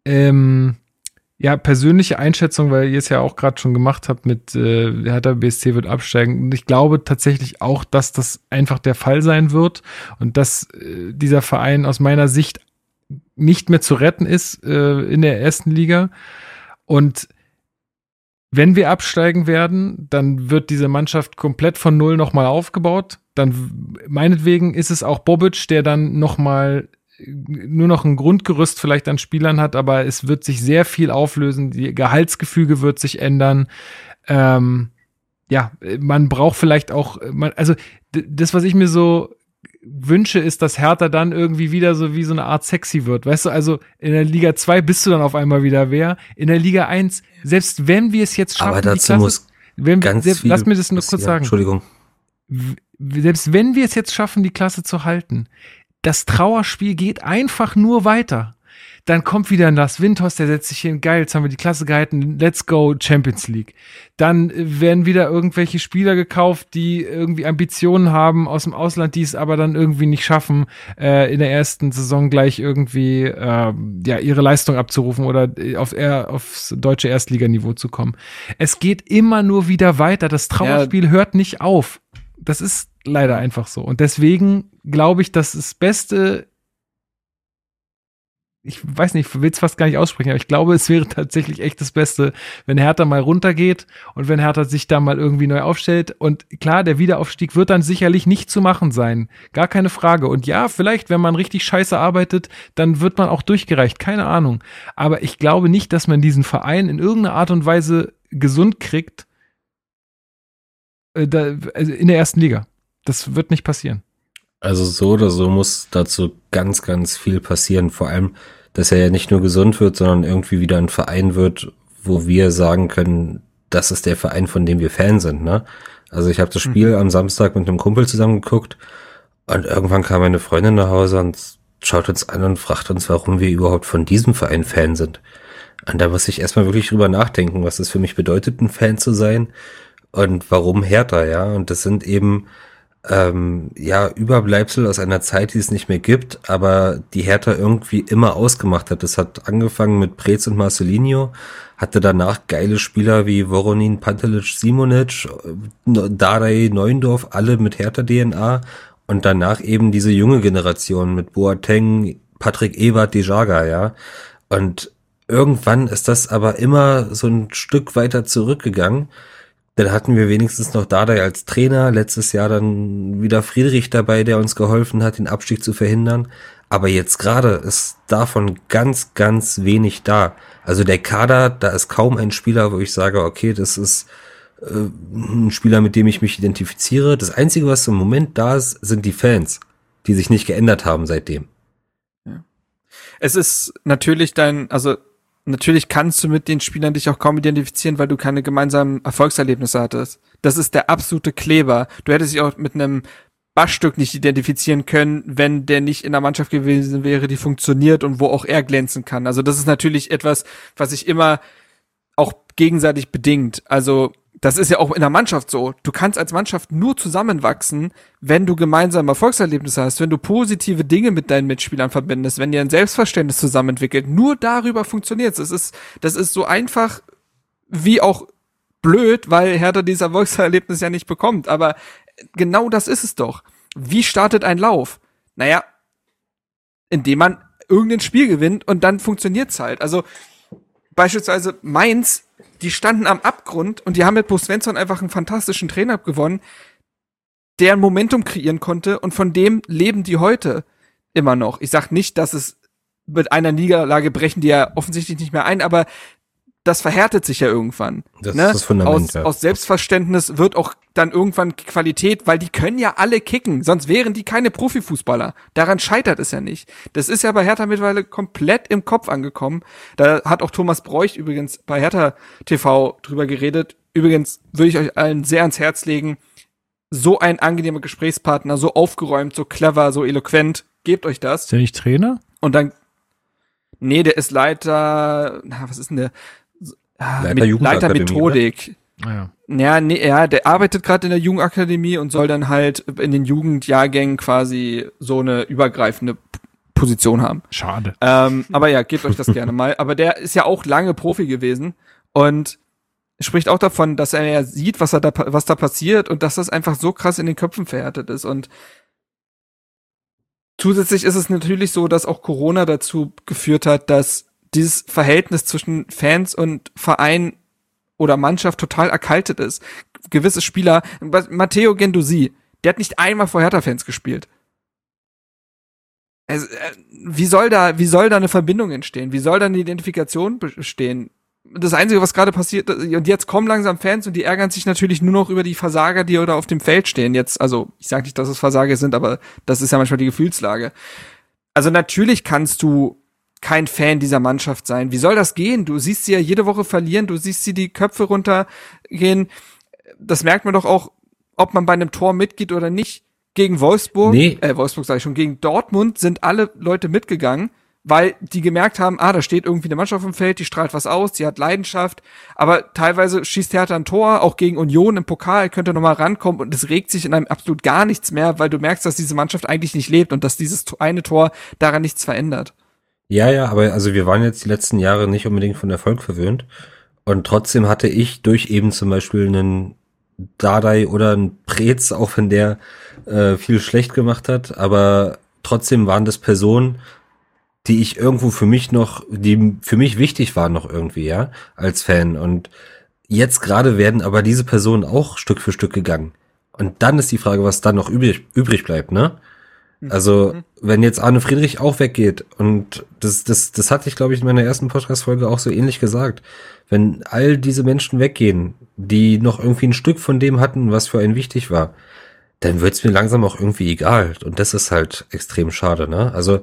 ähm, ja, persönliche Einschätzung, weil ihr es ja auch gerade schon gemacht habt mit äh, Hertha BSC wird absteigen. Und ich glaube tatsächlich auch, dass das einfach der Fall sein wird und dass äh, dieser Verein aus meiner Sicht nicht mehr zu retten ist äh, in der ersten Liga. Und wenn wir absteigen werden, dann wird diese Mannschaft komplett von Null nochmal aufgebaut. Dann meinetwegen ist es auch Bobic, der dann nochmal nur noch ein Grundgerüst vielleicht an Spielern hat, aber es wird sich sehr viel auflösen. Die Gehaltsgefüge wird sich ändern. Ähm, ja, man braucht vielleicht auch, man, also das, was ich mir so wünsche, ist, dass Hertha dann irgendwie wieder so wie so eine Art sexy wird. Weißt du, also in der Liga 2 bist du dann auf einmal wieder wer. In der Liga 1, selbst wenn wir es jetzt schaffen, Aber dazu Klasse, muss wenn, ganz selbst, viel lass mir das nur kurz passieren. sagen. Entschuldigung. Selbst wenn wir es jetzt schaffen, die Klasse zu halten, das Trauerspiel geht einfach nur weiter. Dann kommt wieder ein Lars Windhorst, der setzt sich hin, geil, jetzt haben wir die Klasse gehalten, let's go Champions League. Dann äh, werden wieder irgendwelche Spieler gekauft, die irgendwie Ambitionen haben aus dem Ausland, die es aber dann irgendwie nicht schaffen, äh, in der ersten Saison gleich irgendwie äh, ja ihre Leistung abzurufen oder äh, auf eher aufs deutsche Erstliganiveau zu kommen. Es geht immer nur wieder weiter. Das Trauerspiel ja. hört nicht auf. Das ist leider einfach so. Und deswegen glaube ich, dass das Beste ich weiß nicht, will es fast gar nicht aussprechen, aber ich glaube, es wäre tatsächlich echt das Beste, wenn Hertha mal runtergeht und wenn Hertha sich da mal irgendwie neu aufstellt. Und klar, der Wiederaufstieg wird dann sicherlich nicht zu machen sein. Gar keine Frage. Und ja, vielleicht, wenn man richtig scheiße arbeitet, dann wird man auch durchgereicht. Keine Ahnung. Aber ich glaube nicht, dass man diesen Verein in irgendeiner Art und Weise gesund kriegt äh, da, also in der ersten Liga. Das wird nicht passieren. Also so oder so muss dazu ganz, ganz viel passieren. Vor allem, dass er ja nicht nur gesund wird, sondern irgendwie wieder ein Verein wird, wo wir sagen können, das ist der Verein, von dem wir Fan sind. Ne? Also ich habe das Spiel mhm. am Samstag mit einem Kumpel zusammen geguckt und irgendwann kam meine Freundin nach Hause und schaut uns an und fragt uns, warum wir überhaupt von diesem Verein Fan sind. Und da muss ich erstmal wirklich drüber nachdenken, was es für mich bedeutet, ein Fan zu sein und warum Hertha, ja. Und das sind eben ähm, ja, Überbleibsel aus einer Zeit, die es nicht mehr gibt, aber die Hertha irgendwie immer ausgemacht hat. Das hat angefangen mit Preetz und Marcelinho, hatte danach geile Spieler wie Voronin, Pantelic, Simonic, Darey, Neuendorf, alle mit Hertha-DNA und danach eben diese junge Generation mit Boateng, Patrick Ebert, Dejaga, ja. Und irgendwann ist das aber immer so ein Stück weiter zurückgegangen dann hatten wir wenigstens noch Dardai als Trainer. Letztes Jahr dann wieder Friedrich dabei, der uns geholfen hat, den Abstieg zu verhindern. Aber jetzt gerade ist davon ganz, ganz wenig da. Also der Kader, da ist kaum ein Spieler, wo ich sage, okay, das ist äh, ein Spieler, mit dem ich mich identifiziere. Das Einzige, was im Moment da ist, sind die Fans, die sich nicht geändert haben seitdem. Ja. Es ist natürlich dein, also natürlich kannst du mit den Spielern dich auch kaum identifizieren, weil du keine gemeinsamen Erfolgserlebnisse hattest. Das ist der absolute Kleber. Du hättest dich auch mit einem Bassstück nicht identifizieren können, wenn der nicht in der Mannschaft gewesen wäre, die funktioniert und wo auch er glänzen kann. Also das ist natürlich etwas, was sich immer auch gegenseitig bedingt. Also das ist ja auch in der Mannschaft so. Du kannst als Mannschaft nur zusammenwachsen, wenn du gemeinsame Erfolgserlebnisse hast, wenn du positive Dinge mit deinen Mitspielern verbindest, wenn ihr ein Selbstverständnis zusammen entwickelt. Nur darüber funktioniert es. Das ist, das ist so einfach wie auch blöd, weil Hertha dieses Erfolgserlebnis ja nicht bekommt. Aber genau das ist es doch. Wie startet ein Lauf? Naja, indem man irgendein Spiel gewinnt und dann funktioniert's halt. Also beispielsweise Mainz die standen am Abgrund und die haben mit Bo Svensson einfach einen fantastischen Trainer gewonnen, der ein Momentum kreieren konnte und von dem leben die heute immer noch. Ich sag nicht, dass es mit einer Niederlage brechen die ja offensichtlich nicht mehr ein, aber das verhärtet sich ja irgendwann. Das ne? ist das Fundament. Aus, ja. aus Selbstverständnis wird auch dann irgendwann Qualität, weil die können ja alle kicken, sonst wären die keine Profifußballer. Daran scheitert es ja nicht. Das ist ja bei Hertha mittlerweile komplett im Kopf angekommen. Da hat auch Thomas Bräuch übrigens bei Hertha TV drüber geredet. Übrigens würde ich euch allen sehr ans Herz legen. So ein angenehmer Gesprächspartner, so aufgeräumt, so clever, so eloquent. Gebt euch das. Ist der nicht Trainer? Und dann Nee, der ist Leiter, na, was ist denn der? Leiter, mit, Leiter Methodik. Ja. Ja, nee, ja, der arbeitet gerade in der Jugendakademie und soll dann halt in den Jugendjahrgängen quasi so eine übergreifende Position haben. Schade. Ähm, aber ja, gebt euch das gerne mal. Aber der ist ja auch lange Profi gewesen und spricht auch davon, dass er ja sieht, was, er da, was da passiert und dass das einfach so krass in den Köpfen verhärtet ist. Und zusätzlich ist es natürlich so, dass auch Corona dazu geführt hat, dass dieses Verhältnis zwischen Fans und Verein oder Mannschaft total erkaltet ist. Gewisse Spieler, Matteo Gendusi, der hat nicht einmal vor Hertha-Fans gespielt. Also, wie soll da, wie soll da eine Verbindung entstehen? Wie soll da eine Identifikation bestehen? Das Einzige, was gerade passiert, und jetzt kommen langsam Fans und die ärgern sich natürlich nur noch über die Versager, die da auf dem Feld stehen. Jetzt, also ich sage nicht, dass es Versager sind, aber das ist ja manchmal die Gefühlslage. Also natürlich kannst du kein Fan dieser Mannschaft sein. Wie soll das gehen? Du siehst sie ja jede Woche verlieren, du siehst sie die Köpfe runtergehen. Das merkt man doch auch, ob man bei einem Tor mitgeht oder nicht. Gegen Wolfsburg, nee. äh, Wolfsburg sage ich schon, gegen Dortmund sind alle Leute mitgegangen, weil die gemerkt haben, ah, da steht irgendwie eine Mannschaft im Feld, die strahlt was aus, die hat Leidenschaft, aber teilweise schießt Hertha ein Tor, auch gegen Union im Pokal, könnte nochmal rankommen und es regt sich in einem absolut gar nichts mehr, weil du merkst, dass diese Mannschaft eigentlich nicht lebt und dass dieses eine Tor daran nichts verändert. Ja, ja, aber also wir waren jetzt die letzten Jahre nicht unbedingt von Erfolg verwöhnt. Und trotzdem hatte ich durch eben zum Beispiel einen Dardai oder einen Prez, auch wenn der äh, viel schlecht gemacht hat, aber trotzdem waren das Personen, die ich irgendwo für mich noch, die für mich wichtig waren noch irgendwie, ja, als Fan. Und jetzt gerade werden aber diese Personen auch Stück für Stück gegangen. Und dann ist die Frage, was dann noch übrig, übrig bleibt, ne? Also, wenn jetzt Arne Friedrich auch weggeht, und das, das, das hatte ich, glaube ich, in meiner ersten Podcast-Folge auch so ähnlich gesagt. Wenn all diese Menschen weggehen, die noch irgendwie ein Stück von dem hatten, was für einen wichtig war, dann wird's mir langsam auch irgendwie egal. Und das ist halt extrem schade, ne? Also,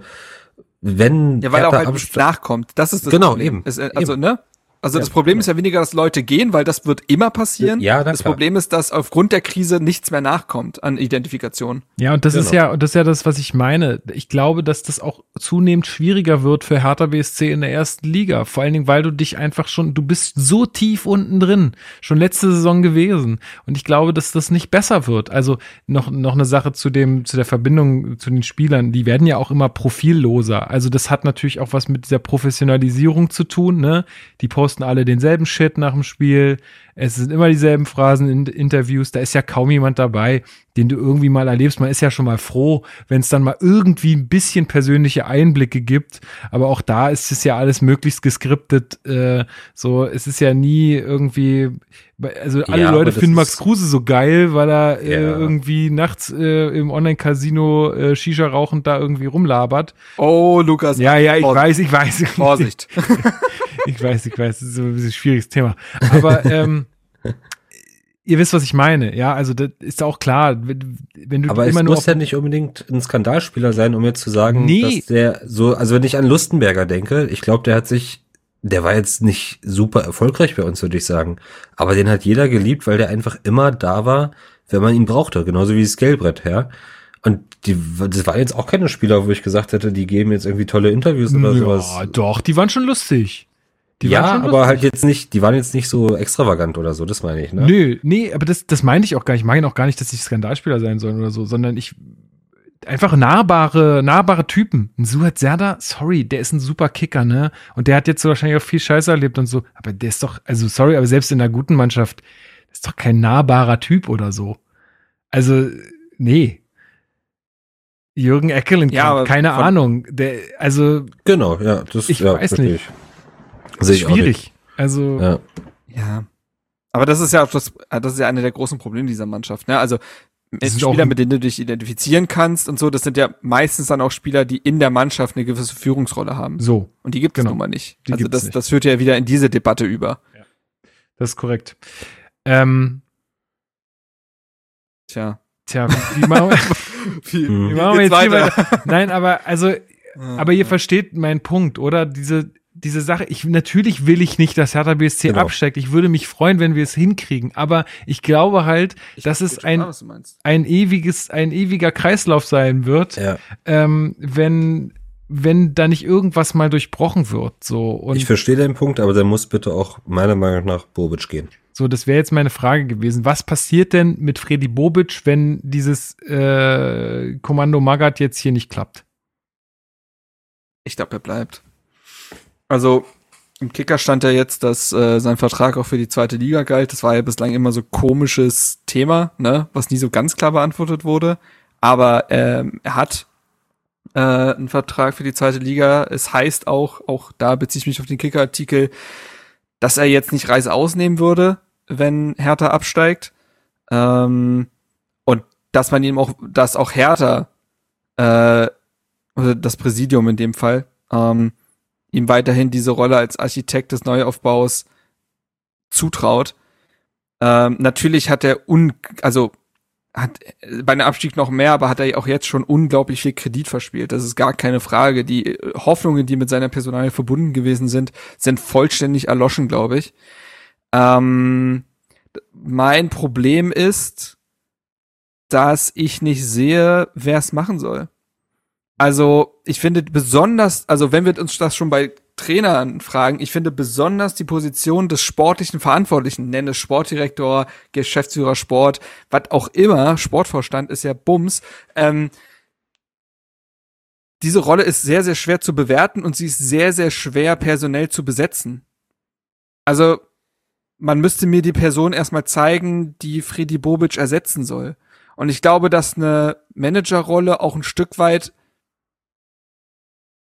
wenn Ja, weil auch Hertha halt nicht nachkommt. Das ist das Genau, Problem. eben. Es, äh, also, Eben. ne? Also Ja. das Problem ist ja weniger, dass Leute gehen, weil das wird immer passieren. Ja, das klar. Problem ist, dass aufgrund der Krise nichts mehr nachkommt an Identifikation. Ja, und das ist Genau. ja, und das ist ja das, was ich meine. Ich glaube, dass das auch zunehmend schwieriger wird für Hertha BSC in der ersten Liga. Vor allen Dingen, weil du dich einfach schon, du bist so tief unten drin, schon letzte Saison gewesen. Und ich glaube, dass das nicht besser wird. Also noch, noch eine Sache zu dem, zu der Verbindung zu den Spielern. Die werden ja auch immer profilloser. Also das hat natürlich auch was mit dieser Professionalisierung zu tun, ne? Die posten alle denselben Shit nach dem Spiel. Es sind immer dieselben Phrasen in Interviews. Da ist ja kaum jemand dabei, den du irgendwie mal erlebst. Man ist ja schon mal froh, wenn es dann mal irgendwie ein bisschen persönliche Einblicke gibt. Aber auch da ist es ja alles möglichst geskriptet. Äh, so, es ist ja nie irgendwie, also alle Ja, Leute finden Max Kruse so geil, weil er äh, Ja. irgendwie nachts äh, im Online-Casino äh, Shisha rauchend da irgendwie rumlabert. Oh, Lukas. Ja, ja, ich Vorsicht. weiß, ich weiß. Vorsicht. Ich weiß, ich weiß, das ist ein bisschen ein schwieriges Thema. Aber ähm, ihr wisst, was ich meine. Ja, also das ist auch klar, wenn, du Aber es immer nur muss ja nicht unbedingt ein Skandalspieler sein, um jetzt zu sagen, Nee. dass der so, also wenn ich an Lustenberger denke, ich glaube, der hat sich, der war jetzt nicht super erfolgreich bei uns, würde ich sagen. Aber den hat jeder geliebt, weil der einfach immer da war, wenn man ihn brauchte, genauso wie das Gelbrett, ja. Und die, das waren jetzt auch keine Spieler, wo ich gesagt hätte, die geben jetzt irgendwie tolle Interviews oder sowas. ja, doch, die waren schon lustig. Die ja, aber lustig. halt jetzt nicht, die waren jetzt nicht so extravagant oder so, das meine ich, ne? Nö, nee, aber das, das meinte ich auch gar nicht. Ich meine auch gar nicht, dass die Skandalspieler sein sollen oder so, sondern ich einfach nahbare, nahbare Typen. Ein Suat Serda, sorry, der ist ein super Kicker, ne? Und der hat jetzt so wahrscheinlich auch viel Scheiße erlebt und so. Aber der ist doch, also sorry, aber selbst in einer guten Mannschaft, das ist doch kein nahbarer Typ oder so. Also, nee. Jürgen Eckelenkamp, Ja, keine von- Ahnung. Der, also, Genau, ja, das Ich ja, weiß nicht. ich. Sehe schwierig. Also, Ja. Ja. Aber das ist ja auch das, das ist ja eine der großen Probleme dieser Mannschaft. Ne? Also Das ist Spieler, auch- mit denen du dich identifizieren kannst und so, das sind ja meistens dann auch Spieler, die in der Mannschaft eine gewisse Führungsrolle haben. so, Und die gibt es Genau. nun mal nicht. Die also das, nicht. das führt ja wieder in diese Debatte über. das ist korrekt. Ähm, Tja. tja, wie, wie machen wir, Wie, Hm. wie machen wir jetzt hier weiter? weiter? Nein, aber also, aber ihr versteht meinen Punkt, oder? Diese, diese Sache, ich, natürlich will ich nicht, dass Hertha BSC Genau. absteigt. Ich würde mich freuen, wenn wir es hinkriegen. Aber ich glaube halt, dass es ein, meinst. ein ewiges, ein ewiger Kreislauf sein wird, Ja. ähm, wenn, wenn da nicht irgendwas mal durchbrochen wird, so. Und Ich verstehe deinen Punkt, aber der muss bitte auch meiner Meinung nach Bobic gehen. So, das wäre jetzt meine Frage gewesen. Was passiert denn mit Freddy Bobic, wenn dieses äh, Kommando Magath jetzt hier nicht klappt? Ich glaube, er bleibt. Also im Kicker stand ja jetzt, dass äh, sein Vertrag auch für die zweite Liga galt. Das war ja bislang immer so komisches Thema, ne, was nie so ganz klar beantwortet wurde. Aber ähm, er hat äh, einen Vertrag für die zweite Liga. Es heißt auch, auch da beziehe ich mich auf den Kicker-Artikel, dass er jetzt nicht Reis ausnehmen würde, wenn Hertha absteigt. Ähm, und dass man ihm auch, dass auch Hertha äh, oder das Präsidium in dem Fall, ähm, ihm weiterhin diese Rolle als Architekt des Neuaufbaus zutraut. Ähm, natürlich hat er un, also hat äh, bei einem Abstieg noch mehr, aber hat er auch jetzt schon unglaublich viel Kredit verspielt. Das ist gar keine Frage. Die äh, Hoffnungen, die mit seiner Personalie verbunden gewesen sind, sind vollständig erloschen, glaube ich. Ähm, mein Problem ist, dass ich nicht sehe, wer es machen soll. Also ich finde besonders, also wenn wir uns das schon bei Trainern fragen, ich finde besonders die Position des sportlichen Verantwortlichen, nenne Sportdirektor, Geschäftsführer Sport, was auch immer, Sportvorstand ist ja Bums, ähm, diese Rolle ist sehr, sehr schwer zu bewerten und sie ist sehr, sehr schwer personell zu besetzen. Also, man müsste mir die Person erstmal zeigen, die Freddy Bobic ersetzen soll. Und ich glaube, dass eine Managerrolle auch ein Stück weit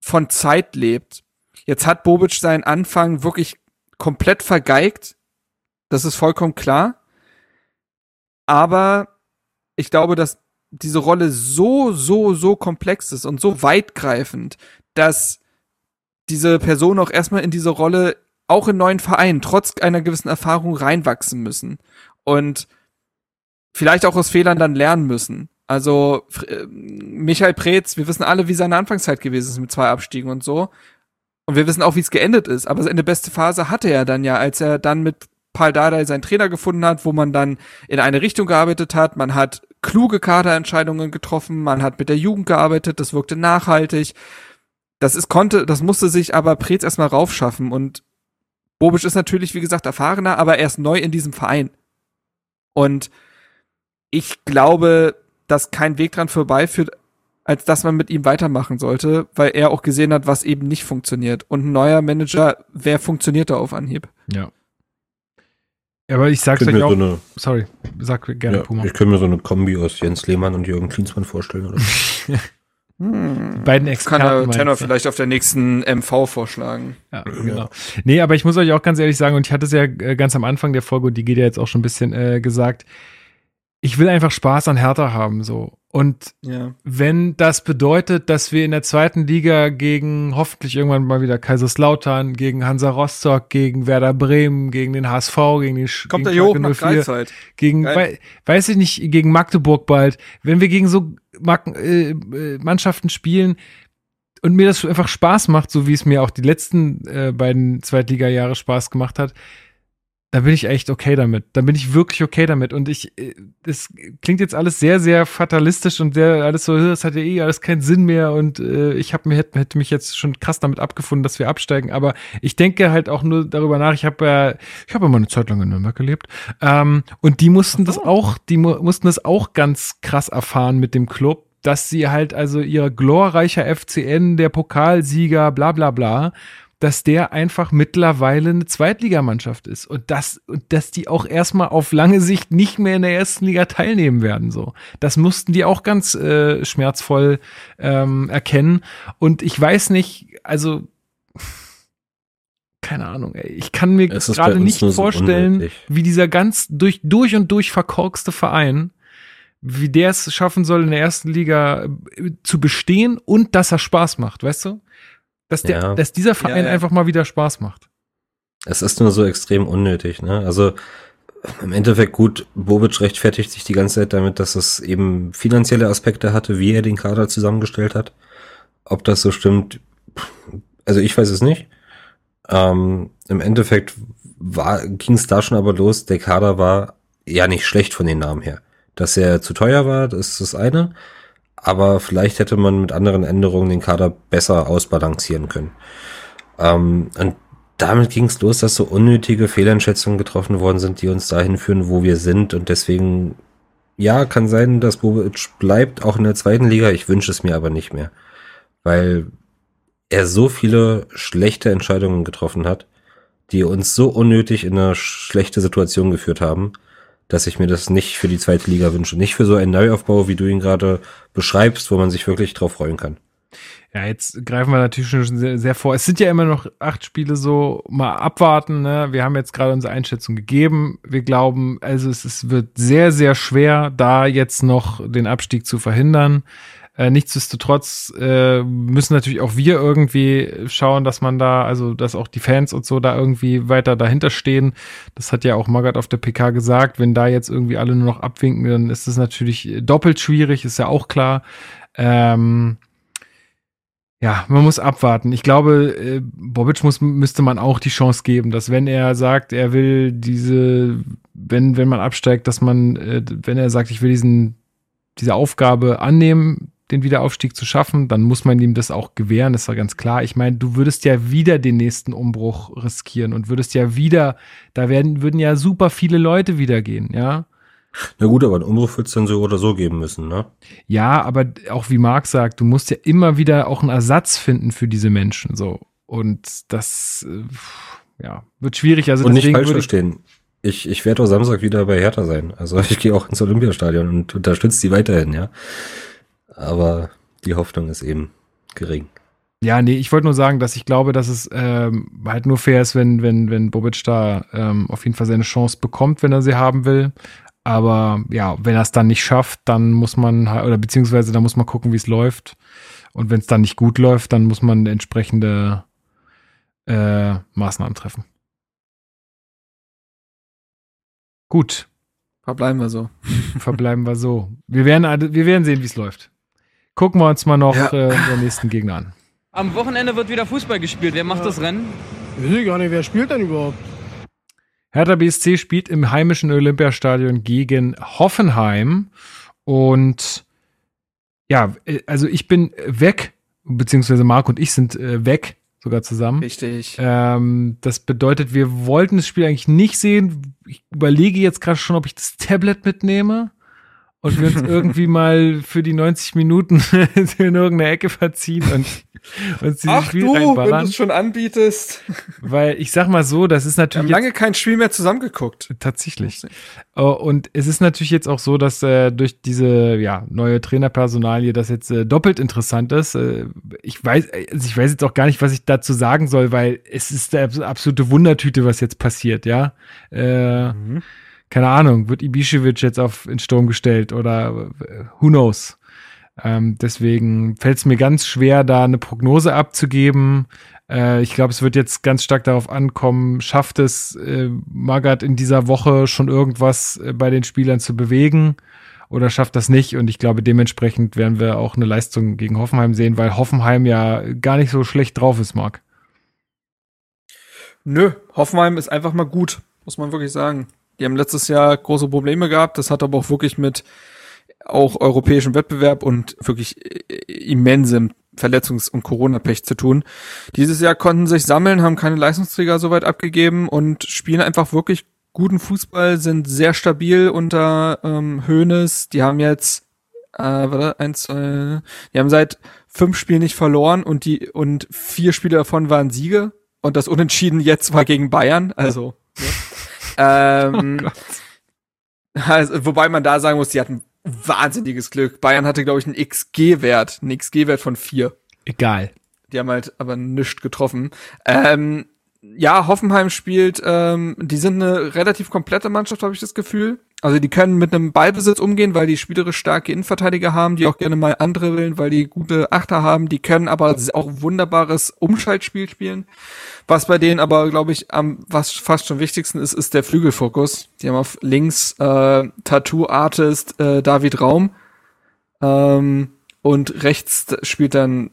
von Zeit lebt. Jetzt hat Bobic seinen Anfang wirklich komplett vergeigt. Das ist vollkommen klar. Aber ich glaube, dass diese Rolle so, so, so komplex ist und so weitgreifend, dass diese Person auch erstmal in diese Rolle auch in neuen Vereinen trotz einer gewissen Erfahrung reinwachsen müssen und vielleicht auch aus Fehlern dann lernen müssen. Also äh, Michael Preetz, wir wissen alle, wie seine Anfangszeit gewesen ist mit zwei Abstiegen und so. Und wir wissen auch, wie es geendet ist. Aber seine beste Phase hatte er dann ja, als er dann mit Paul Dardai seinen Trainer gefunden hat, wo man dann in eine Richtung gearbeitet hat. Man hat kluge Kaderentscheidungen getroffen, man hat mit der Jugend gearbeitet, das wirkte nachhaltig. Das ist konnte, das musste sich aber Preetz erstmal raufschaffen und Bobic ist natürlich, wie gesagt, erfahrener, aber er ist neu in diesem Verein. Und ich glaube, dass kein Weg dran vorbeiführt, als dass man mit ihm weitermachen sollte, weil er auch gesehen hat, was eben nicht funktioniert. Und ein neuer Manager, wer funktioniert da auf Anhieb? Ja. Aber ich sag's Ich euch auch. so eine, sorry, sag gerne, ja, Puma. ich könnte mir so eine Kombi aus Jens Lehmann und Jürgen Klinsmann vorstellen. Oder? Die beiden Das kann Experten. der Tenor vielleicht auf der nächsten MV vorschlagen. Ja, genau. Nee, aber ich muss euch auch ganz ehrlich sagen, und ich hatte es ja äh, ganz am Anfang der Folge, und die geht ja jetzt auch schon ein bisschen äh, gesagt, ich will einfach Spaß an Hertha haben, so. Und Ja. wenn das bedeutet, dass wir in der zweiten Liga gegen hoffentlich irgendwann mal wieder Kaiserslautern, gegen Hansa Rostock, gegen Werder Bremen, gegen den HSV, gegen den Sch Kommt gegen der Schalke nach 04, Greifswald. gegen, Geil. wei weiß ich nicht, gegen Magdeburg bald, wenn wir gegen so Mag äh, äh, Mannschaften spielen und mir das einfach Spaß macht, so wie es mir auch die letzten äh, beiden Zweitliga-Jahre Spaß gemacht hat, dann bin ich echt okay damit. Dann bin ich wirklich okay damit. Und ich, äh, das klingt jetzt alles sehr, sehr fatalistisch und sehr alles so, das hat ja eh alles keinen Sinn mehr und äh, ich habe mir hätte, hätte mich jetzt schon krass damit abgefunden, dass wir absteigen. Aber ich denke halt auch nur darüber nach. Ich habe ja, ich habe immer eine Zeit lang in Nürnberg gelebt ähm, und die mussten das auch, die mu mussten das auch ganz krass erfahren mit dem Club, dass sie halt also ihr glorreicher FCN, der Pokalsieger, bla bla bla, dass der einfach mittlerweile eine Zweitligamannschaft ist und das und dass die auch erstmal auf lange Sicht nicht mehr in der ersten Liga teilnehmen werden so. Das mussten die auch ganz äh, schmerzvoll ähm, erkennen und ich weiß nicht, also keine Ahnung, ey. Ich kann mir gerade nicht vorstellen, unmöglich. wie dieser ganz durch, durch und durch verkorkste Verein, wie der es schaffen soll, in der ersten Liga äh, zu bestehen und dass er Spaß macht, weißt du? Dass, der, Ja. dass dieser Verein Ja, ja. einfach mal wieder Spaß macht. Es ist nur so extrem unnötig, ne? Also im Endeffekt gut, Bobic rechtfertigt sich die ganze Zeit damit, dass es eben finanzielle Aspekte hatte, wie er den Kader zusammengestellt hat. Ob das so stimmt, also ich weiß es nicht. Ähm, Im Endeffekt ging es da schon aber los, der Kader war ja nicht schlecht von den Namen her. Dass er zu teuer war, das ist das eine. Aber vielleicht hätte man mit anderen Änderungen den Kader besser ausbalancieren können. Ähm, und damit ging es los, dass so unnötige Fehleinschätzungen getroffen worden sind, die uns dahin führen, wo wir sind. Und deswegen, ja, kann sein, dass Bobic bleibt, auch in der zweiten Liga. Ich wünsche es mir aber nicht mehr. Weil er so viele schlechte Entscheidungen getroffen hat, die uns so unnötig in eine schlechte Situation geführt haben, dass ich mir das nicht für die zweite Liga wünsche. Nicht für so einen Neuaufbau, wie du ihn gerade beschreibst, wo man sich wirklich drauf freuen kann. Ja, jetzt greifen wir natürlich schon sehr, sehr vor. Es sind ja immer noch acht Spiele so, mal abwarten. Ne? Wir haben jetzt gerade unsere Einschätzung gegeben. Wir glauben, also es, es wird sehr, sehr schwer, da jetzt noch den Abstieg zu verhindern. Äh, nichtsdestotrotz äh, müssen natürlich auch wir irgendwie schauen, dass man da, also dass auch die Fans und so da irgendwie weiter dahinter stehen. Das hat ja auch Magath auf der PK gesagt. Wenn da jetzt irgendwie alle nur noch abwinken, dann ist das natürlich doppelt schwierig, ist ja auch klar. Ähm, ja, man muss abwarten. Ich glaube, äh, Bobic muss, müsste man auch die Chance geben, dass wenn er sagt, er will diese, wenn, wenn man absteigt, dass man, äh, wenn er sagt, ich will diesen, diese Aufgabe annehmen, den Wiederaufstieg zu schaffen, dann muss man ihm das auch gewähren, das war ganz klar. Ich meine, du würdest ja wieder den nächsten Umbruch riskieren und würdest ja wieder, da werden, würden ja super viele Leute wieder gehen, ja. Na gut, aber einen Umbruch wird es dann so oder so geben müssen, ne? Ja, aber auch wie Marc sagt, du musst ja immer wieder auch einen Ersatz finden für diese Menschen, so. Und das, äh, ja, wird schwierig. Also und nicht falsch verstehen. Ich, ich werde auch Samstag wieder bei Hertha sein. Also ich gehe auch ins Olympiastadion und unterstütze die weiterhin, ja. Aber die Hoffnung ist eben gering. Ja, nee, ich wollte nur sagen, dass ich glaube, dass es ähm, halt nur fair ist, wenn, wenn, wenn Bobic da ähm, auf jeden Fall seine Chance bekommt, wenn er sie haben will. Aber ja, wenn er es dann nicht schafft, dann muss man, halt- oder beziehungsweise da muss man gucken, wie es läuft. Und wenn es dann nicht gut läuft, dann muss man entsprechende äh, Maßnahmen treffen. Gut, Verbleiben wir so. verbleiben wir so. Wir werden, alle- wir werden sehen, wie es läuft. Gucken wir uns mal noch Ja. äh, den nächsten Gegner an. Am Wochenende wird wieder Fußball gespielt. Wer macht das Rennen? Weiß ich gar nicht, wer spielt denn überhaupt? Hertha BSC spielt im heimischen Olympiastadion gegen Hoffenheim. Und ja, äh, also ich bin weg, beziehungsweise Marc und ich sind äh, weg, sogar zusammen. Richtig. Ähm, das bedeutet, wir wollten das Spiel eigentlich nicht sehen. Ich überlege jetzt gerade schon, ob ich das Tablet mitnehme und wir uns irgendwie mal für die 90 Minuten in irgendeine Ecke verziehen und uns dieses Ach Spiel du, wenn du reinballern. es schon anbietest. Weil ich sag mal so, das ist Wir natürlich haben jetzt- lange kein Spiel mehr zusammengeguckt. Tatsächlich. Äh, Und es ist natürlich jetzt auch so, dass äh, durch diese ja, neue Trainerpersonalie das jetzt äh, doppelt interessant ist. Äh, ich weiß, also ich weiß jetzt auch gar nicht, was ich dazu sagen soll, weil es ist der abs- absolute Wundertüte, was jetzt passiert, ja. Äh, Keine Ahnung, wird Ibišević jetzt auf in Sturm gestellt oder äh, who knows? Ähm, deswegen fällt es mir ganz schwer, da eine Prognose abzugeben. Äh, ich glaube, es wird jetzt ganz stark darauf ankommen, schafft es äh, Magath in dieser Woche schon irgendwas äh, bei den Spielern zu bewegen oder schafft das nicht? Und ich glaube, dementsprechend werden wir auch eine Leistung gegen Hoffenheim sehen, weil Hoffenheim ja gar nicht so schlecht drauf ist, Marc. Nö, Hoffenheim ist einfach mal gut, muss man wirklich sagen. Die haben letztes Jahr große Probleme gehabt. Das hat aber auch wirklich mit auch europäischem Wettbewerb und wirklich äh, immensem Verletzungs- und Corona-Pech zu tun. Dieses Jahr konnten sich sammeln, haben keine Leistungsträger soweit abgegeben und spielen einfach wirklich guten Fußball, sind sehr stabil unter ähm, Hoeneß. Die haben jetzt, äh, warte, eins, zwei, die haben seit fünf Spielen nicht verloren und die und vier Spiele davon waren Siege und das Unentschieden jetzt war gegen Bayern. Also, ja. Ähm, also, wobei man da sagen muss, die hatten wahnsinniges Glück. Bayern hatte, glaube ich, einen XG-Wert, einen XG-Wert von vier. Egal. Die haben halt aber nichts getroffen. Ähm, ja, Hoffenheim spielt, ähm, die sind eine relativ komplette Mannschaft, habe ich das Gefühl. Also die können mit einem Ballbesitz umgehen, weil die spielerisch starke Innenverteidiger haben, die auch gerne mal andere willen, weil die gute Achter haben. Die können aber auch wunderbares Umschaltspiel spielen. Was bei denen aber, glaube ich, am was fast schon wichtigsten ist, ist der Flügelfokus. Die haben auf links äh, Tattoo-Artist äh, David Raum ähm, und rechts spielt dann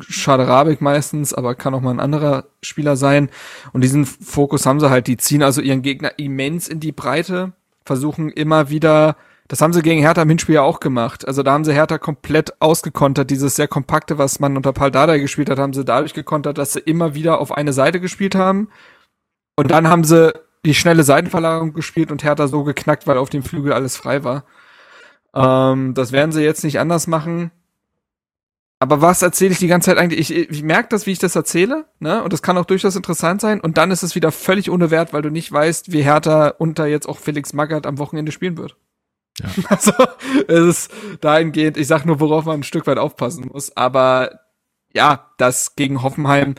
Schaderabik meistens, aber kann auch mal ein anderer Spieler sein. Und diesen Fokus haben sie halt. Die ziehen also ihren Gegner immens in die Breite, versuchen immer wieder, das haben sie gegen Hertha im Hinspiel ja auch gemacht. Also da haben sie Hertha komplett ausgekontert. Dieses sehr kompakte, was man unter Paul Dardai gespielt hat, haben sie dadurch gekontert, dass sie immer wieder auf eine Seite gespielt haben. Und dann haben sie die schnelle Seitenverlagerung gespielt und Hertha so geknackt, weil auf dem Flügel alles frei war. Ähm, das werden sie jetzt nicht anders machen. Aber was erzähle ich die ganze Zeit eigentlich? Ich, ich merke das, wie ich das erzähle, ne? Und das kann auch durchaus interessant sein. Und dann ist es wieder völlig ohne Wert, weil du nicht weißt, wie Hertha unter jetzt auch Felix Magath am Wochenende spielen wird. Ja. Also, es ist dahingehend, ich sag nur, worauf man ein Stück weit aufpassen muss. Aber ja, das gegen Hoffenheim,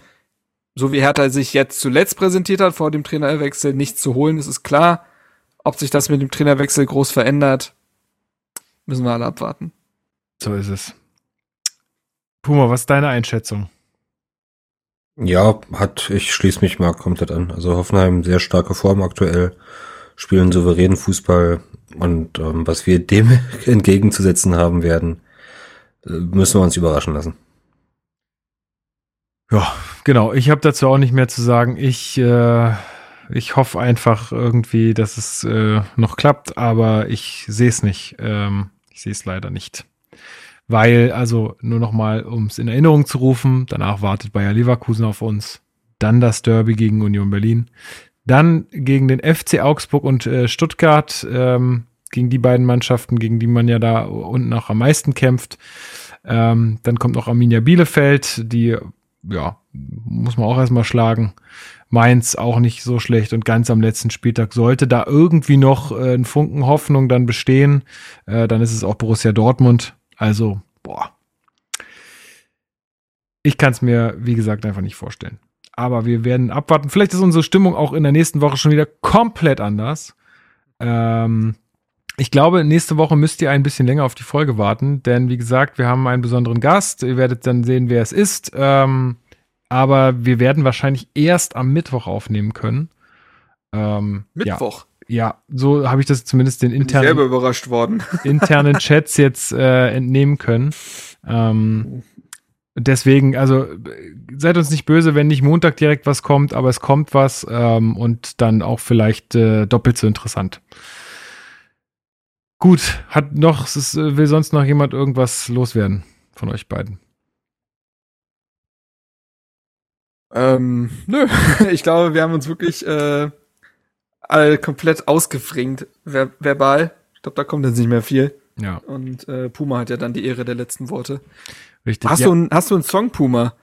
so wie Hertha sich jetzt zuletzt präsentiert hat, vor dem Trainerwechsel nicht zu holen, das ist klar. Ob sich das mit dem Trainerwechsel groß verändert, müssen wir alle abwarten. So ist es. Puma, was ist deine Einschätzung? Ja, hat, ich schließe mich mal komplett an. Also Hoffenheim sehr starke Form aktuell, spielen souveränen Fußball und ähm, was wir dem entgegenzusetzen haben werden, äh, müssen wir uns überraschen lassen. Ja, genau. Ich habe dazu auch nicht mehr zu sagen. Ich, äh, ich hoffe einfach irgendwie, dass es äh, noch klappt, aber ich sehe es nicht. Ähm, ich sehe es leider nicht. Weil, also nur nochmal, um es in Erinnerung zu rufen, danach wartet Bayer Leverkusen auf uns, dann das Derby gegen Union Berlin, dann gegen den FC Augsburg und äh, Stuttgart, ähm, gegen die beiden Mannschaften, gegen die man ja da unten auch am meisten kämpft. Ähm, dann kommt noch Arminia Bielefeld, die, ja, muss man auch erstmal schlagen. Mainz auch nicht so schlecht und ganz am letzten Spieltag sollte da irgendwie noch äh, ein Funken Hoffnung dann bestehen, äh, dann ist es auch Borussia Dortmund. Also, boah. Ich kann es mir, wie gesagt, einfach nicht vorstellen. Aber wir werden abwarten. Vielleicht ist unsere Stimmung auch in der nächsten Woche schon wieder komplett anders. Ähm, ich glaube, nächste Woche müsst ihr ein bisschen länger auf die Folge warten, denn wie gesagt, wir haben einen besonderen Gast. Ihr werdet dann sehen, wer es ist. Ähm, aber wir werden wahrscheinlich erst am Mittwoch aufnehmen können. Ähm, Mittwoch. Ja, ja so habe ich das zumindest den internen, selber überrascht worden. internen Chats jetzt äh, entnehmen können. Ähm, deswegen, also seid uns nicht böse, wenn nicht Montag direkt was kommt, aber es kommt was ähm, und dann auch vielleicht äh, doppelt so interessant. Gut, hat noch, ist, will sonst noch jemand irgendwas loswerden von euch beiden? Ähm, nö. Ich glaube, wir haben uns wirklich äh, alle komplett ausgefringt, ver verbal. Ich glaube, da kommt jetzt nicht mehr viel. Ja. Und äh, Puma hat ja dann die Ehre der letzten Worte. Richtig. Hast, ja, du, ein, hast du einen Song, Puma?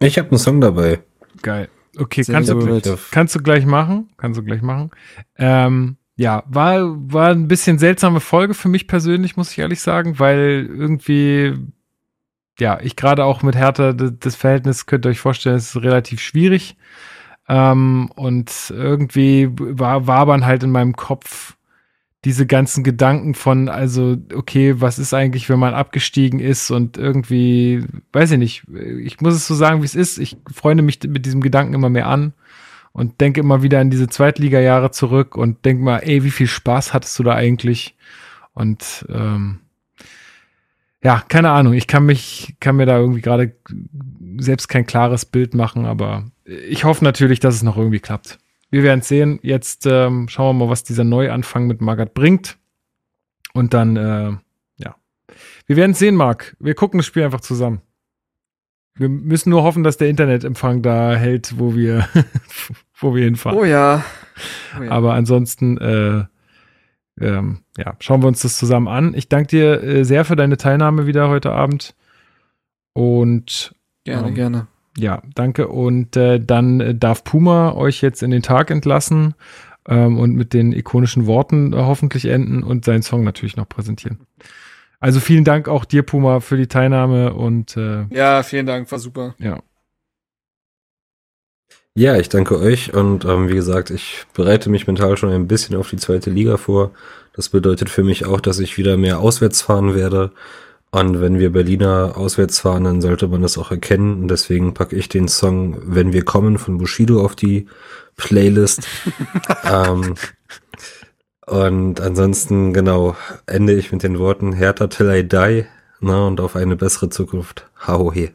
Ich habe einen Song dabei. geil. Okay, Sehr kannst du, kannst du gleich machen. Kannst du gleich machen. Ähm, ja, war, war ein bisschen seltsame Folge für mich persönlich, muss ich ehrlich sagen, weil irgendwie, ja, ich gerade auch mit Hertha, das Verhältnis könnt ihr euch vorstellen, ist relativ schwierig. Ähm, und irgendwie war, wabern halt in meinem Kopf diese ganzen Gedanken von, also, okay, was ist eigentlich, wenn man abgestiegen ist und irgendwie, weiß ich nicht, ich muss es so sagen, wie es ist. Ich freunde mich mit diesem Gedanken immer mehr an und denke immer wieder an diese Zweitliga-Jahre zurück und denke mal, ey, wie viel Spaß hattest du da eigentlich? Und ähm, ja, keine Ahnung, ich kann mich, kann mir da irgendwie gerade selbst kein klares Bild machen, aber ich hoffe natürlich, dass es noch irgendwie klappt. Wir werden es sehen. Jetzt ähm, schauen wir mal, was dieser Neuanfang mit Magath bringt. Und dann, äh, ja. Wir werden es sehen, Marc. Wir gucken das Spiel einfach zusammen. Wir müssen nur hoffen, dass der Internetempfang da hält, wo wir, wo wir hinfahren. Oh ja. Oh ja. Aber ansonsten, äh, ähm, ja, schauen wir uns das zusammen an. Ich danke dir äh, sehr für deine Teilnahme wieder heute Abend. Und gerne, ähm, gerne. Ja, danke. Und äh, dann äh, darf Puma euch jetzt in den Tag entlassen ähm, und mit den ikonischen Worten äh, hoffentlich enden und seinen Song natürlich noch präsentieren. Also vielen Dank auch dir, Puma, für die Teilnahme und äh, Ja, vielen Dank, war super. ja. Ja, ich danke euch und ähm, wie gesagt, ich bereite mich mental schon ein bisschen auf die zweite Liga vor. Das bedeutet für mich auch, dass ich wieder mehr auswärts fahren werde. Und wenn wir Berliner auswärts fahren, dann sollte man das auch erkennen. Und deswegen packe ich den Song Wenn wir kommen von Bushido auf die Playlist. ähm, und ansonsten, genau, ende ich mit den Worten Hertha till I die. Na, und auf eine bessere Zukunft. Hau he.